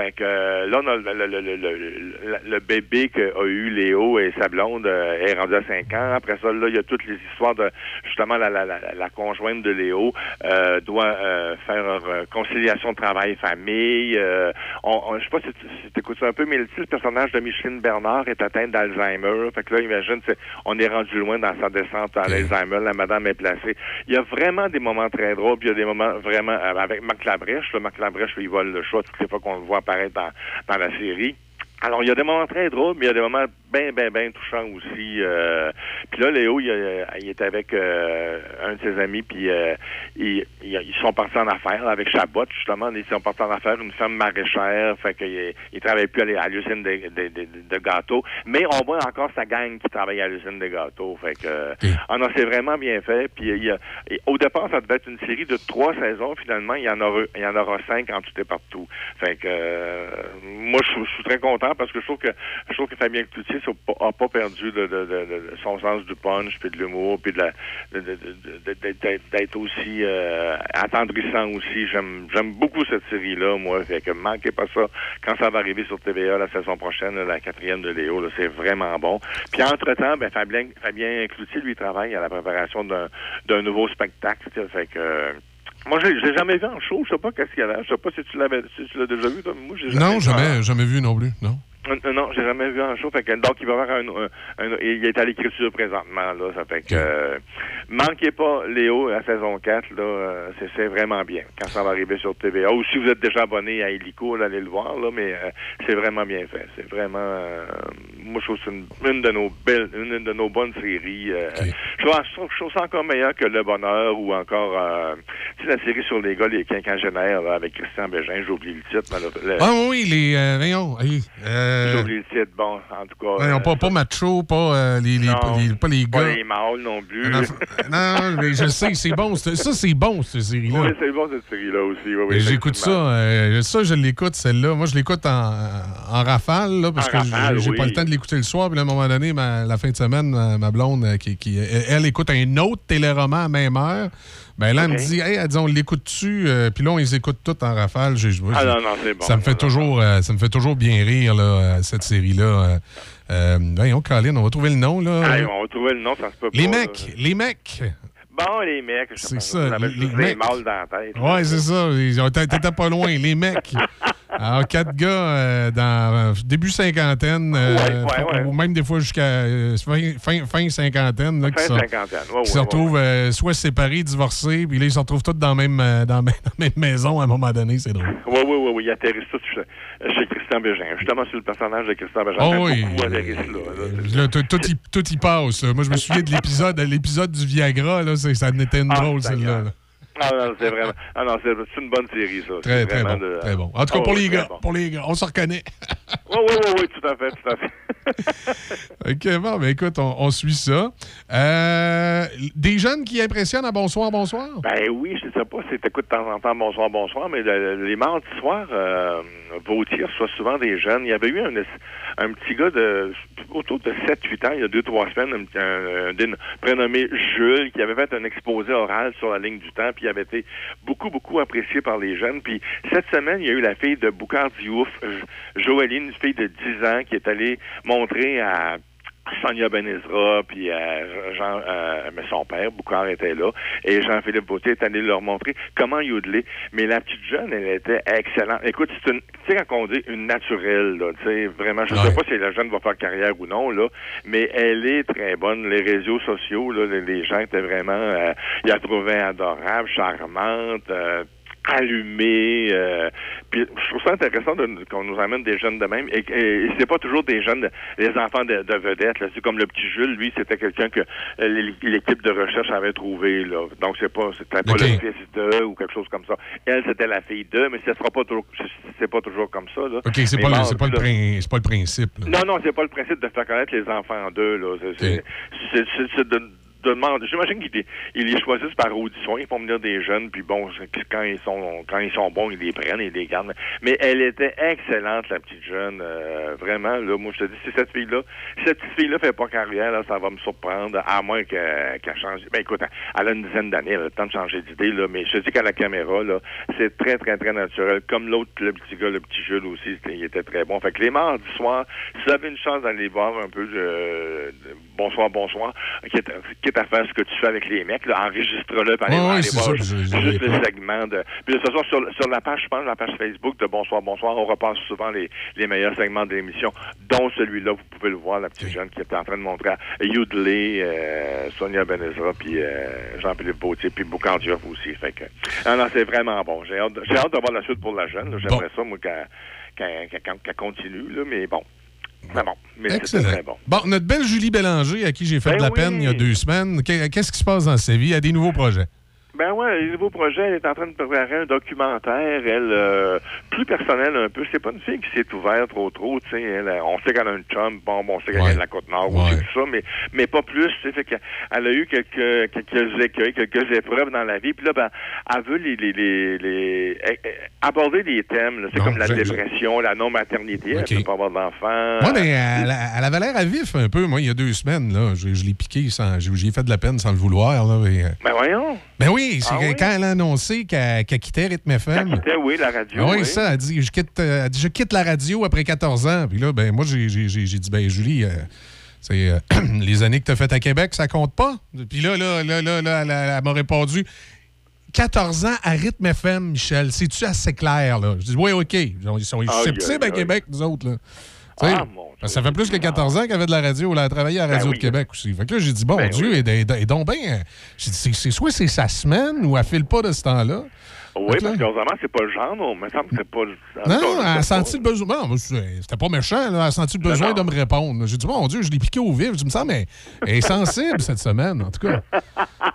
Fait que euh, là, on a le, le, le, le, le- le bébé qu'a eu Léo et sa blonde euh, est rendu à 5 ans. Après ça, là, il y a toutes les histoires de justement la, la, la, la conjointe de Léo euh, doit euh, faire euh, conciliation travail-famille. Euh, on, on- je sais pas si tu si t'écoutes ça un peu, mais le, le personnage de Micheline Bernard est atteint d'Alzheimer. Fait que là, imagine, on est rendu loin dans sa descente à l'Alzheimer. La madame est placée. Il y a vraiment des moments très drôles, puis il y a des moments vraiment avec Marc Labrèche. Là, Marc Labrèche, il vole le choix toutes les fois qu'on le voit apparaître dans, dans la série. Alors, il y a des moments très drôles, mais il y a des moments bien, bien, bien touchants aussi. Euh, puis là, Léo, il, euh, il est avec euh, un de ses amis, puis euh, ils, ils, sont partis en affaires là, avec Chabot, justement. Ils sont partis en affaires, une femme maraîchère, fait qu'il il travaille plus à l'usine de, de, de, de gâteaux. Mais on voit encore sa gang qui travaille à l'usine de gâteaux. Fait que, euh, ah non, c'est vraiment bien fait. Puis il y a- et au départ, ça devait être une série de trois saisons. Finalement, il y en aura, il y en aura cinq en tout et partout. Fait que, euh, moi, je, je suis très content parce que je trouve que je trouve que Fabien Cloutier n'a pas perdu de, de- de- de son sens du punch, puis de l'humour, puis d'être aussi euh, attendrissant aussi. J'aime beaucoup cette série-là, moi. Fait que manquez pas ça quand ça va arriver sur TVA la saison prochaine, là, la quatrième de Léo. là, C'est vraiment bon. Puis entre-temps, ben, Fabien, Fabien Cloutier, lui, travaille à la préparation d'un nouveau spectacle. Fait que... moi, j'ai j'ai jamais vu en show. Je sais pas qu'est-ce qu'il y a. Je sais pas si tu l'avais, si tu l'as déjà vu. Toi. Moi, j'ai Non, vu jamais, jamais vu non plus. Non. Euh, Non, j'ai jamais vu un show. Fait que, donc, il va y avoir un, un- un- il est à l'écriture présentement, là. Ça fait que, euh, manquez pas Léo à saison 4, là. euh, c'est, vraiment bien. Quand ça va arriver sur TVA. Ou si vous êtes déjà abonné à Helico, là, allez le voir, là. Mais, euh, c'est vraiment bien fait. C'est vraiment, euh, moi, je trouve que c'est une, une de nos belles, une de nos bonnes séries. euh, je, trouve, je, trouve, je trouve ça encore meilleur que Le Bonheur ou encore, euh, tu sais, la série sur les gars, les quinquagénaires, là, avec Christian Bégin. J'oublie le titre, malheureusement. Le- Ah oui, les. Euh, voyons, hey, euh, J'oublie le titre. Bon, en tout cas. voyons, euh, pas, pas macho, pas, euh, les, les, Non, pas les, pas les pas gars. les mâles non plus. Enfant- non, mais je sais, c'est bon. Ça, c'est bon, cette série-là. Oui, c'est bon cette série-là aussi. Oui, oui, J'écoute ça, ça, je l'écoute, celle-là. Moi, je l'écoute en, en rafale, là, parce En que j'ai- j'ai pas oui. le temps de l'écouter le soir. Puis là, à un moment donné, ma- la fin de semaine, ma, blonde, qui, qui- elle, elle écoute un autre téléroman à même heure. Ben là, elle me dit, hey, elle dit, on l'écoute-tu? Euh, puis là, on les écoute toutes en rafale. J'ai- j'ai- Ah non, non, c'est bon. Ça me fait toujours, euh, ça me fait toujours bien rire, là, euh, cette série-là. Euh, euh, voyons, Colin, on va trouver le nom, là. On va trouver le nom, ça se peut les pas, mecs, là. les mecs. Bon, les mecs, C'est ça, les- les mecs. mâles dans la tête. Ouais, c'est ça. Ils ont- T'étais pas loin. Les mecs. Alors, quatre gars euh, dans euh, début cinquantaine, euh, Ouais, ouais, ouais. ou même des fois jusqu'à fin, fin, cinquantaine. Là, qui Fin cinquantaine, se retrouvent soit séparés, divorcés, puis là, ils se retrouvent tous dans la même, dans même, dans la même maison à un moment donné. C'est drôle. Oui, oui, oui, oui, ils atterrissent tous chez, chez Christian Bégin. Justement, sur le personnage de Christian Bégin. Oh oui. Beaucoup atterrissent là. là. Là, tout, y, tout y passe. Moi, je me souviens de l'épisode l'épisode du Viagra. Là, ça en était une Ah, drôle, celle-là. là. Ah non, c'est vraiment. Ah non, c'est une bonne série, ça. Très, très bon. de- Très bon. En tout cas, Oh, pour les gars. bon. Pour les gars. On se reconnaît. Oui, oui, oui, oui, tout à fait, tout à fait. OK, bon, ben écoute, on, on suit ça. Euh, des jeunes qui impressionnent à bonsoir, bonsoir? Ben oui, je sais pas si t'écoutes de temps en temps bonsoir, bonsoir, mais le- les mardis soirs, euh, Vautier reçoit souvent des jeunes. Il y avait eu un, un petit gars de autour de 7-8 ans, il y a 2-3 semaines, un, un- prénommé Jules, qui avait fait un exposé oral sur la ligne du temps, puis il avait été beaucoup, beaucoup apprécié par les jeunes. Puis cette semaine, il y a eu la fille de Boucard Diouf, Jo- Joëline, une fille de 10 ans, qui est allée montrer à Sonia Benezra, puis euh, Jean, euh, mais son père, Boucard était là, et Jean-Philippe Vautier est allé leur montrer comment yodeler. Mais la petite jeune, elle était excellente. Écoute, c'est une, tu sais, quand on dit une naturelle, là, tu sais, vraiment, je ne sais pas si la jeune va faire carrière ou non, là, mais elle est très bonne. Les réseaux sociaux, là, les, les gens étaient vraiment, euh, ils la trouvaient adorable, charmante, euh, allumés. euh, puis je trouve ça intéressant qu'on nous amène des jeunes de même. Et, et- et c'est pas toujours des jeunes, les enfants de, de vedettes. là. C'est comme le petit Jules, lui, c'était quelqu'un que euh, l'é- l'équipe de recherche avait trouvé. Là. Donc c'est pas, c'était pas le fils de ou quelque chose comme ça. Elle, c'était la fille de, mais ce sera pas toujours, c'est pas toujours comme ça. Là. OK, c'est pas, pas, pas le principe. là. non, non, c'est pas le principe de faire connaître les enfants d'eux. Là. C'est, c'est, c'est- c'est- c'est de, de demander. J'imagine qu'ils ils les choisissent par audition. Ils font venir des jeunes, puis bon, quand ils sont quand ils sont bons, ils les prennent, ils les gardent. Mais elle était excellente, la petite jeune. euh, vraiment, là, moi, je te dis, si cette fille-là, cette fille-là fait pas carrière, là, ça va me surprendre, à moins qu'elle, qu'elle change. Ben écoute, elle a une dizaine d'années, elle a le temps de changer d'idée, là, mais je te dis qu'à la caméra, là, c'est très, très, très naturel. Comme l'autre, le petit gars, le petit Jules aussi, il était très bon. Fait que les mardis soirs, si vous avez une chance d'aller voir un peu de, de bonsoir, bonsoir, à faire ce que tu fais avec les mecs, enregistre-le, allez Ouais, voir, ça, juste, je- le segment de. Puis de toute façon, sur, sur la page, je pense, la page Facebook de Bonsoir, Bonsoir, on repasse souvent les, les meilleurs segments de l'émission, dont celui-là, vous pouvez le voir, la petite jeune qui était en train de montrer à Youdley, euh, Sonia Benezra, puis euh, Jean-Philippe Bautier, puis Boukandioff aussi. Fait que, non, non, c'est vraiment bon. J'ai hâte, hâte de voir la suite pour la jeune. J'aimerais ça, moi, qu'elle continue, là, mais bon. Bon, mais Excellent. très bon. Bon, notre belle Julie Bélanger, à qui j'ai fait Ben de la oui. peine il y a deux semaines, qu'est- qu'est-ce qui se passe dans sa vie? A des nouveaux projets. Ben ouais, le nouveau projet, elle est en train de préparer un documentaire, elle, euh, plus personnel un peu. C'est pas une fille qui s'est ouverte trop trop, tu sais. Elle, on sait qu'elle a une chum, bon, bon, on sait qu'elle vient de la tout ça, mais, mais pas plus, tu sais. Fait qu'elle elle a eu quelques, quelques écueils, quelques épreuves dans la vie, puis là, ben, elle veut les, les, les, les- eh, eh, aborder des thèmes. C'est Non, comme la dépression, la non-maternité, Ok. elle peut pas avoir d'enfants. Moi, mais elle, elle avait l'air à vif un peu, moi, il y a deux semaines. Là. Je, je l'ai piqué, sans, j'ai fait de la peine sans le vouloir. Là, et, euh, Ben voyons. ben oui, Ah oui? quand elle a annoncé qu'elle quittait Rythme FM. C'était, oui, la radio. Oui, oui. ça, elle dit, je quitte, euh, elle dit, je quitte la radio après 14 ans. Puis là, ben, moi, j'ai dit, ben, Julie, euh, c'est euh, les années que tu as faites à Québec, ça compte pas. Puis là, là, là, là, là, elle, elle m'a répondu, 14 ans à Rythme FM, Michel, c'est-tu assez clair, là? Je dis, oui, OK. Ils sont susceptibles à. Québec, nous autres, là. Ah, que ça fait plus que 14 ans qu'elle avait de la radio. Elle a travaillé à la Ben Radio oui. de Québec aussi. Fait que là, j'ai dit, bon Ben Dieu, et, et- et donc, ben, j'ai dit, c'est- c'est soit c'est sa semaine ou elle file pas de ce temps-là. Oui, parce que c'est pas le genre, non. Il me semble que c'est pas le non, elle a senti le besoin. Non, c'était pas méchant, là. Elle a senti le besoin de me répondre. J'ai dit, mon Dieu, je l'ai piqué au vif. Je me sens, mais elle est sensible cette semaine, en tout cas.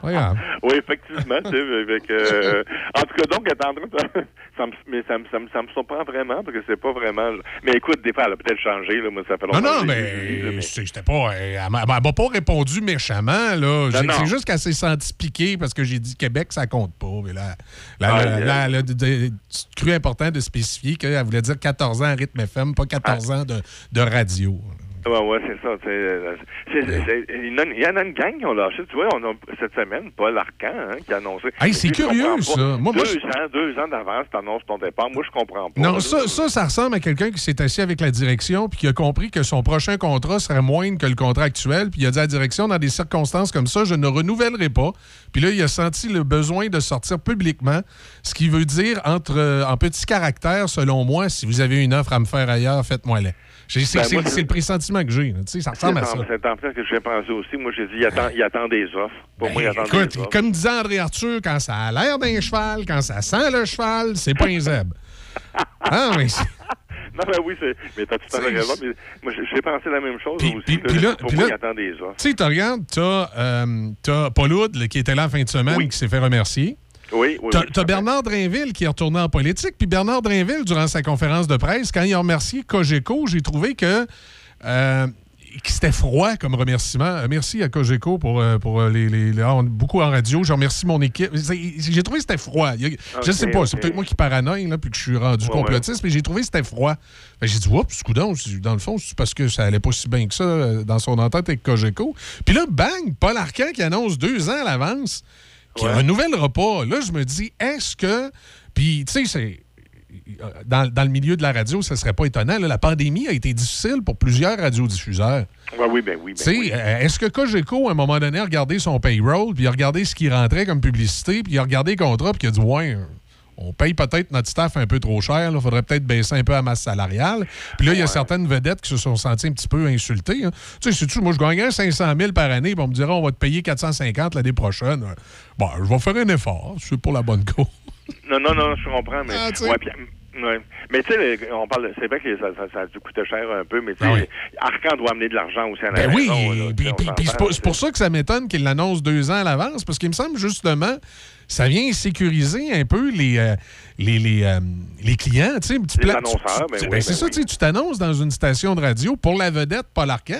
Grave. Oui, effectivement. euh, en tout cas, donc, elle est en train de... ça me, mais ça me, ça, me, ça me surprend vraiment parce que c'est pas vraiment... Mais écoute, des fois, elle a peut-être changé. Là, moi, ça fait Non, longtemps non, là, mais j'étais pas. Elle m'a pas répondu méchamment, là. Non. C'est juste qu'elle s'est sentie piquée parce que j'ai dit Québec, ça compte pas. Mais là, là, Ah, là, elle- là, elle a de- de- cru important de spécifier qu'elle voulait dire 14 ans à rythme FM, pas 14 ans de, de radio. Ouais, ouais, c'est ça. tu euh, c'est- c'est- Il y en a- une gang qui ont lâché. Tu vois, on a cette semaine Paul Arcan hein, qui a annoncé. Hey, c'est curieux, ça. Moi, moi, deux je- ans, deux ans d'avance, t'annonces ton départ. Moi, je comprends pas. Non, ça, ça, ça ressemble à quelqu'un qui s'est assis avec la direction puis qui a compris que son prochain contrat serait moindre que le contrat actuel. Puis il a dit à la direction, dans des circonstances comme ça, je ne renouvellerai pas. Puis là, il a senti le besoin de sortir publiquement, ce qui veut dire, entre, euh, en petit caractère, selon moi, si vous avez une offre à me faire ailleurs, faites-moi-la. C'est Ben, c'est- le pressentiment que j'ai. là. Ça ressemble à ça. C'est en fait que j'ai pensé aussi. Moi, j'ai dit, il attend, il attend des offres. Pour moi, il attend Écoute, des offres. comme disait André Arthur, quand ça a l'air d'un cheval, quand ça sent le cheval, c'est pas un zèbre. Ah, mais Non, ben oui, c'est. Mais t'as tout à fait raison. mais moi, j'ai pensé la même chose aussi. puis- puis là- pour puis moi, là- il attend des offres. Tu sais, tu regardes, t'as euh, Paul là, qui était là en fin de semaine, qui s'est fait remercier. Oui, oui. T'as oui. Bernard Drainville qui est retourné en politique. Puis Bernard Drainville, durant sa conférence de presse, quand il a remercié Cogeco, j'ai trouvé que, euh, que c'était froid comme remerciement. Euh, Merci à Cogeco pour, euh, pour les, les- les- on est beaucoup en radio. Je remercie mon équipe. J'ai trouvé que c'était froid. A- je Ok, sais pas, c'est peut-être moi qui paranoïe, là, puis que je suis rendu Ouais, complotiste, mais j'ai trouvé que c'était froid. Que J'ai dit, oups, coudon, dans le fond, c'est parce que ça allait pas si bien que ça dans son entente avec Cogeco. Puis là, bang, Paul Arcan qui annonce deux ans à l'avance qui renouvellera pas. Là, je me dis, est-ce que. Puis, tu sais, c'est. Dans, dans le milieu de la radio, ce serait pas étonnant. là, la pandémie a été difficile pour plusieurs radiodiffuseurs. Ouais, oui, ben oui. Ben oui. euh, est-ce que Cogeco, à un moment donné, a regardé son payroll, puis a regardé ce qui rentrait comme publicité, puis il a regardé les contrats, puis il a dit, ouais, on paye peut-être notre staff un peu trop cher. Il faudrait peut-être baisser un peu la masse salariale. Puis là, il y a certaines vedettes qui se sont senties un petit peu insultées. hein. Tu sais, moi, je gagnerais 500 000 par année, puis on me dirait, on va te payer 450 l'année prochaine. Bon, je vais faire un effort. C'est pour la bonne cause. Non, non, non, je comprends, mais. Ah, ouais, ouais. Mais tu sais, on parle. C'est vrai que ça, ça, ça coûter cher un peu, mais sais, Arcan doit amener de l'argent aussi à la Ben oui, c'est pour, ça que ça m'étonne qu'il l'annonce deux ans à l'avance, parce qu'il me semble justement, ça vient sécuriser un peu les, euh, les, les, euh, les clients. tu sais, tu Les annonceurs, ben oui, ben c'est ben ça, oui. tu t'annonces dans une station de radio pour la vedette Paul Arcan.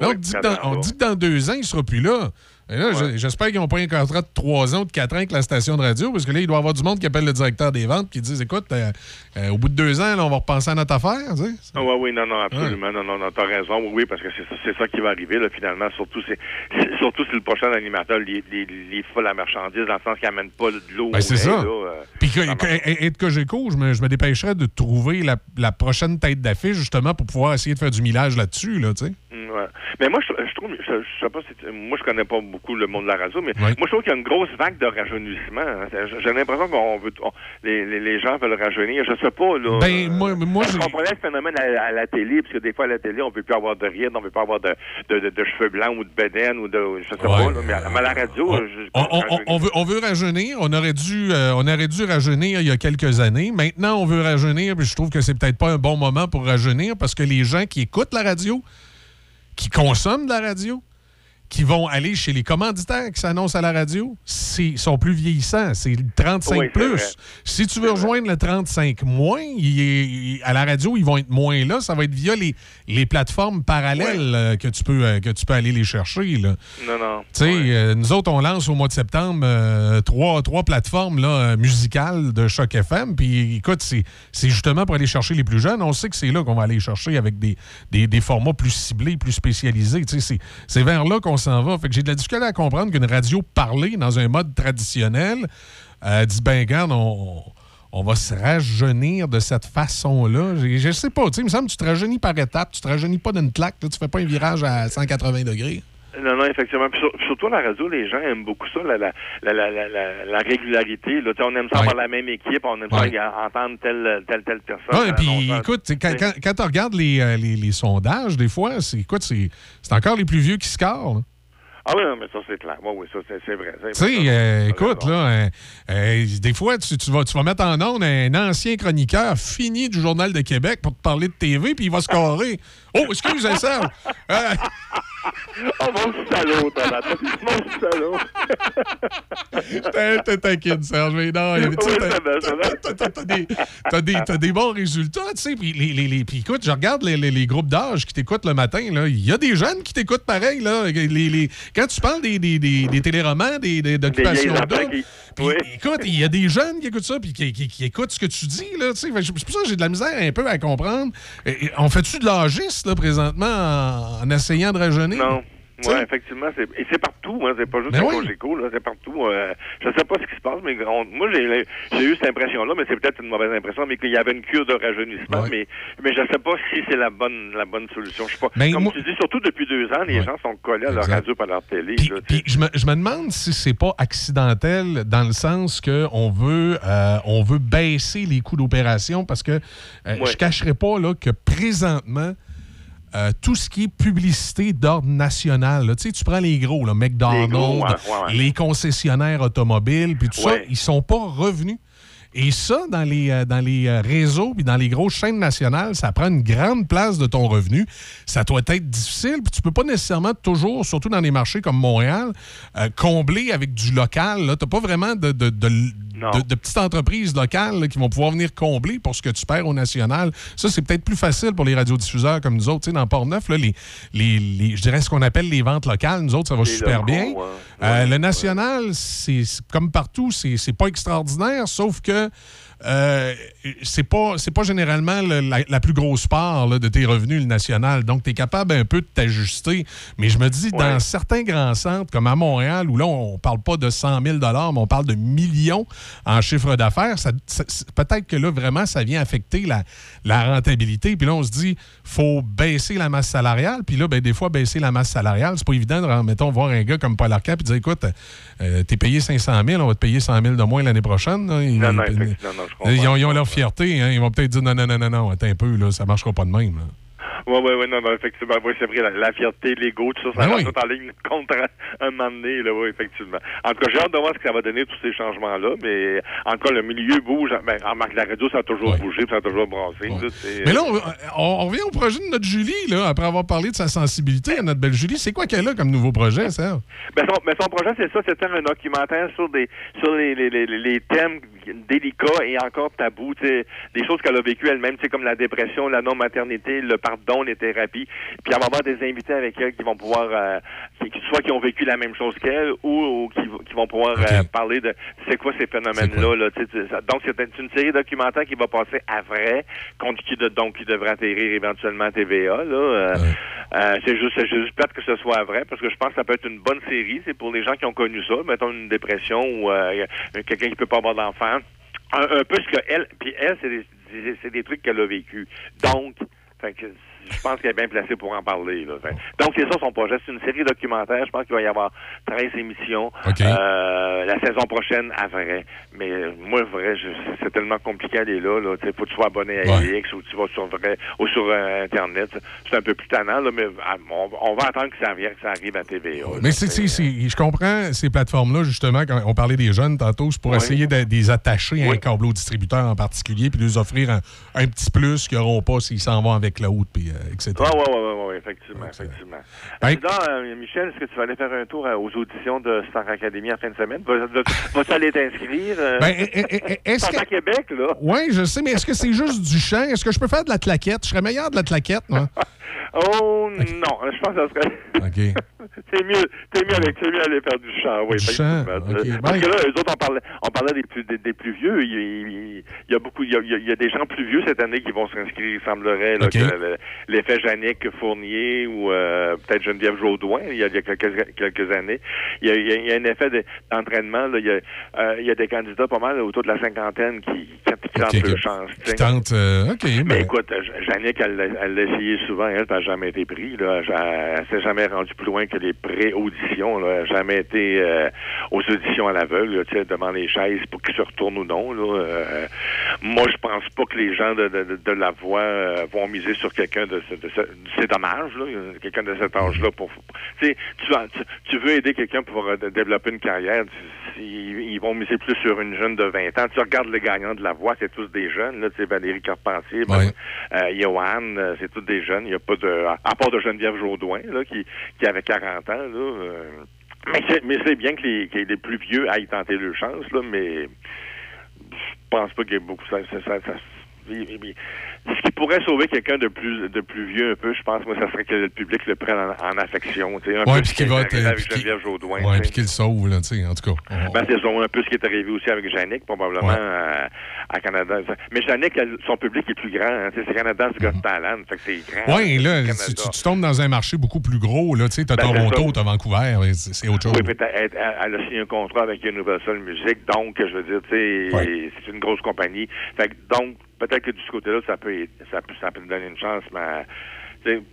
Là, on, dit que dans, on dit que dans deux ans, il ne sera plus là. Et là, je- j'espère qu'ils n'ont pas un contrat de trois ans ou de quatre ans avec la station de radio, parce que là, il doit y avoir du monde qui appelle le directeur des ventes qui disent Écoute, euh, euh, au bout de deux ans, là, on va repenser à notre affaire. tu sais. Ah ouais, oui, non, non, absolument. Non, non, non, t'as raison. Oui, parce que c'est ça, qui va arriver, là, finalement. Surtout, c'est, surtout si le prochain animateur lit pas la marchandise, dans le sens qu'il amène pas de l'eau. Ben, c'est ça. euh, Puis que, que- et- et de Cogeco, je me, je me dépêcherais de trouver la, la prochaine tête d'affiche, justement, pour pouvoir essayer de faire du millage là-dessus, là, tu sais. Ouais. Mais moi, je, je trouve, je, je sais pas si, moi, je connais pas beaucoup le monde de la radio, mais moi, je trouve qu'il y a une grosse vague de rajeunissement. hein. J'ai l'impression qu'on veut, on- les, les, les gens veulent rajeunir. Je sais pas, là. Ben, moi, moi je comprenais le phénomène à, à la télé, parce que des fois, à la télé, on veut plus avoir de rides, on veut pas avoir de, de, de, de cheveux blancs ou de bedaine ou de, je sais pas, là, mais, à, la radio, je- On, on- on veut, on veut rajeunir. On aurait, dû, euh, on aurait dû rajeunir il y a quelques années. Maintenant, on veut rajeunir, puis je trouve que c'est peut-être pas un bon moment pour rajeunir parce que les gens qui écoutent la radio, qui consomment de la radio, qui vont aller chez les commanditaires qui s'annoncent à la radio, c'est- sont plus vieillissants. C'est le 35 Oui, c'est plus. Si tu veux rejoindre le 35 moins, il est- il- à la radio, ils vont être moins là. Ça va être via les, les plateformes parallèles euh, que, tu peux, euh, que tu peux aller les chercher. Là. Non, non. Tu sais, euh, nous autres, on lance au mois de septembre euh, trois, trois plateformes là, musicales de Choc FM. Puis écoute, c'est justement pour aller chercher les plus jeunes. On sait que c'est là qu'on va aller chercher avec des, des, des formats plus ciblés, plus spécialisés. Tu sais, c'est- c'est vers là qu'on s'en va. Fait que j'ai de la difficulté à comprendre qu'une radio parlée dans un mode traditionnel euh, dit ben, regarde, on. On va se rajeunir de cette façon-là. Je, je sais pas. Tu sais, il me semble que tu te rajeunis par étapes. Tu te rajeunis pas d'une claque. là. tu fais pas un virage à 180 degrés. Non, non, effectivement. Puis sur- surtout la radio, les gens aiment beaucoup ça, la, la, la, la, la, la- la régularité. Là. On aime ça avoir la même équipe, on aime ça entendre telle, telle, telle personne. Puis écoute, quand, tu regardes les, euh, les, sondages, des fois, c'est écoute, c'est encore les plus vieux qui scorent. Ah oui, non, mais ça, c'est clair. Oui, oui, ça, c'est vrai. Tu sais, euh, écoute, là, euh, euh, des fois, tu, tu vas, tu vas mettre en onde un ancien chroniqueur fini du Journal de Québec pour te parler de TV, puis il va scorer. Oh, excuse, Serge. Euh, Oh, mon salaud, Mon salaud. Je te taquine, Serge, mais non. Oui, t'as- des- T'as des, bons résultats, tu sais. Puis, les, les- les- puis écoute, je regarde les, les- les groupes d'âge qui t'écoutent le matin. Il y a des jeunes qui t'écoutent pareil, là. Les, les- quand tu parles des, des, des, des téléromans, des, des- qui- puis écoute, il y a des jeunes qui écoutent ça, puis qui, qui- qui écoutent ce que tu dis, là, tu sais. Fait que C'est pour ça que j'ai de la misère un peu à comprendre. Et- on fait-tu de l'âgisme, là, présentement, en, en essayant de rajeunir? Non. Oui, effectivement. Et c'est partout, hein, c'est pas juste Ben à. Cogeco, là, c'est partout. euh, je sais pas ce qui se passe, mais on- moi, j'ai j'ai eu cette impression-là, mais c'est peut-être une mauvaise impression, mais qu'il y avait une cure de rajeunissement, mais, mais je sais pas si c'est la bonne, la bonne solution. Je sais pas. Ben, Comme moi- tu dis, surtout depuis deux ans, les gens sont collés à leur Exact. radio par leur télé. là. Puis je me, je me demande si c'est pas accidentel dans le sens que on veut, euh, on veut baisser les coûts d'opération parce que euh, Ouais. je cacherai pas là, que présentement, euh, tout ce qui est publicité d'ordre national, là, tu sais, tu prends les gros, là, McDonald's, Les gros, ouais, ouais, ouais. les concessionnaires automobiles, puis tout ça, ils sont pas revenus. Et ça, dans les, euh, dans les euh, réseaux puis dans les grosses chaînes nationales, ça prend une grande place de ton revenu. Ça doit être difficile. Puis tu peux pas nécessairement toujours, surtout dans des marchés comme Montréal, euh, combler avec du local. Tu n'as pas vraiment de, de, de- de- de petites entreprises locales là, qui vont pouvoir venir combler pour ce que tu perds au national. Ça, c'est peut-être plus facile pour les radiodiffuseurs comme nous autres. Tu sais, dans Port-Neuf, là, les, les, les- je dirais ce qu'on appelle les ventes locales. Nous autres, ça va super bien. ouais. Euh, le national, c'est c'est- comme partout, c'est pas extraordinaire, sauf que euh, c'est pas, c'est pas généralement le- la, la plus grosse part là, de tes revenus, le national. Donc, tu es capable un peu de t'ajuster. Mais je me dis, dans certains grands centres, comme à Montréal, où là, on parle pas de 100 000 mais on parle de millions en chiffre d'affaires, ça- ça- c'est- peut-être que là, vraiment, ça vient affecter la, la rentabilité. Puis là, on se dit, faut baisser la masse salariale. Puis là, ben, des fois, baisser la masse salariale, c'est pas évident de, mettons, voir un gars comme Paul Arcand et dire, écoute, euh, t'es payé 500 000, on va te payer 100 000 de moins l'année prochaine. là. Non, non, non. Ils, ont, leur fierté. hein. Ils vont peut-être dire, non, non, non, non, non, attends un peu, là, ça marchera pas de même. Oui, oui, oui, non, non, effectivement, oui, c'est vrai, la, la fierté, l'ego, tout ça, ça Ben rentre oui. tout en ligne contre un moment donné, là, oui, effectivement. En tout cas, j'ai hâte de voir ce que ça va donner, tous ces changements-là, mais en tout cas, le milieu bouge. Ben, en marque la radio, ça a toujours bougé, puis ça a toujours brassé. là, Mais là, on, on- on revient au projet de notre Julie, là, après avoir parlé de sa sensibilité à notre belle Julie. C'est quoi qu'elle a comme nouveau projet, ça? Ben, son, mais son projet, c'est ça, c'est de faire un documentaire sur des sur les, les, les, les thèmes délicats et encore tabous, des choses qu'elle a vécues elle-même, tu sais, comme la dépression, la non-maternité, le pardon, les thérapies, puis elle va avoir des invités avec elle qui vont pouvoir, euh, qui, soit qui ont vécu la même chose qu'elle ou, ou qui, qui vont pouvoir euh, parler de c'est quoi ces phénomènes-là. Là, donc, c'est une- série documentaire qui va passer à vrai, contre qui, de, donc, qui devrait atterrir éventuellement à TVA. Là, euh, c'est juste, c'est juste plate que ce soit vrai, parce que je pense que ça peut être une bonne série. C'est pour les gens qui ont connu ça, mettons une dépression ou quelqu'un qui peut pas avoir d'enfant. Un, un peu ce que elle, puis elle, c'est des, des trucs qu'elle a vécu. Donc, je pense qu'elle est bien placée pour en parler. Là. Donc, c'est ça son projet. C'est une série documentaire. Je pense qu'il va y avoir 13 émissions. Euh, la saison prochaine, à vrai. Mais moi, vrai, c'est tellement compliqué d'aller là. là. Sais, faut que tu sois abonné à Ouais. X ou tu vas sur vrai ou sur euh, Internet. C'est un peu plus tannant, là, mais ah, on, on va attendre que ça, vienne, que ça arrive à TVA. Mais c'est, je comprends ces plateformes-là, justement, quand on parlait des jeunes tantôt, c'est pour essayer de, de les attacher à un câbleau distributeur en particulier, puis de les offrir un, un petit plus qu'ils n'auront pas s'ils s'en vont avec la haute, puis euh, etc. Oui, oui, oui, oui, effectivement, effectivement. Dis donc, euh, Michel, est-ce que tu vas aller faire un tour euh, aux auditions de Star Academy en fin de semaine? Vas- vas- Vas-tu aller t'inscrire? euh, Ben, eh, eh, eh, est-ce c'est à que- Québec, là? Oui, je sais, mais est-ce que c'est juste du chant? Est-ce que je peux faire de la claquette? Je serais meilleur de la claquette, moi. Oh, non, je pense que ça serait... OK. c'est mieux, c'est mieux, avec, c'est mieux aller faire du chant, oui, Du chant, ok. Parce Ben- que là, eux autres, on parlait, on parlait des plus, des, des plus vieux. Il, il- il y a beaucoup, il y a, il y a- des gens plus vieux cette année qui vont s'inscrire, il semblerait, là, que le- l'effet Jannick Fournier ou euh, peut-être Geneviève Jaudoin, il y a, il y a quelques, quelques années. Il y a, il y a- il y a un effet de- d'entraînement, là. Il y, a, euh, il y a des candidats pas mal autour de la cinquantaine qui, qui, tentent ok. chance. Qui tentent, euh, OK, Mais ben- écoute, euh, Jannick, elle, l'a- essayé souvent, elle n'a jamais été prise. Là. Elle, s'est jamais rendue plus loin que les pré-auditions. Elle n'a jamais été euh, aux auditions à l'aveugle, devant les chaises pour qu'ils se retournent ou non. Là. Euh, moi, je pense pas que les gens de, de, de- de la voix euh, vont miser sur quelqu'un de, de ce- C'est dommage, quelqu'un de cet âge-là. Pour, tu, tu, veux aider quelqu'un pour développer une carrière, tu- ils, ils vont miser plus sur une jeune de 20 ans. Tu regardes les gagnants de la voix, c'est tous des jeunes. Là, Valérie Carpentier, ben, Johan, c'est tous des jeunes. Il n'y a pas de... À part de Geneviève Jaudoin, là, qui, qui avait 40 ans, là... euh, mais c'est, mais c'est bien que les, les plus vieux aillent tenter leur chance, là, mais je pense pas qu'il y ait beaucoup... Ça, ça, ça- ce qui pourrait sauver quelqu'un de plus de plus vieux un peu, je pense, moi, ça serait que le public le prenne en, en affection. tu sais, Un Ouais, peu puis ce qui qu'il est arrivé avec Geneviève Jaudoin. Puis le sauve, là, tu sais, en tout cas. On- Ben, c'est un peu ce qui est arrivé aussi avec Jannick, probablement, à, à Canada. Mais Jannick, elle- son public est plus grand. hein, tu sais, c'est Got Talent, fait que c'est grand. Oui, là, c'est tu, Canada. tu- tu tombes dans un marché beaucoup plus gros. Là, tu sais, t'as Ben, c'est Toronto, t'as Vancouver, c'est c'est autre chose. Oui, puis elle, a signé un contrat avec Universal Music, donc, je veux dire, tu sais, c'est une grosse compagnie. Fait que, donc, peut-être que du côté-là, ça peut, ça, peut, ça peut nous donner une chance, mais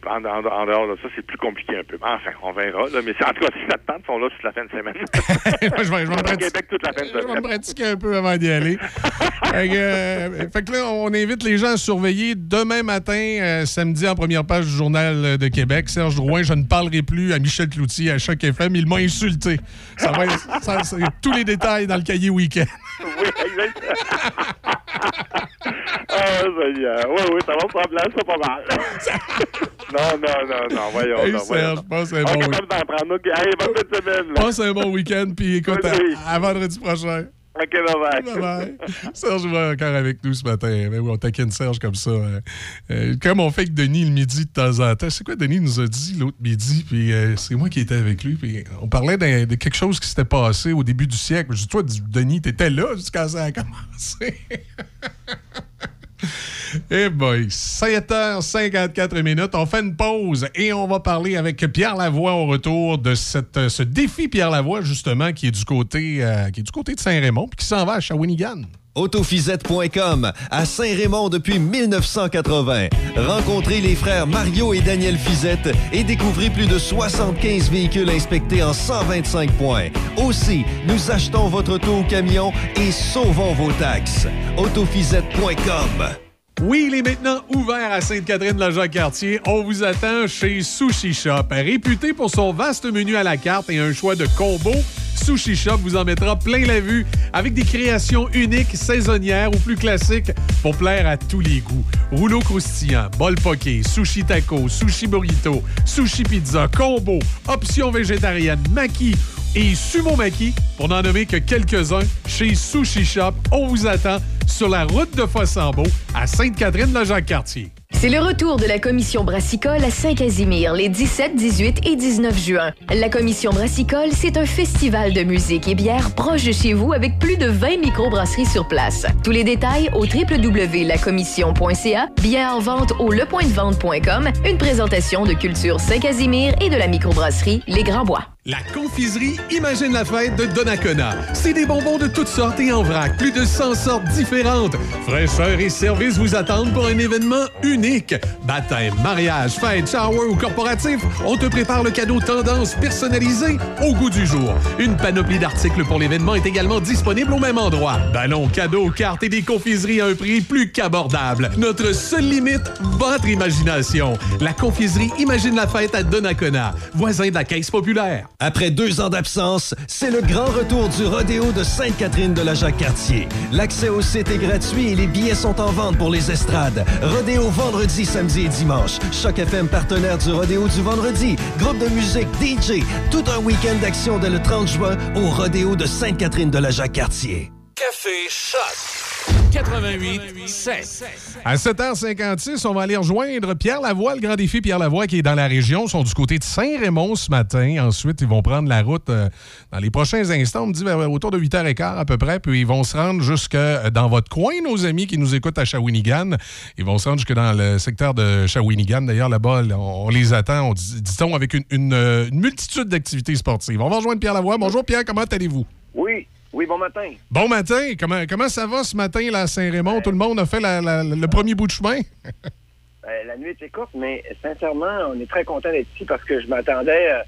en, en- en dehors de ça, c'est plus compliqué un peu. Enfin, on verra. Là, mais en tout cas, si ça te tente, sont là toute la fin de semaine. Moi, je vais, je vais me pratiquer- Québec toute la fin de je vais me semaine. pratiquer un peu avant d'y aller. fait, que, euh, fait que là, on invite les gens à surveiller demain matin, euh, samedi, en première page du Journal de Québec. Serge Drouin, je ne parlerai plus à Michel Cloutier à chaque FM. Il m'a insulté. Ça va être- ça, tous les détails dans le cahier week-end. Oui, exact. Seigneur. Oui, oui, ça va prendre place, c'est pas mal. non, non, non, non, voyons. Hey, non, voyons. Serge, passe un On bon est week- capable d'en prendre. OK, allez, bonne fin de semaine. là. Passe un bon week-end, puis écoute, Oui. à, à vendredi prochain. OK, bye-bye. Bye-bye. Serge va encore avec nous ce matin. Ben oui, on taquine Serge comme ça. hein. Euh, comme on fait avec Denis le midi de temps en temps. C'est quoi Denis nous a dit l'autre midi? Puis euh, c'est moi qui étais avec lui. Puis on parlait de quelque chose qui s'était passé au début du siècle. Je dis, toi, Denis, t'étais là jusqu'à ça a commencé. Eh boy, 7h54 minutes. On fait une pause et on va parler avec Pierre Lavoie au retour de ce défi Pierre Lavoie, justement, qui est du côté, euh, qui est du côté de Saint-Raymond puis qui s'en va à Shawinigan. Autofisette.com à Saint-Raymond depuis 1980. Rencontrez les frères Mario et Daniel Fizette et découvrez plus de 75 véhicules inspectés en 125 points. Aussi, nous achetons votre auto ou camion et sauvons vos taxes. Autofisette.com Oui, il est maintenant ouvert à Sainte-Catherine-de-la-Jacques-Cartier. On vous attend chez Sushi Shop. Réputé pour son vaste menu à la carte et un choix de combos, Sushi Shop vous en mettra plein la vue avec des créations uniques, saisonnières ou plus classiques pour plaire à tous les goûts. Rouleau croustillant, bol poké, sushi taco, sushi burrito, sushi pizza, combo, options végétariennes, maki et sumo maki, pour n'en nommer que quelques-uns, chez Sushi Shop. On vous attend sur la route de Fossambeau à Sainte-Catherine-la-Jacques-Cartier. C'est le retour de la commission brassicole à Saint-Casimir les 17, 18 et 19 juin. La commission brassicole, c'est un festival de musique et bière proche de chez vous avec plus de 20 microbrasseries sur place. Tous les détails au www.lacommission.ca, bière en vente au lepointdevente.com, une présentation de Culture Saint-Casimir et de la microbrasserie Les Grands Bois. La confiserie Imagine la fête de Donnacona. C'est des bonbons de toutes sortes et en vrac, plus de 100 sortes différentes. Fraîcheur et service vous attendent pour un événement unique. Baptême, mariage, fête, shower ou corporatif, on te prépare le cadeau tendance personnalisé au goût du jour. Une panoplie d'articles pour l'événement est également disponible au même endroit. Ballons, cadeaux, cartes et des confiseries à un prix plus qu'abordable. Notre seule limite, votre imagination. La confiserie Imagine la fête à Donnacona, voisin de la Caisse populaire. Après deux ans d'absence, c'est le grand retour du rodéo de Sainte-Catherine de la Jacques-Cartier. L'accès au site est gratuit et les billets sont en vente pour les estrades. Rodéo vendredi, samedi et dimanche. Choc FM partenaire du rodéo du vendredi. Groupe de musique, DJ. Tout un week-end d'action dès le 30 juin au rodéo de Sainte-Catherine de la Jacques-Cartier. Café Choc 88 7. À 7h56, on va aller rejoindre Pierre Lavoie, le grand défi Pierre Lavoie qui est dans la région. Ils sont du côté de Saint-Raymond ce matin. Ensuite, ils vont prendre la route euh, dans les prochains instants. On me dit autour de 8h15 à peu près. Puis ils vont se rendre jusque dans votre coin, nos amis qui nous écoutent à Shawinigan. Ils vont se rendre jusque dans le secteur de Shawinigan. D'ailleurs, là-bas, là, on, les attend, on dit- dit-on, avec une, une, euh, une multitude d'activités sportives. On va rejoindre Pierre Lavoie. Bonjour Pierre, comment allez-vous? Oui, oui, bon matin. Bon matin. Comment, comment ça va ce matin là, à Saint-Raymond? Tout le monde a fait la- la- le premier bout de chemin? Euh, la nuit était courte, mais sincèrement, on est très content d'être ici parce que je m'attendais euh,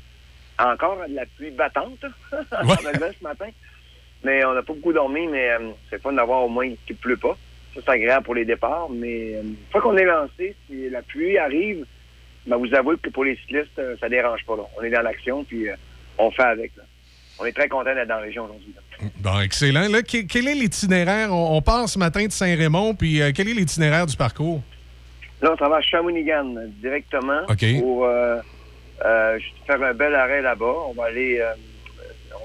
encore à de la pluie battante ce matin. Mais on n'a pas beaucoup dormi, mais euh, c'est fun d'avoir au moins qu'il ne pleut pas. Ça, c'est agréable pour les départs, mais euh, une fois qu'on est lancé, si la pluie arrive, ben, vous avouez que pour les cyclistes, ça dérange pas. là. On est dans l'action, puis on fait avec. là. On est très content d'être dans la région aujourd'hui. là. Bon, excellent. Là, que- quel est l'itinéraire? On, part ce matin de Saint-Raymond, puis euh, quel est l'itinéraire du parcours? Là, on s'en va à Shawinigan directement pour euh, euh, faire un bel arrêt là-bas. On va aller,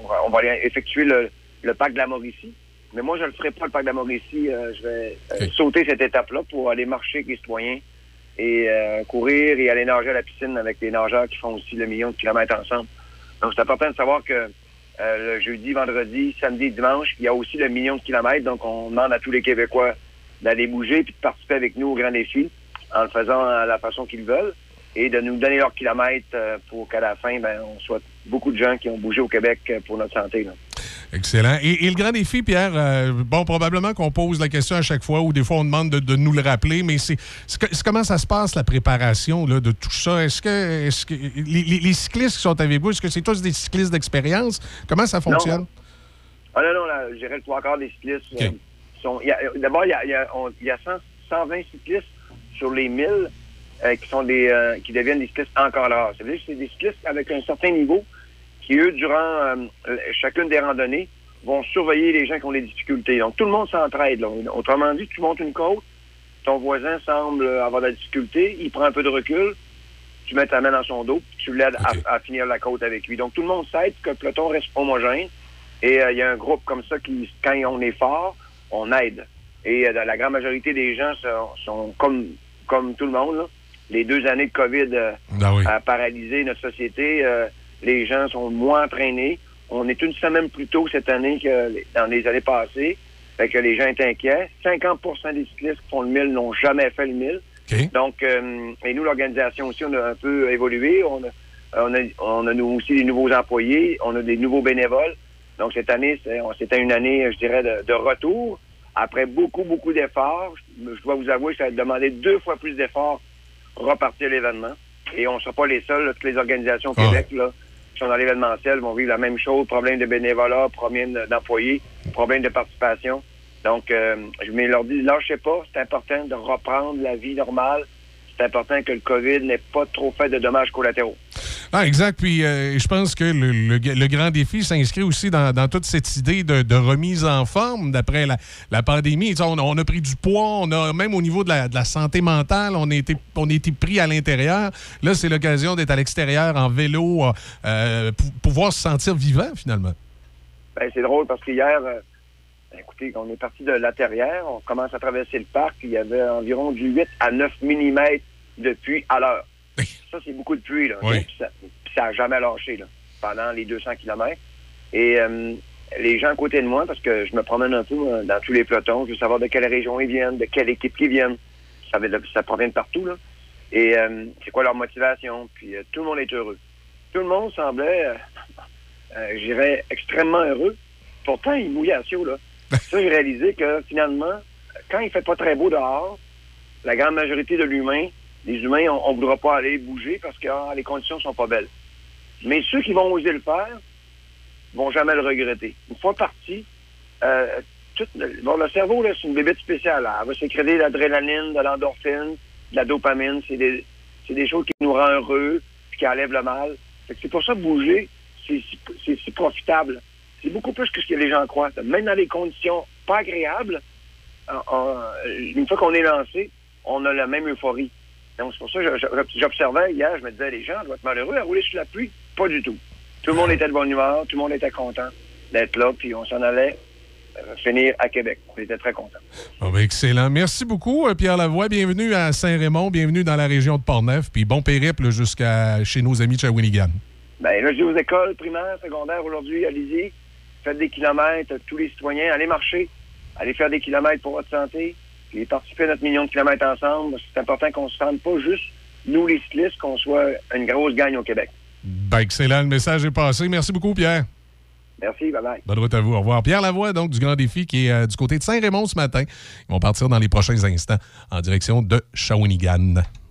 on, va, on va aller effectuer le, le parc de la Mauricie. Mais moi, je ne le ferai pas, le parc de la Mauricie. Je vais sauter cette étape-là pour aller marcher avec les citoyens et courir et aller nager à la piscine avec les nageurs qui font aussi le million de kilomètres ensemble. Donc, c'est important de savoir que le jeudi, vendredi, samedi, dimanche, il y a aussi le million de kilomètres. Donc, on demande à tous les Québécois d'aller bouger puis de participer avec nous au grand défi en le faisant à la façon qu'ils veulent et de nous donner leurs kilomètres euh, pour qu'à la fin, ben, on soit beaucoup de gens qui ont bougé au Québec euh, pour notre santé. là. Excellent. Et, et le grand défi, Pierre, euh, bon, probablement qu'on pose la question à chaque fois ou des fois on demande de, de nous le rappeler, mais c'est comment ça se passe, la préparation là, de tout ça? Est-ce que, est que les, cyclistes qui sont avec vous, est-ce que c'est tous des cyclistes d'expérience? Comment ça fonctionne? Ah non, non, là, je dirais le trois quarts des cyclistes euh, euh, D'abord, il y a, il y a- on- il y a 100 120 cyclistes sur les 1000 euh, qui sont des euh, qui deviennent des cyclistes encore rares. Ça veut dire que c'est des cyclistes avec un certain niveau qui, eux, durant euh, chacune des randonnées, vont surveiller les gens qui ont des difficultés. Donc, tout le monde s'entraide. là. Autrement dit, tu montes une côte, ton voisin semble avoir de la difficulté, il prend un peu de recul, tu mets ta main dans son dos, puis tu l'aides à, à finir la côte avec lui. Donc, tout le monde s'aide que le peloton reste homogène. Et euh, il y a un groupe comme ça qui, quand on est fort, on aide. Et euh, la grande majorité des gens sont, sont comme, comme tout le monde. là. Les deux années de COVID euh, Ah oui. a paralysé notre société. Euh, les gens sont moins entraînés. On est une semaine plus tôt cette année que dans les années passées. Fait que les gens étaient inquiets. 50% des cyclistes qui font le 1000 n'ont jamais fait le 1000. Donc, euh, et nous, l'organisation aussi, on a un peu évolué. On a, on a, on a nous aussi des nouveaux employés. On a des nouveaux bénévoles. Donc, cette année, c'était une année, je dirais, de, de retour. Après beaucoup, beaucoup d'efforts, je, je dois vous avouer que ça a demandé deux fois plus d'efforts repartir l'événement. Et on ne sera pas les seuls. là. Toutes les organisations au Québec là, qui sont dans l'événementiel vont vivre la même chose. Problème de bénévolat, problème d'employés, problème de participation. Donc, euh, je leur dis, lâchez pas. C'est important de reprendre la vie normale. C'est important que le COVID n'ait pas trop fait de dommages collatéraux. Ah, exact. Puis euh, je pense que le, le- le grand défi s'inscrit aussi dans, dans toute cette idée de, de remise en forme d'après la, la pandémie. On, a- on a pris du poids, on a même au niveau de la, de la santé mentale, on a été, on a été pris à l'intérieur. Là, c'est l'occasion d'être à l'extérieur en vélo, euh, pour pouvoir se sentir vivant finalement. Ben, c'est drôle parce qu'hier, euh, écoutez, on est parti de la terrière, on commence à traverser le parc, il y avait environ du 8 à 9 mm de à l'heure. Ça, c'est beaucoup de pluie, là. Oui. Ça, puis ça a jamais lâché, là, pendant les 200 km. Et euh, les gens à côté de moi, parce que je me promène un peu euh, dans tous les pelotons, je veux savoir de quelle région ils viennent, de quelle équipe ils viennent. Ça, ça provient de partout, là. Et euh, c'est quoi leur motivation? Puis euh, tout le monde est heureux. Tout le monde semblait, euh, je dirais, extrêmement heureux. Pourtant, il mouillait à Sio, là. Ça, j'ai réalisé que finalement, quand il fait pas très beau dehors, la grande majorité de l'humain, les humains, on ne voudra pas aller bouger parce que ah, les conditions sont pas belles. Mais ceux qui vont oser le faire vont jamais le regretter. Une fois parti, euh, le, bon, le cerveau, c'est une bébête spéciale. là. Elle va sécréter de l'adrénaline, de l'endorphine, de la dopamine. C'est des, des choses qui nous rendent heureux puis qui enlèvent le mal. C'est pour ça que bouger, c'est si- profitable. C'est beaucoup plus que ce que les gens croient. Même dans les conditions pas agréables, une fois qu'on est lancé, on a la même euphorie. Donc, c'est pour ça que j'observais hier, je me disais, les gens doivent être malheureux à rouler sous la pluie. Pas du tout. Tout le monde était de bonne humeur, tout le monde était content d'être là, puis on s'en allait euh, finir à Québec. On était très contents. Ben, excellent. Merci beaucoup, euh, Pierre Lavoie. Bienvenue à Saint-Raymond, bienvenue dans la région de Portneuf, puis bon périple jusqu'à chez nos amis de Shawinigan. Ben, là, je dis aux écoles primaires, secondaires aujourd'hui, allez-y, faites des kilomètres, tous les citoyens, allez marcher, allez faire des kilomètres pour votre santé, puis participer à notre million de kilomètres ensemble. C'est important qu'on se sente pas juste, nous les cyclistes, qu'on soit une grosse gagne au Québec. Ben, excellent. Le message est passé. Merci beaucoup, Pierre. Merci, bye-bye. Bonne route à vous. Au revoir. Pierre Lavoie, donc, du Grand Défi, qui est euh, du côté de Saint-Raymond ce matin. Ils vont partir dans les prochains instants en direction de Shawinigan.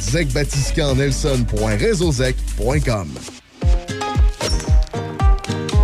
zecbatiscannelson.réseauzec.com.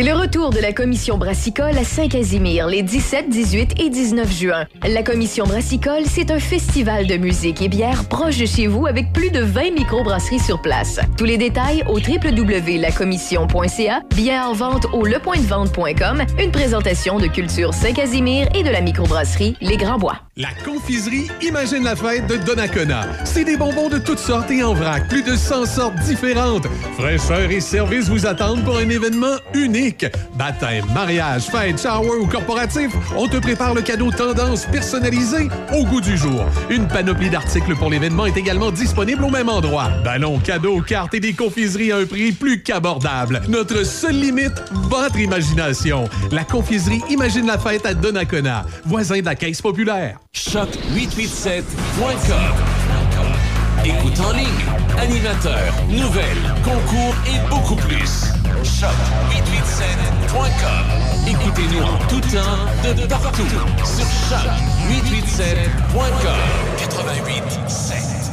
C'est le retour de la commission brassicole à Saint-Casimir les 17, 18 et 19 juin. La commission brassicole, c'est un festival de musique et bière proche de chez vous avec plus de 20 microbrasseries sur place. Tous les détails au www.lacommission.ca, billets en vente au lepointdevente.com, une présentation de Culture Saint-Casimir et de la microbrasserie Les Grands Bois. La confiserie Imagine la fête de Donnacona. C'est des bonbons de toutes sortes et en vrac, plus de 100 sortes différentes. Fraîcheur et service vous attendent pour un événement unique. Baptême, mariage, fête, shower ou corporatif, on te prépare le cadeau tendance personnalisé au goût du jour. Une panoplie d'articles pour l'événement est également disponible au même endroit. Ballons, cadeaux, cartes et des confiseries à un prix plus qu'abordable. Notre seule limite, votre imagination. La confiserie Imagine la fête à Donnacona, voisin de la Caisse populaire. Choc887.com Écoute en ligne, animateur, nouvelles, concours et beaucoup plus. Choc887.com Écoutez-nous en tout temps, de partout, sur choc887.com 88.7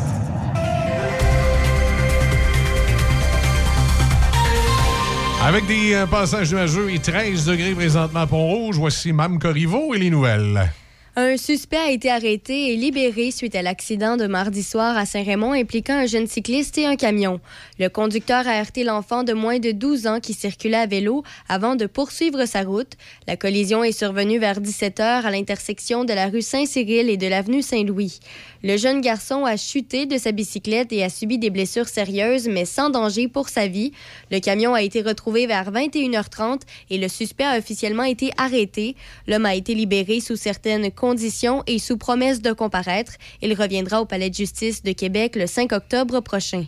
Avec des euh, passages nuageux et 13 degrés présentement à Pont-Rouge, voici Mme Corriveau et les nouvelles. Un suspect a été arrêté et libéré suite à l'accident de mardi soir à Saint-Raymond impliquant un jeune cycliste et un camion. Le conducteur a heurté l'enfant de moins de 12 ans qui circulait à vélo avant de poursuivre sa route. La collision est survenue vers 17 h à l'intersection de la rue Saint-Cyril et de l'avenue Saint-Louis. Le jeune garçon a chuté de sa bicyclette et a subi des blessures sérieuses mais sans danger pour sa vie. Le camion a été retrouvé vers 21h30 et le suspect a officiellement été arrêté. L'homme a été libéré sous certaines conditions et sous promesse de comparaître. Il reviendra au Palais de justice de Québec le 5 octobre prochain.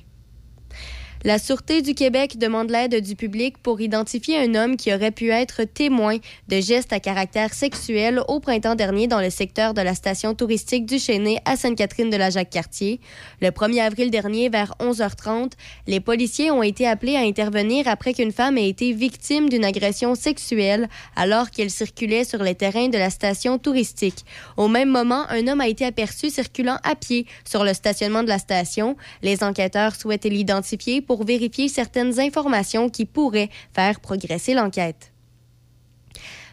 La Sûreté du Québec demande l'aide du public pour identifier un homme qui aurait pu être témoin de gestes à caractère sexuel au printemps dernier dans le secteur de la station touristique du Chêné à Sainte-Catherine de la Jacques-Cartier. Le 1er avril dernier, vers 11h30, les policiers ont été appelés à intervenir après qu'une femme ait été victime d'une agression sexuelle alors qu'elle circulait sur les terrains de la station touristique. Au même moment, un homme a été aperçu circulant à pied sur le stationnement de la station. Les enquêteurs souhaitaient l'identifier pour vérifier certaines informations qui pourraient faire progresser l'enquête.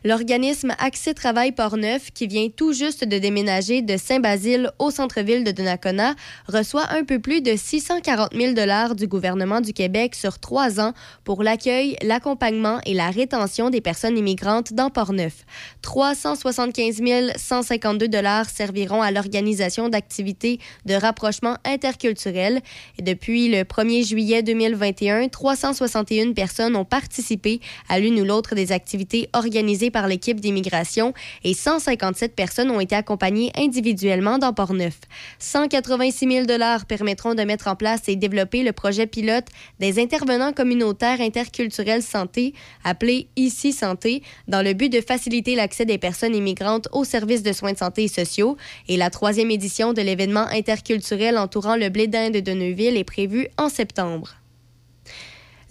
L'organisme Accès Travail Portneuf, qui vient tout juste de déménager de Saint-Basile au centre-ville de Donnacona, reçoit un peu plus de 640 000 dollars du gouvernement du Québec sur trois ans pour l'accueil, l'accompagnement et la rétention des personnes immigrantes dans Portneuf. 375 152 dollars serviront à l'organisation d'activités de rapprochement interculturel. Et depuis le 1er juillet 2021, 361 personnes ont participé à l'une ou l'autre des activités organisées par l'équipe d'immigration et 157 personnes ont été accompagnées individuellement dans Port-Neuf. 186 000 permettront de mettre en place et développer le projet pilote des intervenants communautaires interculturels santé, appelé Ici Santé, dans le but de faciliter l'accès des personnes immigrantes aux services de soins de santé et sociaux. Et la troisième édition de l'événement interculturel entourant le blé d'Inde de Neuville est prévue en septembre.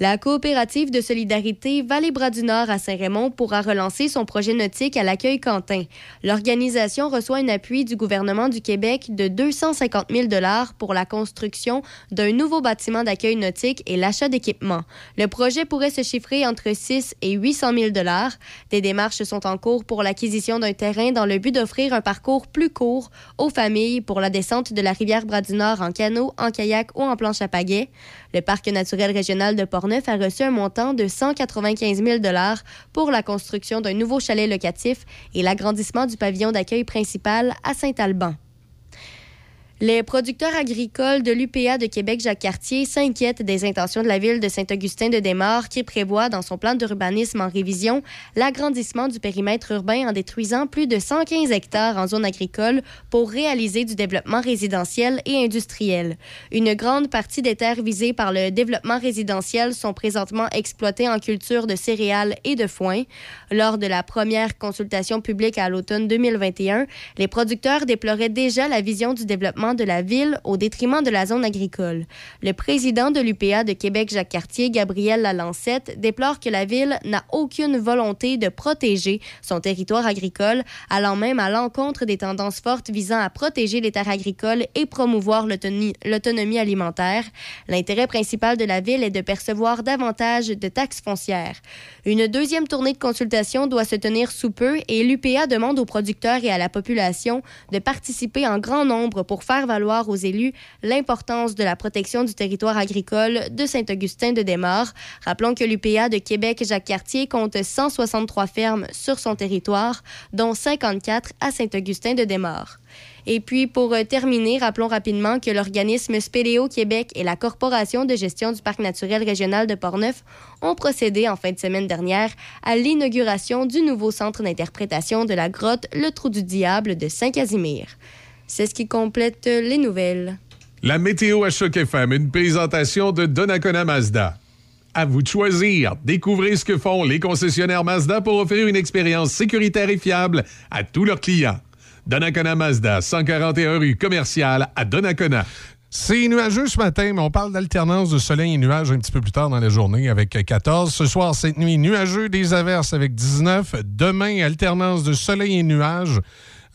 La coopérative de solidarité Vallée-Bras du Nord à Saint-Raymond pourra relancer son projet nautique à l'accueil Quentin. L'organisation reçoit un appui du gouvernement du Québec de 250 000 pour la construction d'un nouveau bâtiment d'accueil nautique et l'achat d'équipements. Le projet pourrait se chiffrer entre 6 et 800 000 Des démarches sont en cours pour l'acquisition d'un terrain dans le but d'offrir un parcours plus court aux familles pour la descente de la rivière Bras du Nord en canot, en kayak ou en planche à pagaie. Le parc naturel régional de Portneuf a reçu un montant de 195 000 pour la construction d'un nouveau chalet locatif et l'agrandissement du pavillon d'accueil principal à Saint-Alban. Les producteurs agricoles de l'UPA de Québec-Jacques-Cartier s'inquiètent des intentions de la ville de Saint-Augustin-de-Desmaures qui prévoit dans son plan d'urbanisme en révision l'agrandissement du périmètre urbain en détruisant plus de 115 hectares en zone agricole pour réaliser du développement résidentiel et industriel. Une grande partie des terres visées par le développement résidentiel sont présentement exploitées en culture de céréales et de foin. Lors de la première consultation publique à l'automne 2021, les producteurs déploraient déjà la vision du développement de la ville au détriment de la zone agricole. Le président de l'UPA de Québec, Jacques Cartier, Gabriel Lalancette, déplore que la ville n'a aucune volonté de protéger son territoire agricole, allant même à l'encontre des tendances fortes visant à protéger les terres agricoles et promouvoir l'autonomie alimentaire. L'intérêt principal de la ville est de percevoir davantage de taxes foncières. Une deuxième tournée de consultation doit se tenir sous peu et l'UPA demande aux producteurs et à la population de participer en grand nombre pour faire valoir aux élus l'importance de la protection du territoire agricole de Saint-Augustin-de-Desmaures. Rappelons que l'UPA de Québec-Jacques-Cartier compte 163 fermes sur son territoire, dont 54 à Saint-Augustin-de-Desmaures. Et puis, pour euh, terminer, rappelons rapidement que l'organisme Spéléo Québec et la Corporation de gestion du Parc naturel régional de Portneuf ont procédé en fin de semaine dernière à l'inauguration du nouveau centre d'interprétation de la grotte Le Trou du Diable de Saint-Casimir. C'est ce qui complète les nouvelles. La météo à Choc FM, une présentation de Donnacona Mazda. À vous de choisir. Découvrez ce que font les concessionnaires Mazda pour offrir une expérience sécuritaire et fiable à tous leurs clients. Donnacona Mazda, 141 rue commerciale à Donnacona. C'est nuageux ce matin, mais on parle d'alternance de soleil et nuages un petit peu plus tard dans la journée avec 14. Ce soir, cette nuit, nuageux, des averses avec 19. Demain, alternance de soleil et nuages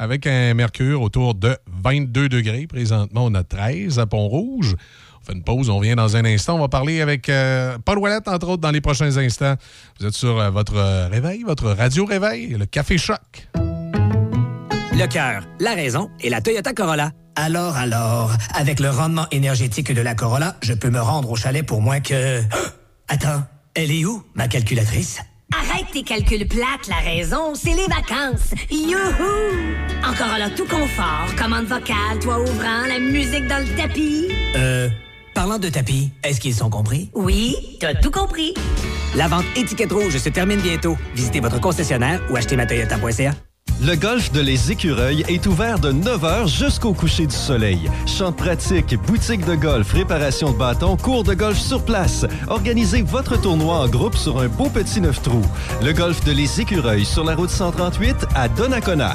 avec un mercure autour de 22 degrés. Présentement, on a 13 à Pont-Rouge. On fait une pause, on revient dans un instant. On va parler avec euh, Paul Ouellette, entre autres, dans les prochains instants. Vous êtes sur euh, votre euh, réveil, votre radio réveil, le Café Choc. Le cœur, la raison et la Toyota Corolla. Alors, alors, avec le rendement énergétique de la Corolla, je peux me rendre au chalet pour moins que... Attends, elle est où, ma calculatrice? Arrête tes calculs plates, la raison, c'est les vacances. Youhou! Encore là, tout confort, commande vocale, toit ouvrant, la musique dans le tapis. Euh, parlant de tapis, est-ce qu'ils sont compris? Oui, t'as tout compris. La vente étiquette rouge se termine bientôt. Visitez votre concessionnaire ou achetez matoyota.ca. Le golf de Les Écureuils est ouvert de 9h jusqu'au coucher du soleil. Champs de pratique, boutique de golf, réparation de bâtons, cours de golf sur place. Organisez votre tournoi en groupe sur un beau petit neuf trous. Le golf de Les Écureuils sur la route 138 à Donnacona.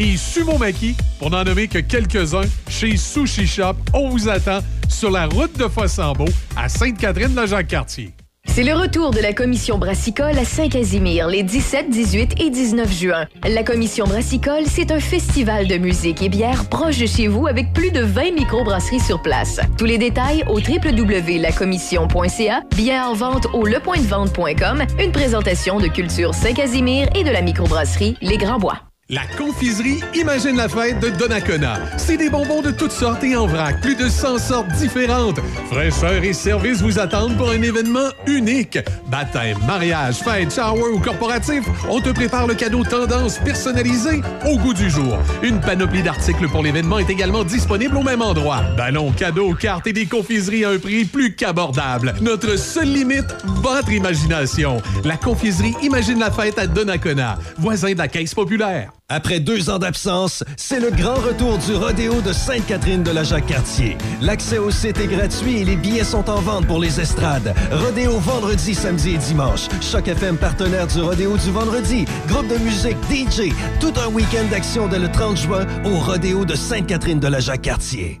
et sumo maki, pour n'en nommer que quelques-uns, chez Sushi Shop. On vous attend sur la route de Fossambeau à Sainte-Catherine-la-Jacques-Cartier. C'est le retour de la commission brassicole à Saint-Casimir les 17, 18 et 19 juin. La commission brassicole, c'est un festival de musique et bière proche de chez vous avec plus de 20 microbrasseries sur place. Tous les détails au www.lacommission.ca, billets en vente au lepointdevente.com, une présentation de Culture Saint-Casimir et de la microbrasserie Les Grands Bois. La confiserie Imagine la fête de Donnacona. C'est des bonbons de toutes sortes et en vrac, plus de 100 sortes différentes. Fraîcheur et service vous attendent pour un événement unique. Baptême, mariage, fête, shower ou corporatif, on te prépare le cadeau tendance personnalisé au goût du jour. Une panoplie d'articles pour l'événement est également disponible au même endroit. Ballons, cadeaux, cartes et des confiseries à un prix plus qu'abordable. Notre seule limite, votre imagination. La confiserie Imagine la fête à Donnacona, voisin de la Caisse populaire. Après deux ans d'absence, c'est le grand retour du rodéo de Sainte-Catherine de la Jacques-Cartier. L'accès au site est gratuit et les billets sont en vente pour les estrades. Rodéo vendredi, samedi et dimanche. Choc FM partenaire du rodéo du vendredi. Groupe de musique, DJ. Tout un week-end d'action dès le 30 juin au rodéo de Sainte-Catherine de la Jacques-Cartier.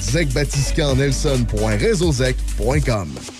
zecbatiscan.nelson.réseauzec.com.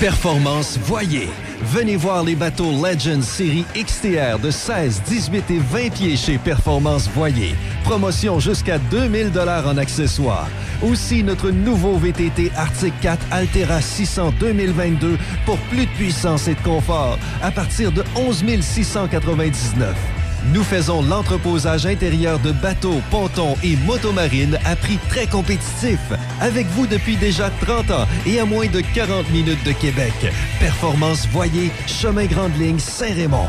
Performance Voyer. Venez voir les bateaux Legends série XTR de 16, 18 et 20 pieds chez Performance Voyer. Promotion jusqu'à 2000 dollars en accessoires. Aussi notre nouveau VTT Arctic 4 Altera 600 2022 pour plus de puissance et de confort à partir de 11 699. Nous faisons l'entreposage intérieur de bateaux, pontons et motomarines à prix très compétitif. Avec vous depuis déjà 30 ans et à moins de 40 minutes de Québec. Performance Voyer, Chemin Grande Ligne, Saint-Raymond.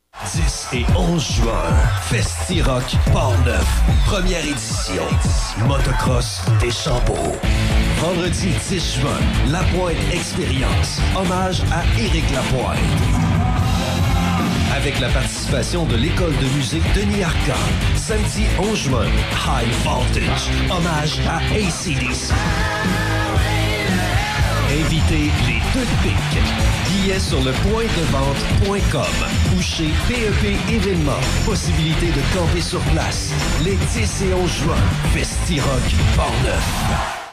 10 et 11 juin, Festi-Rock Port-Neuf, première édition. Motocross des Chambeaux. Vendredi 10 juin, La Pointe Expérience, hommage à Éric Lapointe. Avec la participation de l'école de musique Denis Arcand. Samedi 11 juin, High Voltage, hommage à ACDC. Invitez les deux pics. Billets sur le point de vente.com ou PEP Événements. Possibilité de camper sur place. Les 10 et 11 juin. Festi-Rock Portneuf.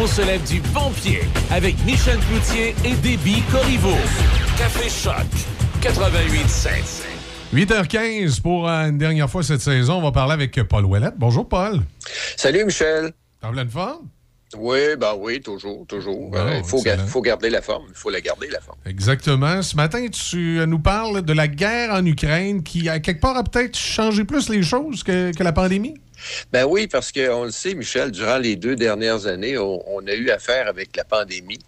On se lève du bon pied avec Michel Cloutier et Déby Corriveau. Café Choc 88.7. 8h15 pour euh, une dernière fois cette saison. On va parler avec Paul Ouellette. Bonjour, Paul. Salut, Michel. T'as plein de forme? Oui, ben oui, toujours, toujours. Euh, Il faut, excellent. ga- faut garder la forme. Il faut la garder, la forme. Exactement. Ce matin, tu euh, nous parles de la guerre en Ukraine qui, à quelque part, a peut-être changé plus les choses que, que la pandémie. Ben oui, parce qu'on le sait, Michel, durant les deux dernières années, on, on a eu affaire avec la pandémie.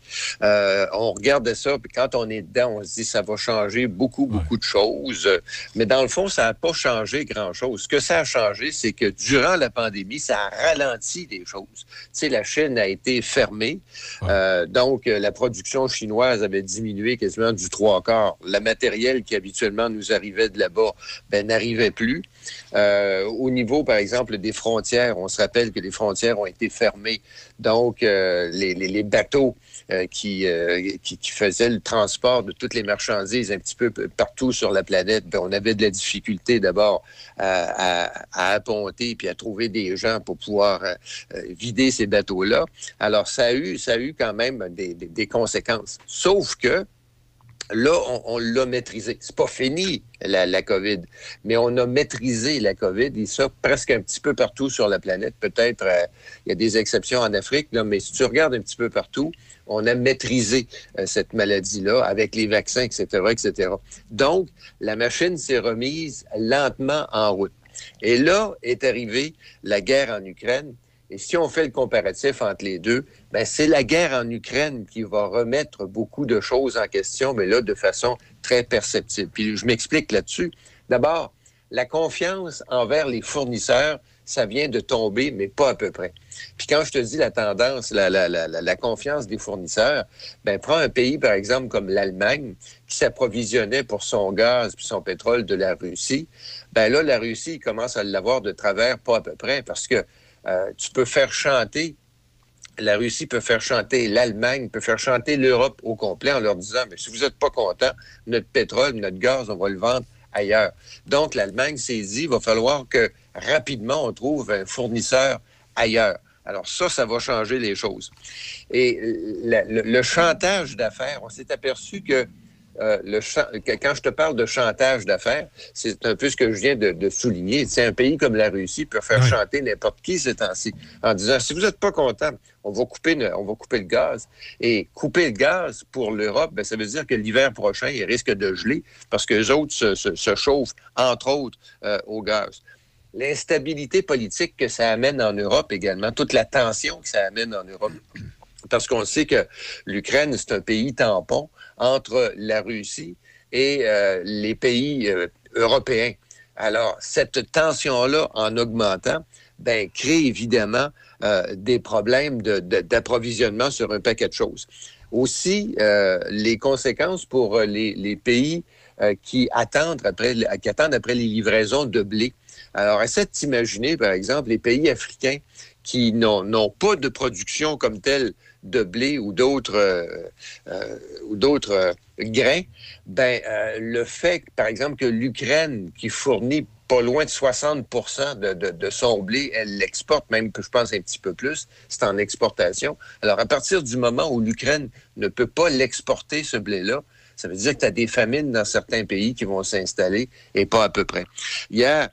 Euh, on regardait ça, puis quand on est dedans, on se dit ça va changer beaucoup, beaucoup de choses. Mais dans le fond, ça n'a pas changé grand-chose. Ce que ça a changé, c'est que durant la pandémie, ça a ralenti les choses. Tu sais, la Chine a été fermée, Euh, donc la production chinoise avait diminué quasiment du trois quarts. Le matériel qui habituellement nous arrivait de là-bas, ben, n'arrivait plus. Euh, au niveau, par exemple, des frontières, on se rappelle que les frontières ont été fermées. Donc, euh, les, bateaux euh, qui, faisaient le transport de toutes les marchandises un petit peu partout sur la planète, ben, on avait de la difficulté d'abord à, à, à puis à trouver des gens pour pouvoir vider ces bateaux-là. Alors, ça a eu, ça a eu quand même des conséquences. Sauf que Là, on, l'a maîtrisé. C'est pas fini, la, COVID, mais on a maîtrisé la COVID et ça presque un petit peu partout sur la planète. Peut-être, euh, il y a des exceptions en Afrique, mais si tu regardes un petit peu partout, on a maîtrisé euh, cette maladie-là avec les vaccins, etc., etc. Donc, la machine s'est remise lentement en route. Et là est arrivée la guerre en Ukraine. Et si on fait le comparatif entre les deux, ben c'est la guerre en Ukraine qui va remettre beaucoup de choses en question, mais là, de façon très perceptible. Puis je m'explique là-dessus. D'abord, la confiance envers les fournisseurs, ça vient de tomber, mais pas à peu près. Puis quand je te dis la tendance, la, la, la, confiance des fournisseurs, ben prends un pays, par exemple, comme l'Allemagne, qui s'approvisionnait pour son gaz puis son pétrole de la Russie. Ben là, la Russie commence à l'avoir de travers, pas à peu près, parce que euh, tu peux faire chanter la Russie peut faire chanter l'Allemagne, peut faire chanter l'Europe au complet en leur disant, mais si vous n'êtes pas content, notre pétrole, notre gaz, on va le vendre ailleurs. Donc, l'Allemagne s'est dit, il va falloir que rapidement on trouve un fournisseur ailleurs. Alors ça, ça va changer les choses. Et le, le chantage d'affaires, on s'est aperçu que euh, le quand je te parle de chantage d'affaires, c'est un peu ce que je viens de, de souligner. C'est un pays comme la Russie peut faire chanter n'importe qui ces temps-ci en disant si vous n'êtes pas content, on va couper le, on va couper le gaz. Et couper le gaz pour l'Europe, ben, ça veut dire que l'hiver prochain, il risque de geler parce que les autres se, se- se chauffent, entre autres, euh, au gaz. L'instabilité politique que ça amène en Europe également, toute la tension que ça amène en Europe parce qu'on sait que l'Ukraine, c'est un pays tampon entre la Russie et euh, les pays euh, européens. Alors, cette tension-là, en augmentant, ben, crée évidemment euh, des problèmes d'approvisionnement sur un paquet de choses. Aussi, les conséquences pour les, pays qui, attendent après, qui attendent après les livraisons de blé. Alors, essaie de t'imaginer, par exemple, les pays africains qui n'ont pas de production comme telle de blé ou d'autres euh, euh, ou d'autres euh, grains, ben le fait, par exemple, que l'Ukraine, qui fournit pas loin de 60 de, de, de son blé, elle l'exporte, même que je pense un petit peu plus, c'est en exportation. Alors, à partir du moment où l'Ukraine ne peut pas l'exporter, ce blé-là, ça veut dire que tu as des famines dans certains pays qui vont s'installer et pas à peu près. A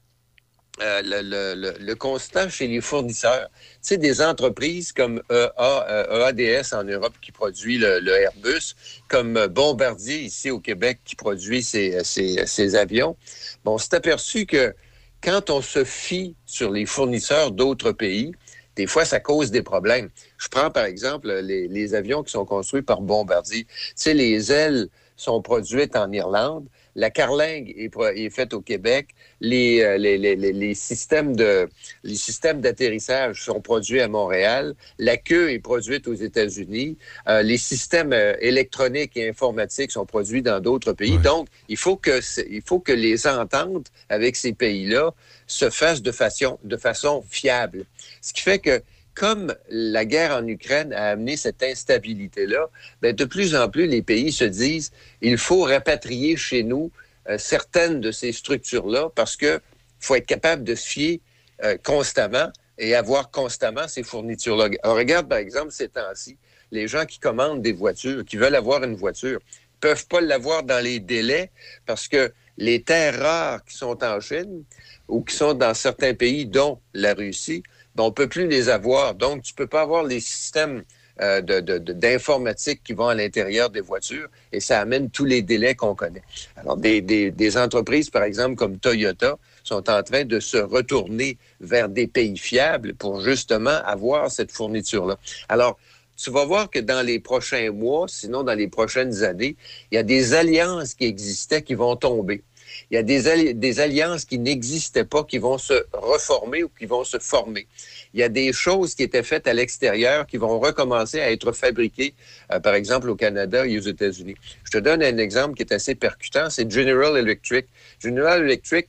euh, le, le- le- le constat chez les fournisseurs. Sais, des entreprises comme EA, euh, EADS en Europe qui produit le, Airbus, comme Bombardier ici au Québec qui produit ses avions. Bon, on s'est aperçu que quand on se fie sur les fournisseurs d'autres pays, des fois, ça cause des problèmes. Je prends par exemple les, les avions qui sont construits par Bombardier. Tu sais, les ailes sont produites en Irlande. La carlingue est, faite au Québec. Les, euh, les, les, les- les systèmes de les systèmes d'atterrissage sont produits à Montréal. La queue est produite aux États-Unis. Euh, les systèmes euh, électroniques et informatiques sont produits dans d'autres pays. Donc, il faut que il faut que les ententes avec ces pays-là se fassent de façon de façon fiable. Ce qui fait que comme la guerre en Ukraine a amené cette instabilité-là, ben, de plus en plus, les pays se disent il faut rapatrier chez nous euh, certaines de ces structures-là parce que faut être capable de se fier euh, constamment et avoir constamment ces fournitures-là. Alors, regarde, par exemple, ces temps-ci, les gens qui commandent des voitures, qui veulent avoir une voiture, peuvent pas l'avoir dans les délais parce que les terres rares qui sont en Chine ou qui sont dans certains pays, dont la Russie, ben, on peut plus les avoir. Donc, tu peux pas avoir les systèmes euh, d'informatique qui vont à l'intérieur des voitures et ça amène tous les délais qu'on connaît. Alors, des, des- des entreprises, par exemple, comme Toyota, sont en train de se retourner vers des pays fiables pour justement avoir cette fourniture-là. Alors, tu vas voir que dans les prochains mois, sinon dans les prochaines années, il y a des alliances qui existaient qui vont tomber. Il y a des, alli- des alliances qui n'existaient pas, qui vont se reformer ou qui vont se former. Il y a des choses qui étaient faites à l'extérieur qui vont recommencer à être fabriquées, euh, par exemple au Canada et aux États-Unis. Je te donne un exemple qui est assez percutant, c'est General Electric. General Electric,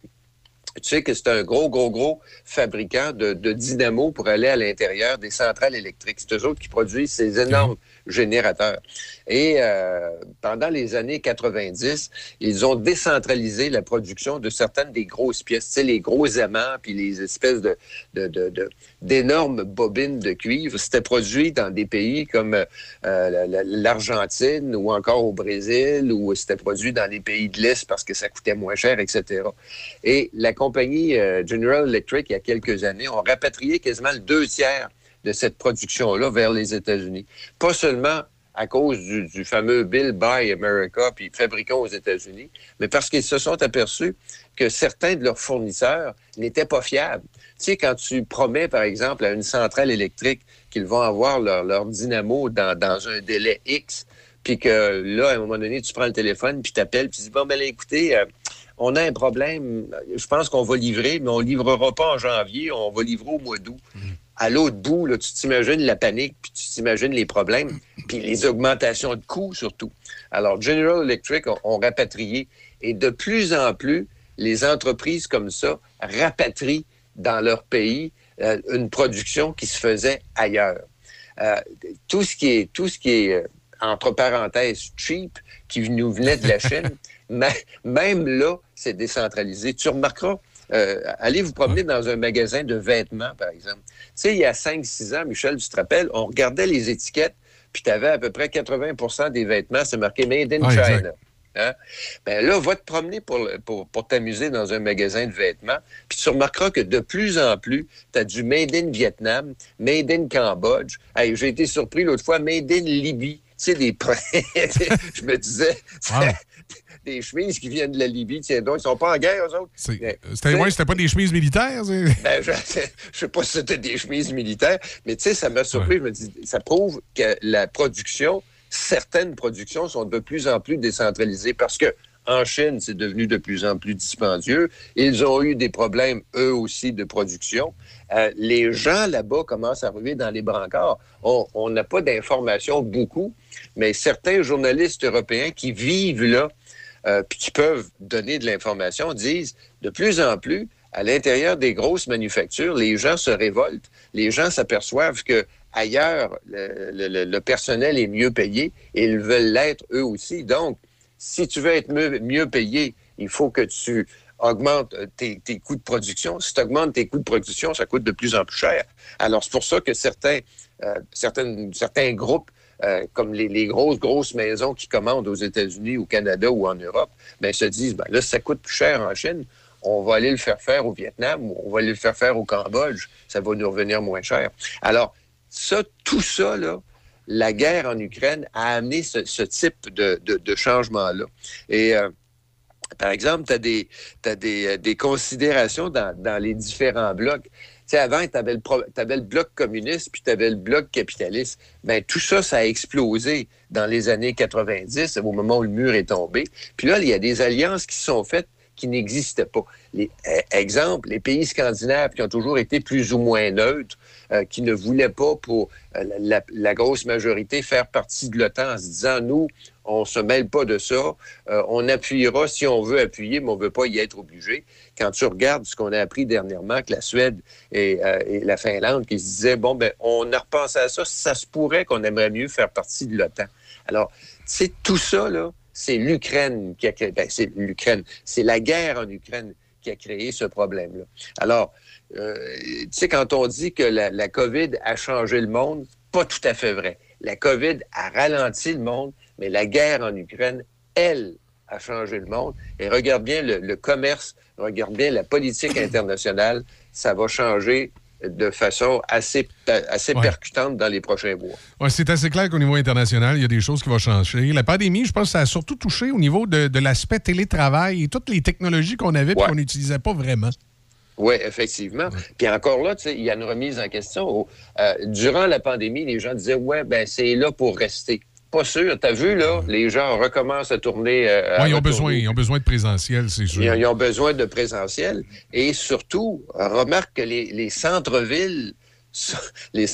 tu sais que c'est un gros, gros, gros fabricant de, de dynamo pour aller à l'intérieur des centrales électriques. C'est eux autres qui produisent ces énormes générateurs. Et euh, pendant les années 90, ils ont décentralisé la production de certaines des grosses pièces, tu sais, les gros aimants, puis les espèces de, d'énormes bobines de cuivre. C'était produit dans des pays comme euh, la- la- l'Argentine ou encore au Brésil, ou c'était produit dans les pays de l'Est parce que ça coûtait moins cher, etc. Et la compagnie euh, General Electric, il y a quelques années, ont rapatrié quasiment le deux tiers de cette production-là vers les États-Unis. Pas seulement à cause du, fameux Bill Buy America, puis fabricons aux États-Unis, mais parce qu'ils se sont aperçus que certains de leurs fournisseurs n'étaient pas fiables. Tu sais, quand tu promets, par exemple, à une centrale électrique qu'ils vont avoir leur, dynamo dans, un délai X, puis que là, à un moment donné, tu prends le téléphone, puis tu appelles, puis tu dis, bon, ben écoutez, euh, on a un problème, je pense qu'on va livrer, mais on livrera pas en janvier, on va livrer au mois d'août. À l'autre bout, là, tu t'imagines la panique, puis tu t'imagines les problèmes, puis les augmentations de coûts surtout. Alors, General Electric ont, rapatrié, et de plus en plus, les entreprises comme ça rapatrient dans leur pays euh, une production qui se faisait ailleurs. Euh, tout ce qui est, tout ce qui est euh, entre parenthèses cheap, qui nous venait de la Chine, même là, c'est décentralisé. Tu remarqueras, euh, allez vous promener dans un magasin de vêtements, par exemple. Tu sais, il y a 5-6 ans, Michel, tu te rappelles, on regardait les étiquettes, puis tu avais à peu près 80% des vêtements, c'est marqué Made in Ah, China. Hein? Ben là, va te promener pour, pour, pour t'amuser dans un magasin de vêtements, puis tu remarqueras que de plus en plus, tu as du Made in Vietnam, Made in Cambodge. Hey, J'ai été surpris l'autre fois, Made in Libye. Tu sais, des Je me disais, des chemises qui viennent de la Libye, tiens donc, ils sont pas en guerre, eux autres. C'était ouais, c'était pas des chemises militaires? ben, je, je sais pas si c'était des chemises militaires, mais tu sais, ça m'a surpris. Je me dis, ça prouve que la production, certaines productions sont de plus en plus décentralisées parce que, En Chine, c'est devenu de plus en plus dispendieux. Ils ont eu des problèmes, eux aussi, de production. Euh, les gens là-bas commencent à arriver dans les brancards. On n'a pas d'informations beaucoup, mais certains journalistes européens qui vivent là, euh, puis qui peuvent donner de l'information, disent de plus en plus, à l'intérieur des grosses manufactures, les gens se révoltent. Les gens s'aperçoivent que ailleurs, le, personnel est mieux payé et ils veulent l'être eux aussi. Donc, si tu veux être mieux, mieux payé, il faut que tu augmentes euh, tes, coûts de production. Si tu augmentes tes coûts de production, ça coûte de plus en plus cher. Alors, c'est pour ça que certains, euh, certains groupes, euh, comme les, grosses, grosses maisons qui commandent aux États-Unis, au Canada ou en Europe, ben, se disent, ben, là, ça coûte plus cher en Chine, on va aller le faire faire au Vietnam ou on va aller le faire faire au Cambodge, ça va nous revenir moins cher. Alors, ça, tout ça, là, la guerre en Ukraine a amené ce, type de, de- changement-là. Et euh, par exemple, tu as, des, t'as des, euh, des considérations dans, dans les différents blocs. Sais, avant, tu avais, le bloc communiste, puis tu avais le bloc capitaliste. Ben, tout ça, ça a explosé dans les années 90, au moment où le mur est tombé. Puis là, il y a des alliances qui sont faites qui n'existaient pas. Euh, exemple, les pays scandinaves qui ont toujours été plus ou moins neutres, euh, qui ne voulaient pas pour euh, la- la grosse majorité faire partie de l'OTAN en se disant, nous, on se mêle pas de ça, euh, on appuiera si on veut appuyer, mais on veut pas y être obligé. Quand tu regardes ce qu'on a appris dernièrement, que la Suède et, euh, et la Finlande qui se disaient, bon, ben, on a repensé à ça, ça se pourrait qu'on aimerait mieux faire partie de l'OTAN. Alors, c'est tout ça, c'est l'Ukraine qui a créé, ben, c'est l'Ukraine, c'est la guerre en Ukraine qui a créé ce problème-là. Alors, euh, tu sais, quand on dit que la, la COVID a changé le monde, pas tout à fait vrai. La COVID a ralenti le monde, mais la guerre en Ukraine, elle, a changé le monde. Et regarde bien le, le commerce, regarde bien la politique internationale, ça va changer de façon assez, assez Ouais. percutante dans les prochains mois. Ouais, c'est assez clair qu'au niveau international, il y a des choses qui vont changer. La pandémie, je pense que ça a surtout touché au niveau de, de l'aspect télétravail et toutes les technologies qu'on avait et Ouais. qu'on n'utilisait pas vraiment. Oui, effectivement. Puis encore là, il y a une remise en question. Euh, durant la pandémie, les gens disaient, ouais, ben c'est là pour rester. Pas sûr. T'as vu, là, les gens recommencent à tourner. euh, à ils, ont besoin, ils ont besoin de présentiel, c'est sûr. Ils ont, ils ont besoin de présentiel. Et surtout, remarque que les, les centres-villes, les,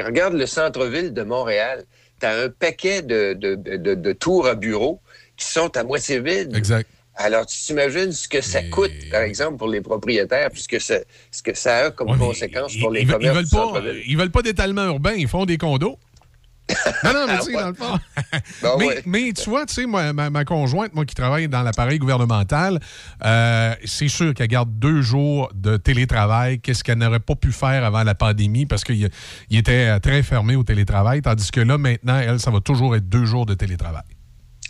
regarde le centre-ville de Montréal. Tu as un paquet de, de, de- de tours à bureaux qui sont à moitié vides. Exact. Alors, tu t'imagines ce que ça coûte, par exemple, pour les propriétaires, puisque ça, ce que ça a comme conséquence pour les Ils, ils veulent pas, ils veulent pas d'étalement urbain, ils font des condos. Non, non, mais Ah tu sais, dans le fond. Ben mais, ouais. mais tu vois, tu sais, moi, ma, ma conjointe, moi qui travaille dans l'appareil gouvernemental, euh, c'est sûr qu'elle garde deux jours de télétravail. Qu'est-ce qu'elle n'aurait pas pu faire avant la pandémie parce qu'il il était très fermé au télétravail, tandis que là, maintenant, elle, ça va toujours être deux jours de télétravail.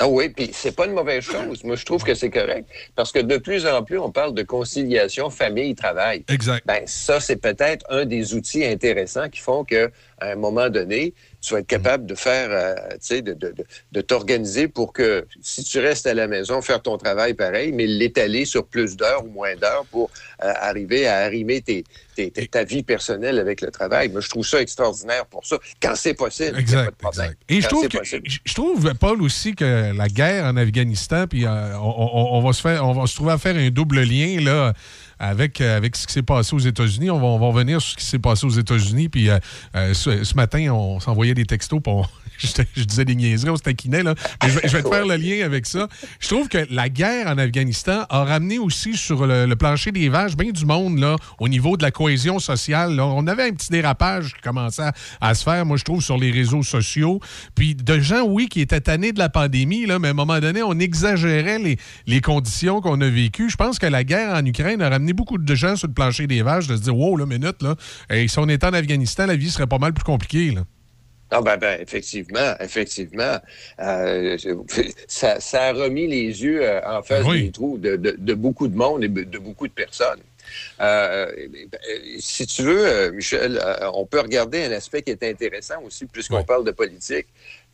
Ah oui, puis c'est pas une mauvaise chose. Moi, je trouve que c'est correct. Parce que de plus en plus, on parle de conciliation famille-travail. Exact. Ben, ça, c'est peut-être un des outils intéressants qui font que, à un moment donné, tu vas être capable de faire, euh, tu sais, de, de, de, t'organiser pour que, si tu restes à la maison, faire ton travail pareil, mais l'étaler sur plus d'heures ou moins d'heures pour euh, arriver à arrimer tes, tes- tes- ta vie personnelle avec le travail. Moi, je trouve ça extraordinaire pour ça. Quand c'est possible, a pas de problème. Et je trouve, que- je trouve, Paul, aussi que la guerre en Afghanistan, puis euh, on, on- on va se faire, on va se trouver à faire un double lien là avec, euh, avec ce qui s'est passé aux États-Unis. On va, on va revenir sur ce qui s'est passé aux États-Unis. Puis euh, euh, ce, matin, on s'envoyait des textos, on- je, je disais des niaiseries, on se taquinait, là. Mais je, vais- je vais te faire le lien avec ça. Je trouve que la guerre en Afghanistan a ramené aussi sur le, le plancher des vaches bien du monde, là, au niveau de la cohésion sociale. là. On avait un petit dérapage qui commençait à, à se faire, moi, je trouve, sur les réseaux sociaux. Puis de gens, oui, qui étaient tannés de la pandémie, là, mais à un moment donné, on exagérait les, les conditions qu'on a vécues. Je pense que la guerre en Ukraine a ramené beaucoup de gens sur le plancher des vaches de se dire, wow, là, minute, là, et si on était en Afghanistan, la vie serait pas mal plus compliquée, là. Ah ben, ben effectivement, effectivement. Euh, ça, ça a remis les yeux euh, en face Oui. des trous de, de- de beaucoup de monde et de beaucoup de personnes. Euh, si tu veux, euh, Michel, euh, on peut regarder un aspect qui est intéressant aussi, puisqu'on parle de politique.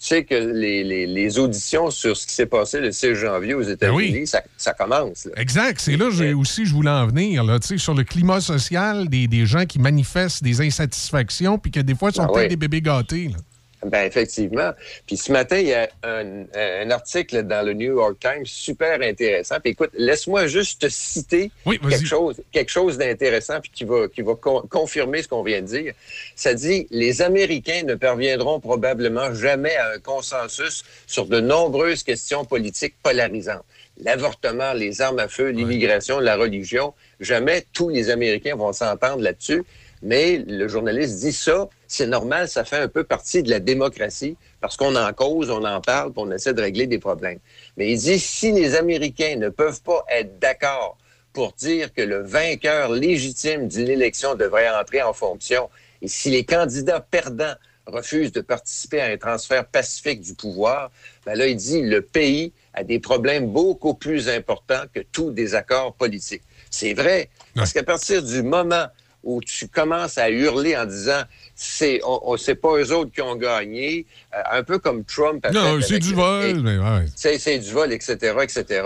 Tu sais que les, les- les auditions sur ce qui s'est passé le 6 janvier aux États-Unis, Ben oui. ça, ça commence. là. Exact. C'est là j'ai aussi je voulais en venir. Là, Tu sais, sur le climat social, des, des gens qui manifestent des insatisfactions, puis que des fois, ils sont Ah peut-être oui. des bébés gâtés. là. Ben effectivement. Puis ce matin, il y a un, un article dans le New York Times super intéressant. Puis écoute, laisse-moi juste te citer quelque chose, quelque chose d'intéressant puis qui va, qui va con- confirmer ce qu'on vient de dire. Ça dit les Américains ne parviendront probablement jamais à un consensus sur de nombreuses questions politiques polarisantes. L'avortement, les armes à feu, l'immigration, la religion. Jamais tous les Américains vont s'entendre là-dessus. Mais le journaliste dit ça, c'est normal, ça fait un peu partie de la démocratie parce qu'on en cause, on en parle, puis on essaie de régler des problèmes. Mais il dit si les Américains ne peuvent pas être d'accord pour dire que le vainqueur légitime d'une élection devrait entrer en fonction et si les candidats perdants refusent de participer à un transfert pacifique du pouvoir, ben là, il dit le pays a des problèmes beaucoup plus importants que tout désaccord politique. C'est vrai, parce qu'à partir du moment où tu commences à hurler en disant c'est on, on- c'est pas eux autres qui ont gagné, euh, un peu comme Trump a Non, c'est du vol. mais ouais. c'est c'est du vol, etc., etc.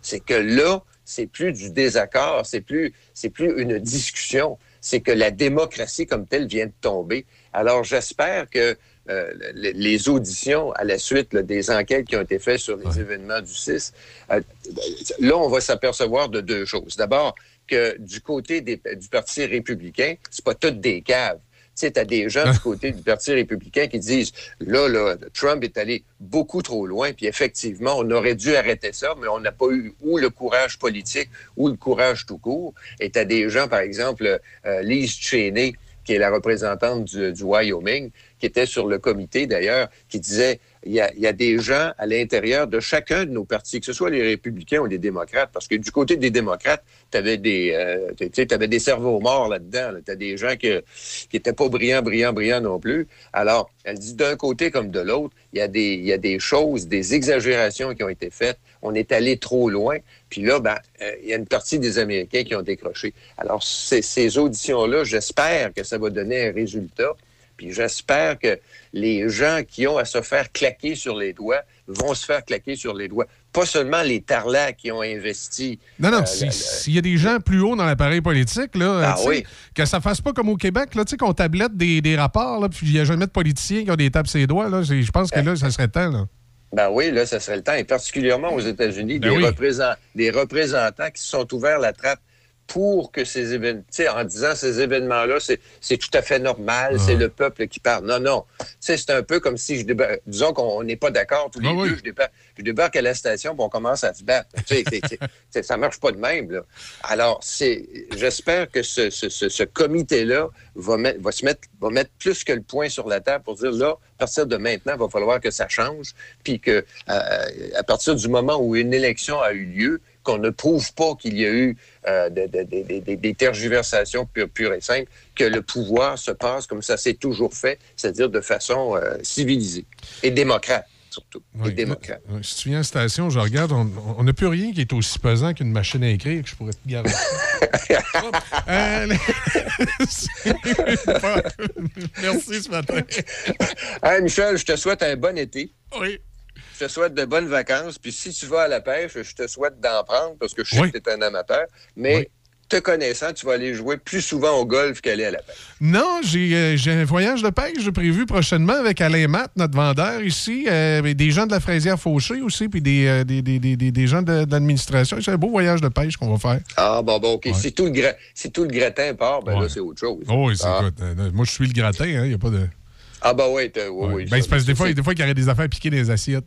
C'est que là, c'est plus du désaccord, c'est plus, c'est plus une discussion, c'est que la démocratie comme telle vient de tomber. Alors, j'espère que euh, les, auditions à la suite là, des enquêtes qui ont été faites sur les événements du 6, euh, là, on va s'apercevoir de deux choses. D'abord, que du côté des- du Parti républicain, c'est pas toutes des caves. Tu sais, t'as des gens du côté du Parti républicain qui disent, là, là, Trump est allé beaucoup trop loin, puis effectivement, on aurait dû arrêter ça, mais on n'a pas eu ou le courage politique ou le courage tout court. Et t'as des gens, par exemple, euh, Lise Cheney, qui est la représentante du, du Wyoming, qui était sur le comité d'ailleurs, qui disait il y, a, y a des gens à l'intérieur de chacun de nos partis, que ce soit les républicains ou les démocrates, parce que du côté des démocrates, tu avais des euh, t'avais des cerveaux morts là-dedans. Là. Tu as des gens que, qui étaient pas brillants, brillants, brillants non plus. Alors, elle dit d'un côté comme de l'autre, il y, a des, y a des choses, des exagérations qui ont été faites. On est allé trop loin. Puis là, ben, euh, il y a une partie des Américains qui ont décroché. Alors, ces, ces auditions-là, j'espère que ça va donner un résultat. Puis j'espère que les gens qui ont à se faire claquer sur les doigts vont se faire claquer sur les doigts. Pas seulement les tarlats qui ont investi. Non, non, euh, si- le- le- s'il y a des gens plus haut dans l'appareil politique, là, Ah oui. que ça fasse pas comme au Québec, là, tu sais, qu'on tablette des, des rapports, là, puis il n'y a jamais de politiciens qui ont des tapes sur les doigts. là. Je pense que là, ça serait temps. Là. Ben oui, là, ça serait le temps. Et particulièrement aux États-Unis, Ben des, oui. des représentants qui se sont ouverts la trappe pour que ces événements, en disant ces événements-là, c'est, tout à fait normal, c'est le peuple qui parle. Non, non. C'est un peu comme si je disons qu'on n'est pas d'accord tous les Ah oui. je débarque, je débarque à la station puis on commence à se battre. Tu sais, c'est- c'est- c'est- ça marche pas de même, là. Alors, c'est, j'espère que ce, ce, ce, ce comité-là va, mettre, va se mettre, va mettre plus que le point sur la table pour dire, là, à partir de maintenant, il va falloir que ça change, puis que euh, à partir du moment où une élection a eu lieu, qu'on ne prouve pas qu'il y a eu euh, de- de- de- de- de- des tergiversations pures, pures et simples, que le pouvoir se passe comme ça s'est toujours fait, c'est-à-dire de façon euh, civilisée et démocrate, surtout. Ouais, Si tu viens à la station, je regarde, on- n'a plus rien qui est aussi pesant qu'une machine à écrire que je pourrais te. Hop. Euh, Merci ce matin. Hey, Michel, je te souhaite un bon été. Oui. Je te souhaite de bonnes vacances. Puis si tu vas à la pêche, je te souhaite d'en prendre parce que je sais Oui. que tu es un amateur. Mais te connaissant, tu vas aller jouer plus souvent au golf qu'aller à la pêche. Non, j'ai euh, un voyage de pêche prévu prochainement avec Alain Matt, notre vendeur ici, euh, et des gens de la fraisière Fauché aussi, puis des, euh, des, gens de, de l'administration. C'est un beau voyage de pêche qu'on va faire. Ah, bon, bon, OK. Si, tout le si tout le gratin part, ben là, c'est autre chose. Oh, oui, c'est Ah. moi, je suis le gratin, il n'y a pas de. Ah, ben oui, t'as- oui, oui. Ben, c'est parce que des fois, des fois qu'il y aurait des affaires piquées dans les assiettes.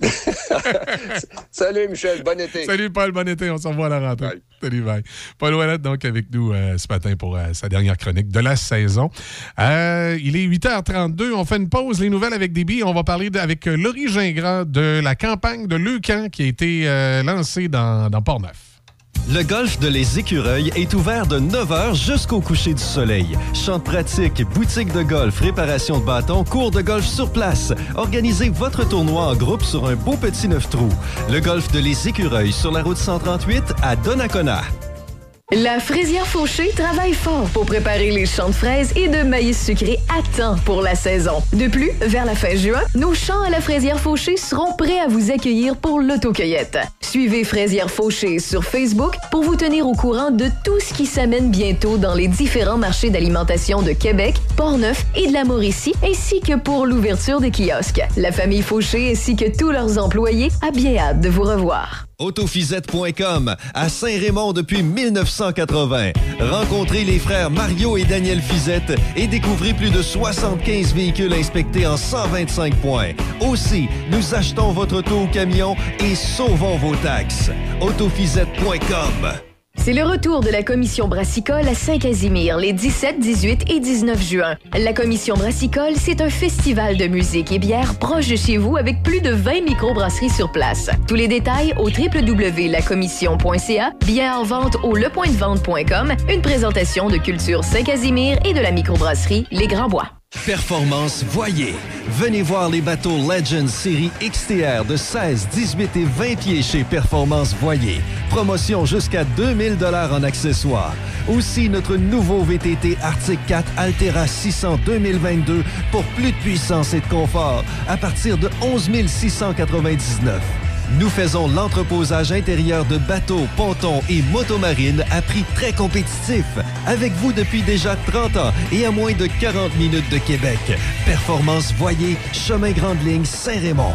Salut, Michel. Bon été. Salut, Paul. Bon été. On se revoit à la rentrée. Salut, bye. Paul Ouellette, donc, avec nous euh, ce matin pour euh, sa dernière chronique de la saison. Euh, il est 8h32. On fait une pause. Les nouvelles avec Déby. On va parler de- avec Laurie Gingras de la campagne de Leucan qui a été lancée dans, dans Port-Neuf. Le golf de Les Écureuils est ouvert de 9h jusqu'au coucher du soleil. Champs de pratique, boutique de golf, réparation de bâtons, cours de golf sur place. Organisez votre tournoi en groupe sur un beau petit neuf trous. Le golf de Les Écureuils sur la route 138 à Donnacona. La fraisière Fauché travaille fort pour préparer les champs de fraises et de maïs sucré à temps pour la saison. De plus, vers la fin juin, nos champs à la fraisière Fauché seront prêts à vous accueillir pour l'autocueillette. Suivez Fraisière Fauché sur Facebook pour vous tenir au courant de tout ce qui s'amène bientôt dans les différents marchés d'alimentation de Québec, Portneuf et de la Mauricie, ainsi que pour l'ouverture des kiosques. La famille Fauché ainsi que tous leurs employés a bien hâte de vous revoir. Autofisette.com à Saint-Raymond depuis 1980. Rencontrez les frères Mario et Daniel Fizette et découvrez plus de 75 véhicules inspectés en 125 points. Aussi, nous achetons votre auto au camion et sauvons vos taxes. Autofisette.com C'est le retour de la commission brassicole à Saint-Casimir les 17, 18 et 19 juin. La commission brassicole, c'est un festival de musique et bière proche de chez vous avec plus de 20 microbrasseries sur place. Tous les détails au www.lacommission.ca, bien en vente au lepointdevente.com, une présentation de Culture Saint-Casimir et de la microbrasserie Les Grands Bois. Performance Voyer. Venez voir les bateaux Legends série XTR de 16, 18 et 20 pieds chez Performance Voyer. Promotion jusqu'à 2000 dollars en accessoires. Aussi notre nouveau VTT Arctic 4 Altera 600 2022 pour plus de puissance et de confort à partir de 11 699. Nous faisons l'entreposage intérieur de bateaux, pontons et motomarines à prix très compétitif. Avec vous depuis déjà 30 ans et à moins de 40 minutes de Québec. Performance Voyer, Chemin Grande Ligne, Saint-Raymond.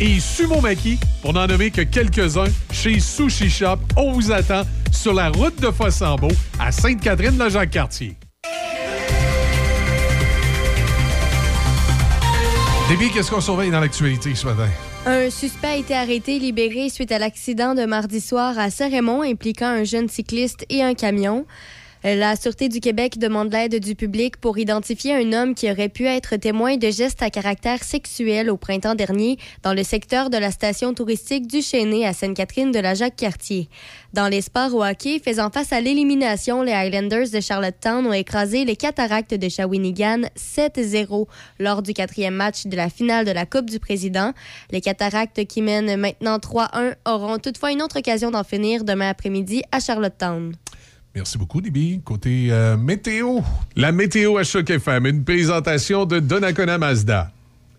et sumo maki, pour n'en nommer que quelques-uns, chez Sushi Shop. On vous attend sur la route de Fossambeau à Sainte-Catherine-la-Jacques-Cartier. Déby, qu'est-ce qu'on surveille dans l'actualité ce matin? Un suspect a été arrêté et libéré suite à l'accident de mardi soir à Saint-Raymond impliquant un jeune cycliste et un camion. La Sûreté du Québec demande l'aide du public pour identifier un homme qui aurait pu être témoin de gestes à caractère sexuel au printemps dernier dans le secteur de la station touristique du Chêné à Sainte-Catherine de la Jacques-Cartier. Dans les sports au hockey, faisant face à l'élimination, les Highlanders de Charlottetown ont écrasé les Cataractes de Shawinigan 7-0 lors du quatrième match de la finale de la Coupe du Président. Les Cataractes qui mènent maintenant 3-1 auront toutefois une autre occasion d'en finir demain après-midi à Charlottetown. Merci beaucoup, Déby. Côté euh, météo. La météo à Choc FM, une présentation de Donnacona Mazda.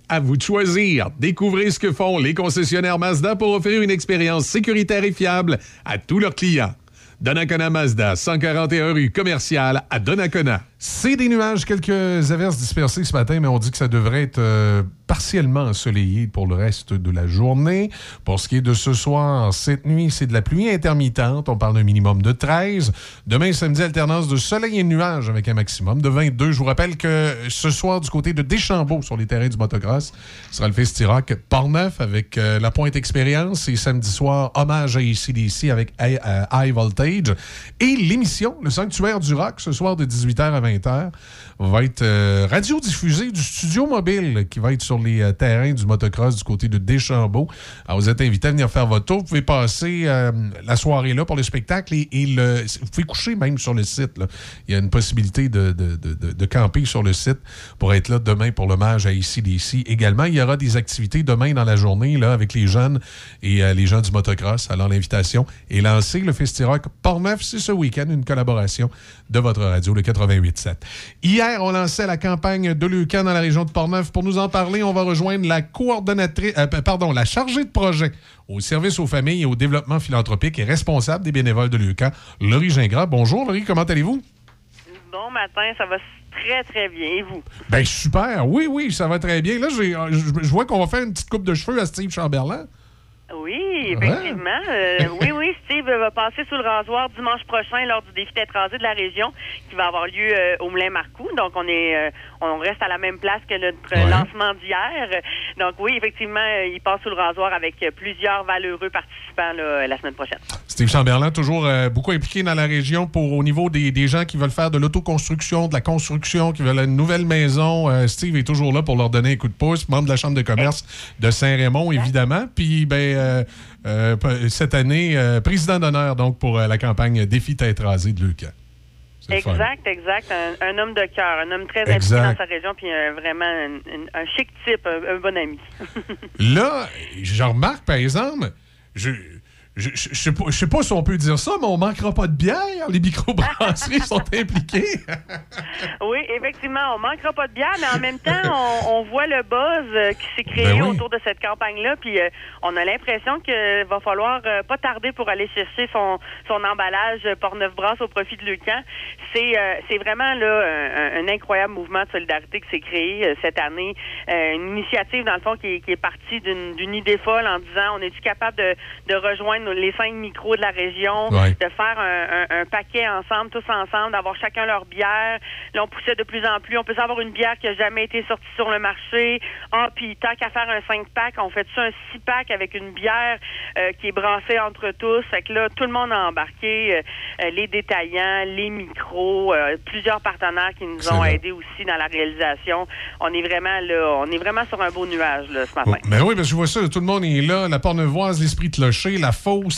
À vous de choisir. Découvrez ce que font les concessionnaires Mazda pour offrir une expérience sécuritaire et fiable à tous leurs clients. Donnacona Mazda, 141 rue commerciale à Donnacona. C'est des nuages, quelques averses dispersées ce matin, mais on dit que ça devrait être euh, partiellement ensoleillé pour le reste de la journée. Pour ce qui est de ce soir, cette nuit, c'est de la pluie intermittente. On parle d'un minimum de 13. Demain, samedi, alternance de soleil et nuages avec un maximum de 22. Je vous rappelle que ce soir, du côté de Deschambault, sur les terrains du motocross, sera le Festirock Port-Neuf avec euh, la Pointe Expérience. Et samedi soir, hommage à ICDC avec High, euh, High Voltage. Et l'émission, le Sanctuaire du Rock, ce soir de 18h à 20h va être euh, radiodiffusé du studio mobile qui va être sur les euh, terrains du motocross du côté de Deschambault. Alors, vous êtes invité à venir faire votre tour. Vous pouvez passer euh, la soirée là pour le spectacle et, vous pouvez coucher même sur le site. Il y a une possibilité de, de- de- de- camper sur le site pour être là demain pour l'hommage à ICDC. Également, il y aura des activités demain dans la journée là, avec les jeunes et euh, les gens du motocross. Alors, l'invitation est lancée. Le Festirock Port-Neuf, c'est ce week-end une collaboration de votre radio, le 88.7. Hier, on lançait la campagne de Lucan dans la région de Portneuf. Pour nous en parler, on va rejoindre la coordonnatrice, euh, pardon, la chargée de projet au service aux familles et au développement philanthropique et responsable des bénévoles de Lucan, Laurie Gingras. Bonjour, Laurie, comment allez-vous? Bon matin, ça va très, très bien. Et vous? Ben super, oui, oui, ça va très bien. Là, euh, je je vois qu'on va faire une petite coupe de cheveux à Steve Chamberlain. Oui. effectivement. Euh, oui, oui, Steve va passer sous le rasoir dimanche prochain lors du défi tête rasée de la région qui va avoir lieu euh, au Moulin Marcoux. Donc, on est, euh, on reste à la même place que notre Ouais. lancement d'hier. Donc, oui, effectivement, euh, il passe sous le rasoir avec euh, plusieurs valeureux participants là, la semaine prochaine. Steve Chamberlain, toujours euh, beaucoup impliqué dans la région pour au niveau des, des gens qui veulent faire de l'autoconstruction, de la construction, qui veulent une nouvelle maison. Euh, Steve est toujours là pour leur donner un coup de pouce. Membre de la Chambre de commerce de Saint-Raymond, évidemment. Puis, ben, euh, euh, cette année, euh, président d'honneur donc pour la campagne Défi tête rasée de fun. Exact, exact. Un, un homme de cœur, un homme très impliqué dans sa région, puis vraiment un, chic type, un, un bon ami. Là, je remarque, par exemple, je. Je, je, je sais pas, je sais pas si on peut dire ça, mais on manquera pas de bière. Les microbrasseries sont impliquées. Oui, effectivement, on manquera pas de bière, mais en même temps, on, on voit le buzz euh, qui s'est créé Ben oui. autour de cette campagne-là, puis euh, on a l'impression qu'il va falloir euh, pas tarder pour aller chercher son, son emballage Portneuf Brasse au profit de Lucan. C'est euh, c'est vraiment là un, un incroyable mouvement de solidarité qui s'est créé euh, cette année, Euh, une initiative dans le fond qui est, qui est partie d'une d'une idée folle en disant on est-tu capable de, de rejoindre les cinq micros de la région, Ouais. de faire un, un- un paquet ensemble, tous ensemble, d'avoir chacun leur bière. Là, on poussait de plus en plus. On peut avoir une bière qui a jamais été sortie sur le marché. Ah, puis tant qu'à faire un 5-pack, on fait ça un 6-pack avec une bière euh, qui est brassée entre tous. Fait que là, tout le monde a embarqué. euh, euh, les détaillants, les micros, euh, plusieurs partenaires qui nous ont aidés aussi dans la réalisation. On est vraiment là, on est vraiment sur un beau nuage là, ce matin. Ben oui, que je vois ça, tout le monde est là. La Pornevoise, l'Esprit Clocher, la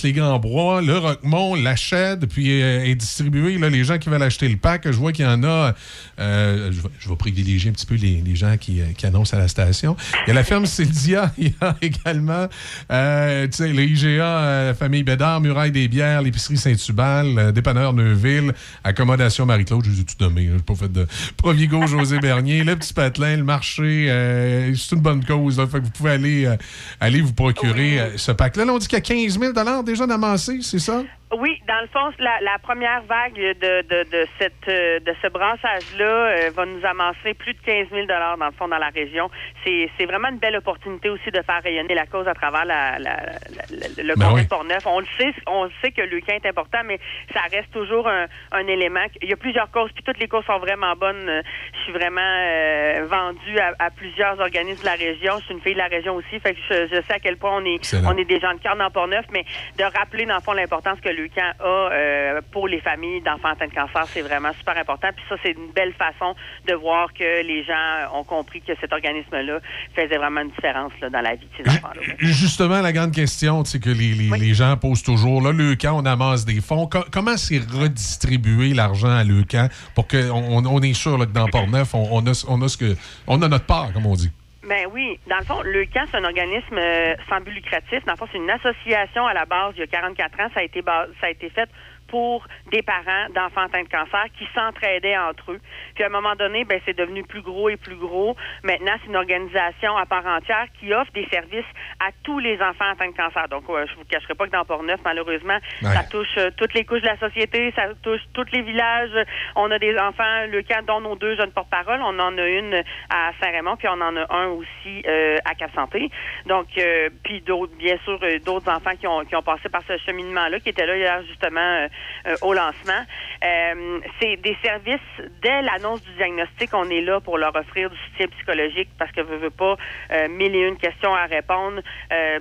Les Grands Bois, le Roquemont, la Chède, puis euh, est distribué. Là, les gens qui veulent acheter le pack, je vois qu'il y en a. euh, je, vais, je vais privilégier un petit peu les, les gens qui, euh, qui annoncent à la station. Il y a la ferme Sylvia, il y a également euh, tu sais, le IGA, Famille Bédard, Muraille des Bières, l'épicerie Saint-Tubal, Dépanneur Neuville, Accommodation Marie-Claude, je les ai tout nommés. Je pas fait de Provigo, José Bernier, le petit patelin, le marché. euh, c'est une bonne cause. Là, fait que vous pouvez aller, aller vous procurer ce pack-là. Là, on dit qu'il y a 15 000 déjà d'amassé, c'est ça? Oui, dans le fond, la, la première vague de, de, de, cette, euh, de ce brassage-là euh, va nous amasser plus de 15 000 dans le fond, dans la région. C'est c'est vraiment une belle opportunité aussi de faire rayonner la cause à travers la, la, la- le Ben oui. Portneuf. On le sait, on sait que le est important, mais ça reste toujours un, un élément. Il y a plusieurs causes, puis toutes les causes sont vraiment bonnes. Euh, Je suis vraiment euh, vendue à, à plusieurs organismes de la région. Je suis une fille de la région aussi, fait que je, je sais à quel point on est, Excellent. on est des gens de cœur dans Portneuf, mais de rappeler, dans le fond, l'importance que le camp a euh, pour les familles d'enfants atteints de cancer, c'est vraiment super important. Puis ça, c'est une belle façon de voir que les gens ont compris que cet organisme-là faisait vraiment une différence là, dans la vie de ces enfants-là. Justement, la grande question que les, les- les gens posent toujours, là, le camp, on amasse des fonds. Co- comment c'est redistribué l'argent à le camp pour qu'on on, on est sûr là, que dans Port-Neuf, on, on a, on, a ce que, on a notre part, comme on dit? Ben oui. Dans le fond, le camp, c'est un organisme euh, sans but lucratif. Dans le fond, c'est une association à la base, il y a 44 ans. Ça a été, bas- ça a été fait pour des parents d'enfants atteints de cancer qui s'entraidaient entre eux. Puis à un moment donné, ben c'est devenu plus gros et plus gros. Maintenant, c'est une organisation à part entière qui offre des services à tous les enfants atteints de cancer. Donc, ouais, je vous cacherai pas que dans Port-Neuf, malheureusement, Ouais. ça touche euh, toutes les couches de la société, ça touche tous les villages. On a des enfants, le camp dont nos deux jeunes porte-parole. On en a une à Saint-Raymond, puis on en a un aussi euh, à Cap-Santé. Donc, euh, puis d'autres, bien sûr, euh, d'autres enfants qui ont, qui ont passé par ce cheminement-là, qui étaient là hier justement euh, au lancement. Euh, c'est des services, dès l'annonce du diagnostic, on est là pour leur offrir du soutien psychologique parce que veut, veut pas euh, mille et une questions à répondre. Euh,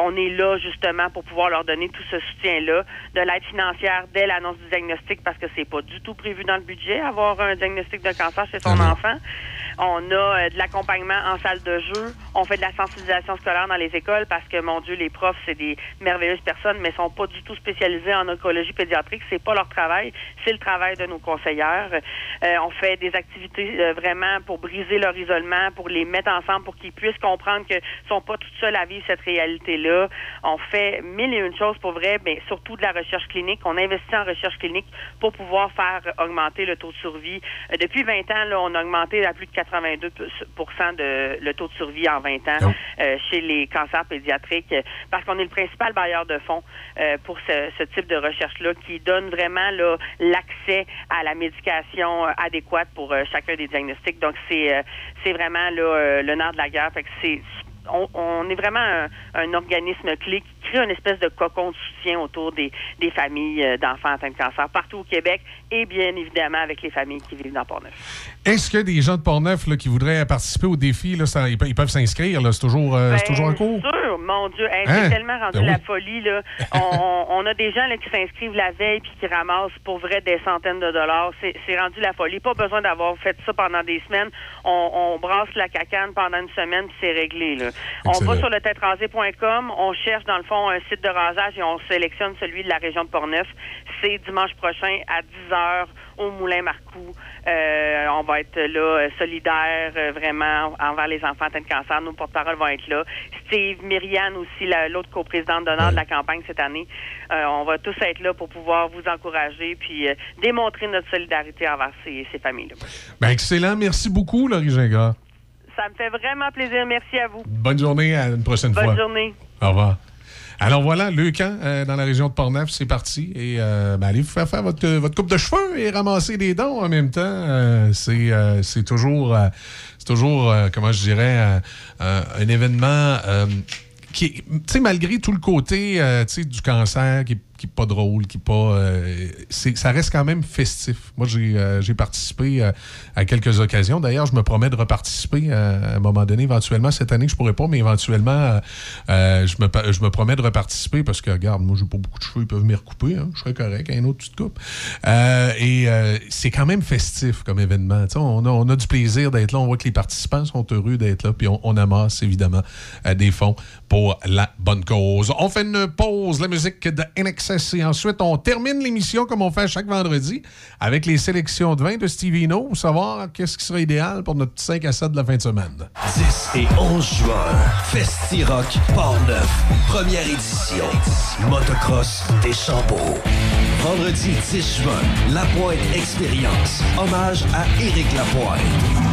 on est là justement pour pouvoir leur donner tout ce soutien-là, de l'aide financière dès l'annonce du diagnostic parce que c'est pas du tout prévu dans le budget avoir un diagnostic de cancer chez son enfant. On a euh, de l'accompagnement en salle de jeu. On fait de la sensibilisation scolaire dans les écoles parce que, mon Dieu, les profs, c'est des merveilleuses personnes, mais sont pas du tout spécialisés en oncologie pédiatrique. C'est pas leur travail, c'est le travail de nos conseillères. Euh, on fait des activités euh, vraiment pour briser leur isolement, pour les mettre ensemble, pour qu'ils puissent comprendre que sont pas tout seuls à vivre cette réalité-là. On fait mille et une choses pour vrai, mais surtout de la recherche clinique. On investit en recherche clinique pour pouvoir faire augmenter le taux de survie. Depuis 20 ans, on a augmenté à plus de 82 de le taux de survie en 20 ans euh, chez les cancers pédiatriques euh, parce qu'on est le principal bailleur de fonds euh, pour ce, ce type de recherche-là qui donne vraiment l'accès à la médication adéquate pour euh, chacun des diagnostics. Donc, c'est c'est vraiment là, le nerf de la guerre. Fait que c'est on, on est vraiment un, un organisme clé qui crée une espèce de cocon de soutien autour des, des familles euh, d'enfants atteints de cancer partout au Québec et bien évidemment avec les familles qui vivent dans Portneuf. Est-ce que des gens de Portneuf là, qui voudraient participer au défi, là, ça- ils, pe- ils peuvent s'inscrire? C'est toujours, euh, c'est toujours en cours? Sûr, mon Dieu, Hey, Hein? c'est tellement rendu Ben oui. la folie. Là. on, a des gens là, qui s'inscrivent la veille puis qui ramassent pour vrai des centaines de dollars. C'est rendu la folie. Pas besoin d'avoir fait ça pendant des semaines. On, on brasse la cacane pendant une semaine puis c'est réglé. Là. On va sur le têterasé.com, on cherche dans le fond un site de rasage et on sélectionne celui de la région de Portneuf. C'est dimanche prochain à 10 h au Moulin Marcoux. Euh, on va être là euh, solidaires euh, vraiment envers les enfants atteints de cancer. Nos porte-paroles vont être là. Steve, Myriane aussi, la- l'autre coprésidente d'honneur de la campagne cette année. Euh, on va tous être là pour pouvoir vous encourager puis démontrer notre solidarité envers ces, ces familles-là. Ben, excellent. Merci beaucoup, Laurie Gingras. Ça me fait vraiment plaisir. Merci à vous. Bonne journée. À une prochaine Bonne fois. journée. Au revoir. Alors voilà, le camp euh, dans la région de Portneuf, c'est parti. Et euh, ben, allez vous faire faire votre, votre coupe de cheveux et ramasser des dons en même temps. Euh, c'est euh, c'est toujours, euh, c'est toujours euh, comment je dirais, euh, euh, un événement euh, qui, malgré tout le côté euh, du cancer qui qui est pas drôle, qui pas. euh, ça reste quand même festif. Moi, j'ai euh, participé euh, à quelques occasions. D'ailleurs, je me promets de reparticiper euh, à un moment donné, éventuellement. Cette année, je pourrais pas, mais éventuellement, je, me, je me promets de reparticiper parce que, regarde, moi, j'ai pas beaucoup de cheveux, ils peuvent me recouper. hein. je serais correct, un autre petite coupe. Euh, et c'est quand même festif comme événement. Tu On a, on a du plaisir d'être là. On voit que les participants sont heureux d'être là. Puis on, amasse, évidemment, des fonds pour la bonne cause. On fait une pause, la musique de NXS. Ensuite, on termine l'émission comme on fait chaque vendredi avec les sélections de vin de Stevie No pour savoir qu'est-ce qui serait idéal pour notre 5 à 7 de la fin de semaine. 10 et 11 juin, Festi Rock Portneuf, première édition. Motocross des Chambeaux. Vendredi 10 juin, La Pointe Expérience, hommage à Éric Lapointe.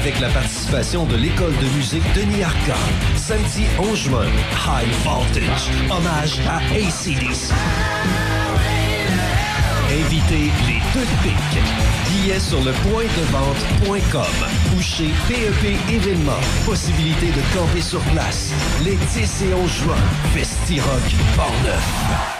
Avec la participation de l'école de musique Denis Arcand. Samedi 11 juin, High Voltage, hommage à ACDC. Invitez les deux pics. Billets sur le point de vente.com ou chez PEP Événements. Possibilité de camper sur place. Les 10 et 11 juin, Festi-Rock Portneuf.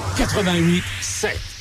88 7.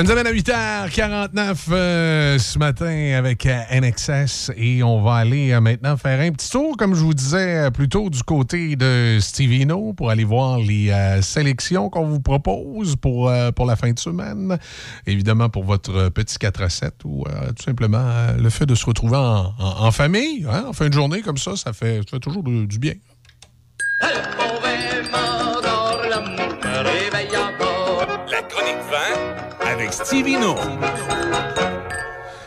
Ça nous amène à 8h49 euh, ce matin avec euh, NXS et on va aller euh, maintenant faire un petit tour, comme je vous disais euh, plus tôt, du côté de Stevino pour aller voir les sélections qu'on vous propose pour, pour la fin de semaine. Évidemment, pour votre petit 4 à 7 ou tout simplement le fait de se retrouver en, famille, hein, en fin de journée comme ça, ça fait, toujours du bien.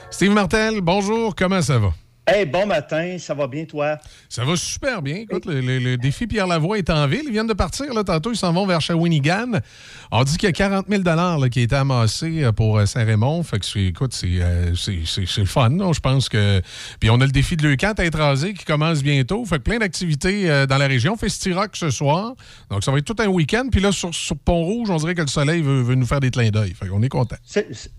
Steve Martel, bonjour, comment ça va? Hey, bon matin, ça va bien toi? Ça va super bien. Écoute, le, le- le défi Pierre Lavoie est en ville. Ils viennent de partir. Là, tantôt, ils s'en vont vers Shawinigan. On dit qu'il y a 40 000 là, qui a été amassé euh, pour euh, Saint-Raymond. Fait que, c'est- écoute, c'est euh, c'est- le fun. Je pense que... Puis on a le défi de Leucan à étraser qui commence bientôt. Fait que plein d'activités dans la région. Festirock ce soir. Donc, ça va être tout un week-end. Puis là, sur, sur Pont-Rouge, on dirait que le soleil veut, veut nous faire des clins d'œil. Fait qu'on est content.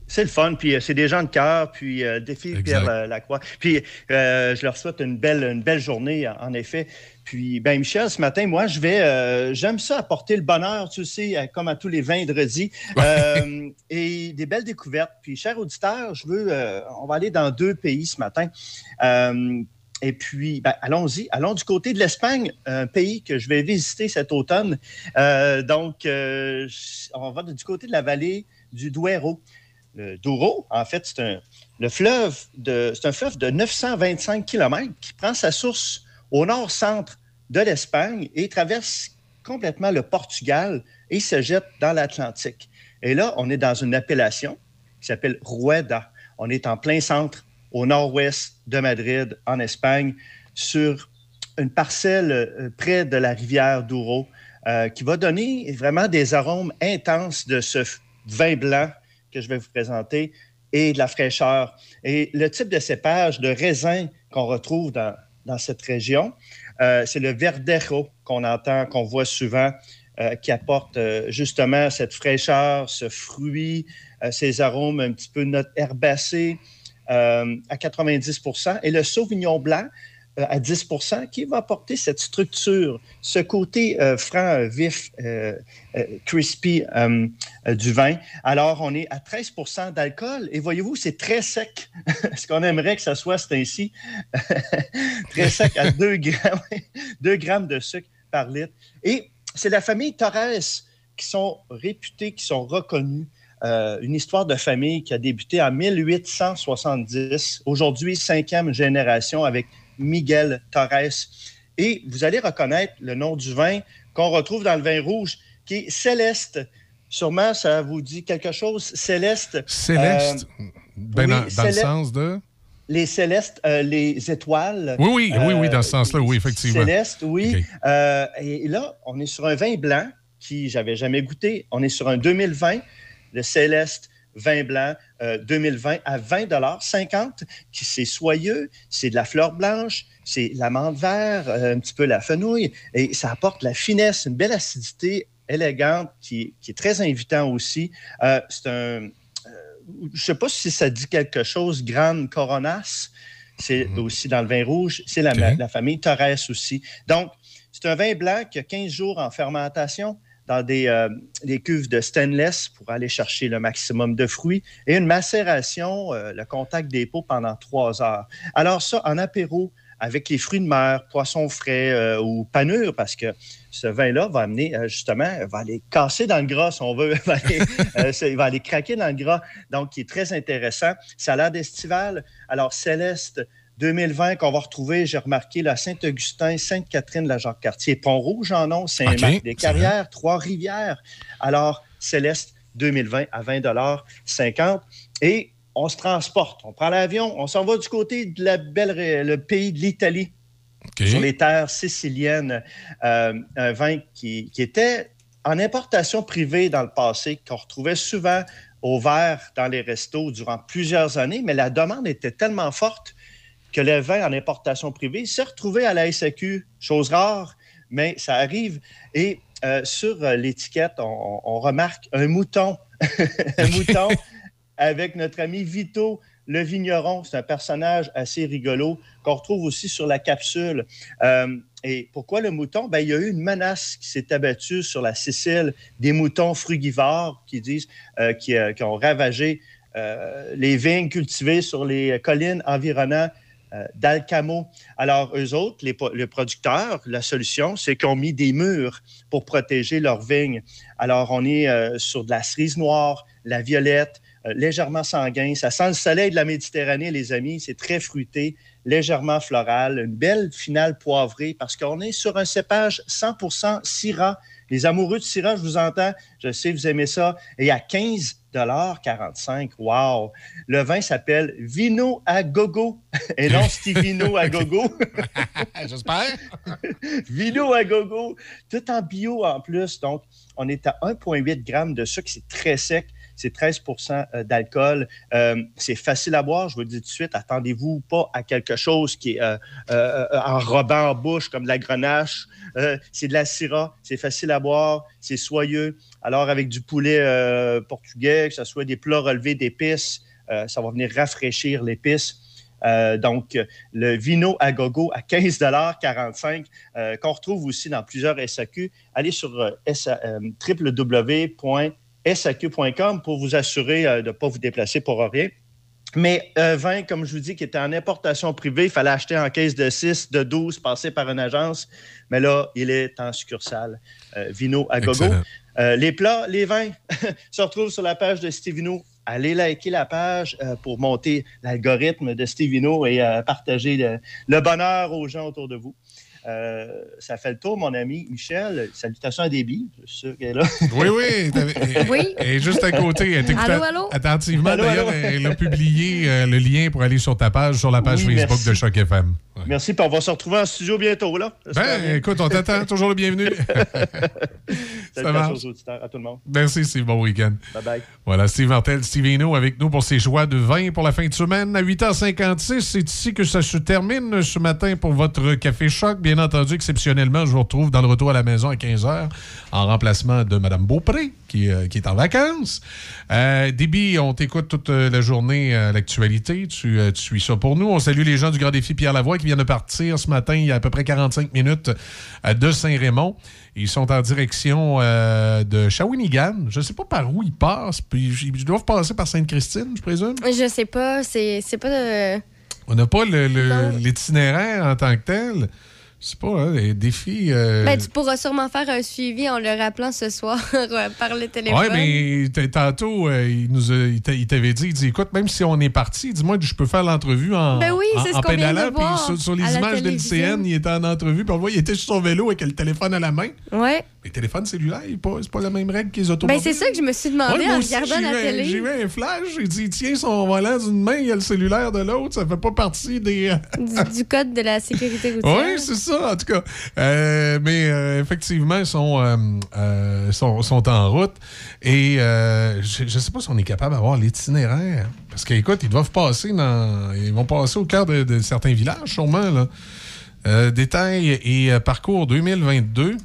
C'est le fun, puis c'est des gens de cœur, puis euh, défi Pierre euh, Lacroix. Puis euh, je leur souhaite une belle, une belle journée, en en effet. Puis, ben Michel, ce matin, moi, je vais, euh, j'aime ça apporter le bonheur, tu sais, euh, comme à tous les vendredis, euh, et des belles découvertes. Puis, chers auditeurs, je veux, euh, on va aller dans deux pays ce matin. Euh, et puis, ben, allons-y. Allons du côté de l'Espagne, un pays que je vais visiter cet automne. Euh, donc, euh, on va du côté de la vallée du Duero. Le Douro, en fait, c'est un, le fleuve c'est un fleuve de 925 km qui prend sa source au nord-centre de l'Espagne et traverse complètement le Portugal et se jette dans l'Atlantique. Et là, on est dans une appellation qui s'appelle Rueda. On est en plein centre, au nord-ouest de Madrid, en Espagne, sur une parcelle euh, près de la rivière Douro, euh, qui va donner vraiment des arômes intenses de ce vin blanc que je vais vous présenter et de la fraîcheur. Et le type de cépage de raisin qu'on retrouve dans, dans cette région, euh, c'est le verdejo qu'on entend, qu'on voit souvent, euh, qui apporte euh, justement cette fraîcheur, ce fruit, ces arômes un petit peu notes herbacées euh, à 90% Et le sauvignon blanc, à 10% qui va apporter cette structure, ce côté euh, franc, euh, vif, euh, euh, crispy euh, euh, du vin. Alors, on est à 13% d'alcool et voyez-vous, c'est très sec. Ce qu'on aimerait que ça soit, c'est ainsi? très sec à 2 grammes, 2 grammes de sucre par litre. Et c'est la famille Torres qui sont réputés, qui sont reconnus. Euh, une histoire de famille qui a débuté en 1870, aujourd'hui cinquième génération avec Miguel Torres. Et vous allez reconnaître le nom du vin qu'on retrouve dans le vin rouge, qui est Céleste. Sûrement, ça vous dit quelque chose. Céleste. Céleste, euh, ben oui, dans, dans le sens de... Les célestes, euh, les étoiles. Oui, oui, oui, oui, dans ce Euh, sens-là, oui, effectivement. Céleste, oui. Et là, on est sur un vin blanc qui j'avais jamais goûté. On est sur un 2020, le Céleste vin blanc euh, 2020 à 20 50 qui c'est soyeux, c'est de la fleur blanche, c'est l'amande vert, euh, un petit peu la fenouil et ça apporte la finesse, une belle acidité élégante qui, qui est très invitant aussi. Euh, c'est un je ne sais pas si ça dit quelque chose, Grande Coronas, c'est aussi dans le vin rouge, c'est la, la famille Torres aussi. Donc, c'est un vin blanc qui a 15 jours en fermentation dans des, euh, des cuves de stainless pour aller chercher le maximum de fruits et une macération, euh, le contact des peaux pendant trois heures. Alors ça, en apéro, avec les fruits de mer, poissons frais euh, ou panure, parce que ce vin-là va amener justement, va aller casser dans le gras, si on veut, va il va aller craquer dans le gras, donc qui est très intéressant. Salade estivale, alors Céleste 2020 qu'on va retrouver, j'ai remarqué, la Saint-Augustin, Sainte-Catherine, la Jacques-Cartier, Pont-Rouge en nom, Saint-Marc, OK, des c'est vrai. Carrières, Trois-Rivières. Alors, Céleste 2020 à 20 50 et on se transporte, on prend l'avion, on s'en va du côté de la belle, le pays de l'Italie, sur les terres siciliennes, euh, un vin qui, qui était en importation privée dans le passé, qu'on retrouvait souvent au verre dans les restos durant plusieurs années, mais la demande était tellement forte que le vin en importation privée s'est retrouvé à la SAQ, chose rare, mais ça arrive. Et euh, sur euh, l'étiquette, on, on remarque un mouton, un mouton avec notre ami Vito le vigneron. C'est un personnage assez rigolo qu'on retrouve aussi sur la capsule. Euh, et pourquoi le mouton? Ben, il y a eu une menace qui s'est abattue sur la Sicile des moutons frugivores qui disent euh, qui, qui ont ravagé les vignes cultivées sur les collines environnant euh, d'Alcamo. Alors, eux autres, les, les producteurs, la solution, c'est qu'ils ont mis des murs pour protéger leurs vignes. Alors, on est euh, sur de la cerise noire, la violette, euh, légèrement sanguin. Ça sent le soleil de la Méditerranée, les amis. C'est très fruité, légèrement floral. Une belle finale poivrée parce qu'on est sur un cépage 100% Syrah. Les amoureux de Syrah, je vous entends. Je sais, vous aimez ça. Et à 15 45. Wow! Le vin s'appelle Vino à gogo et non Stivino à gogo? J'espère. Vino à gogo, tout en bio en plus. Donc, on est à 1,8 g de sucre. C'est très sec. C'est 13% d'alcool. Euh, c'est facile à boire. Je vous le dis tout de suite. Attendez-vous pas à quelque chose qui est euh, euh, enrobant en bouche comme de la grenache. Euh, c'est de la syrah. C'est facile à boire. C'est soyeux. Alors, avec du poulet euh, portugais, que ce soit des plats relevés d'épices, euh, ça va venir rafraîchir l'épice. Euh, donc, le vino à gogo à 15,45 euh, qu'on retrouve aussi dans plusieurs SAQ. Allez sur euh, SA, www.saq.com pour vous assurer de ne pas vous déplacer pour rien. Mais euh, vin, comme je vous dis, qui était en importation privée, il fallait acheter en caisse de 6, de 12, passer par une agence. Mais là, il est en succursale. Euh, vino à gogo. Euh, les plats, les vins se retrouvent sur la page de Stevino. Allez liker la page euh, pour monter l'algorithme de Stevino et partager le, le bonheur aux gens autour de vous. Euh, ça fait le tour, mon ami Michel. Salutations à Déby, je suis sûr qu'elle est là. Oui, oui. Oui. Elle est juste à côté. Elle t'écoute Allô, allô? attentivement. D'ailleurs, elle a publié euh, le lien pour aller sur ta page, sur la page Oui, Facebook merci. de Choc FM. Merci, puis on va se retrouver en studio bientôt, là. Ben, écoute, on t'attend. Toujours le bienvenu. Ça marche. aux auditeurs, à tout le monde. Merci, Steve. Bon week-end. Bye-bye. Voilà, Steve Martel, Steve Hainaut avec nous pour ses choix de vin pour la fin de semaine. À 8h56, c'est ici que ça se termine ce matin pour votre Café Choc. Bien entendu, exceptionnellement, je vous retrouve dans le retour à la maison à 15h en remplacement de Mme Beaupré, qui, euh, qui est en vacances. Euh, Déby, on t'écoute toute euh, la journée à l'actualité. Tu, euh, tu suis ça pour nous. On salue les gens du Grand Défi Pierre Lavoie qui viennent de partir ce matin, il y a à peu près 45 minutes, euh, de Saint-Raymond. Ils sont en direction euh, de Shawinigan. Je ne sais pas par où ils passent. Puis ils doivent passer par Sainte-Christine, je présume. Je sais pas, c'est pas de... On n'a pas l'itinéraire en tant que tel. C'est pas hein, les défis. euh, Ben, tu pourras sûrement faire un suivi en le rappelant ce soir euh, par le téléphone. Ouais, mais tantôt, euh, il nous a- il t'a- il t'avait dit, il dit, écoute, même si on est parti, dis-moi, je peux faire l'entrevue en, Ben oui, en- en pédalant. Puis sur, sur les images de l'ICN, il était en entrevue, puis on voit, il était sur son vélo avec le téléphone à la main. Ouais. Les téléphones cellulaires, c'est pas, pas la même règle que les Ben, automobiles. c'est ça que je me suis demandé Ouais, en aussi, regardant la eu télé. J'ai eu un flash, j'ai dit, tiens, son volant d'une main, il y a le cellulaire de l'autre, ça fait pas partie des... Du, du code de la sécurité routière. oui, c'est ça, en tout cas. Euh, mais euh, effectivement, ils sont, euh, sont, sont en route. Et je ne sais pas si on est capable d'avoir l'itinéraire. Parce qu'écoute, ils doivent passer dans. Ils vont passer au cœur de, certains villages, sûrement. Là. Détail et parcours 2022.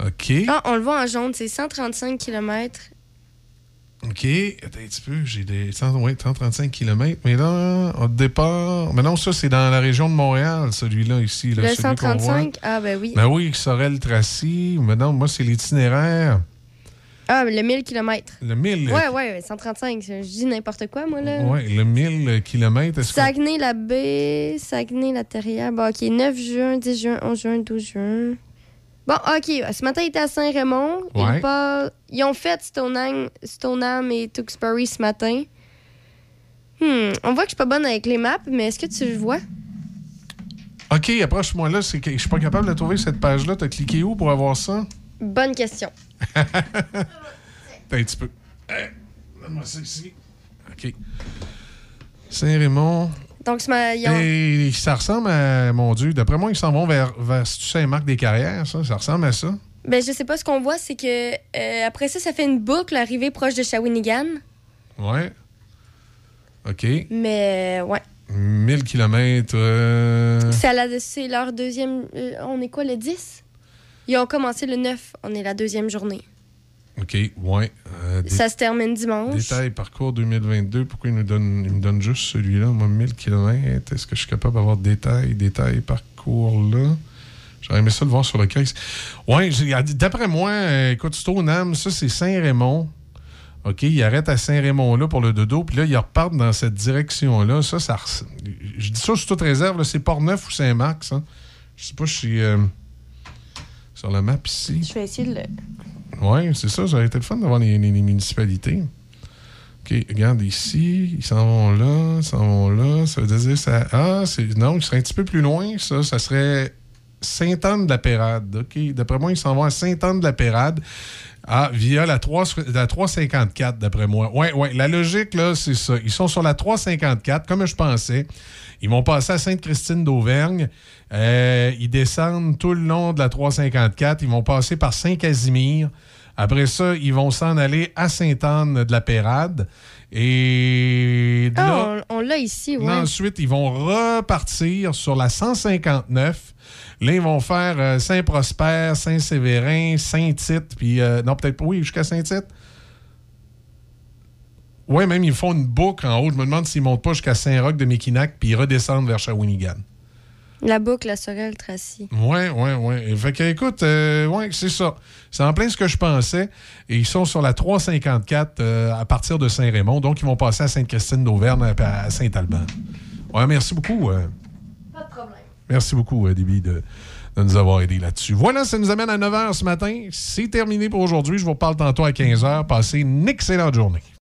OK. Ah, on le voit en jaune, c'est 135 km. OK. Attends un petit peu. J'ai des 100, ouais, 135 km. Mais là, au départ. Mais non, ça, c'est dans la région de Montréal, celui-là, ici. Là, le celui qu'on voit. 135, ah ben oui. Ben oui, Sorel-Tracy. Mais non, moi, c'est l'itinéraire. Ah, le 1000 km. Le 1000. Ouais, ouais, 135. Je dis n'importe quoi, moi, là. Ouais, le 1000 km. Saguenay-la-Baie, Saguenay-la-Terrière. Bon, OK, 9 juin, 10 juin, 11 juin, 12 juin. Bon, OK, ce matin, il était à Saint-Raymond. Ouais. Ils, ont fait Stoneham, Stoneham et Tewksbury ce matin. Hmm, on voit que je suis pas bonne avec les maps, mais est-ce que tu le vois? OK, approche-moi là. Que je suis pas capable de trouver cette page-là. T'as cliqué où pour avoir ça? Bonne question. Attends un petit peu. Eh, Donne-moi ça ici. OK. Saint-Raymond. Donc, ce ma- ils ont- Et ça ressemble à. Mon Dieu, d'après moi, ils s'en vont vers, vers Saint-Marc-des-Carrières, ça. Ça ressemble à ça. Ben, je sais pas ce qu'on voit, c'est que euh, après ça, ça fait une boucle arrivée proche de Shawinigan. Ouais. OK. Mais, euh, ouais. 1000 km. euh, C'est leur deuxième. on est quoi, le 10? Ils ont commencé le 9. On est la deuxième journée. OK, ouais. Euh, Ça se termine dimanche. Détail parcours 2022. Pourquoi il nous donne, il me donne juste celui-là? Moi, 1000 km. Est-ce que je suis capable d'avoir détail, détail, parcours là? J'aurais aimé ça le voir sur le. Ouais, j'ai- d'après moi, euh, écoute, Stoneham, ça, c'est Saint-Raymond. OK, ils arrêtent à Saint-Raymond là pour le dodo, puis là, ils repartent dans cette direction-là. Ça, ça. Je dis ça sous toute réserve, là, c'est Port-Neuf ou Saint-Marc, ça. Je sais pas, je suis euh, sur la map ici. Je vais essayer de le. Oui, c'est ça. Ça aurait été le fun d'avoir les, les- municipalités. OK, regarde ici. Ils s'en vont là, ils s'en vont là. Ça veut dire ça. Ah. Non, ils seraient un petit peu plus loin, ça. Ça serait Sainte-Anne-de-la-Pérade. OK. D'après moi, ils s'en vont à Sainte-Anne-de-la-Pérade. Ah, via la, 3, la 354, d'après moi. Oui, oui. La logique, là, c'est ça. Ils sont sur la 354, comme je pensais. Ils vont passer à Sainte-Christine d'Auvergne. Euh, ils descendent tout le long de la 354. Ils vont passer par Saint-Casimir. Après ça, ils vont s'en aller à Sainte-Anne-de-la-Pérade. Et de là, Ah, on, on l'a ici, oui. Là, ensuite, ils vont repartir sur la 159. Là, ils vont faire euh, Saint-Prosper, Saint-Séverin, Saint-Tite, puis... euh, non, peut-être pas, oui, jusqu'à Saint-Tite. Oui, même, ils font une boucle en haut. Je me demande s'ils montent pas jusqu'à Saint-Roch de Mekinac, puis ils redescendent vers Shawinigan. La boucle, la Sorel, Tracy. Oui, oui, oui. Fait que, écoute, euh, ouais, c'est ça. C'est en plein ce que je pensais. Et ils sont sur la 354 euh, à partir de Saint-Raymond. Donc, ils vont passer à Sainte-Christine d'Auvergne à à Saint-Alban. Ouais, merci beaucoup. euh. Pas de problème. Merci beaucoup, euh, Déby, de, de nous avoir aidés là-dessus. Voilà, ça nous amène à 9 h ce matin. C'est terminé pour aujourd'hui. Je vous reparle tantôt à 15 h. Passez une excellente journée.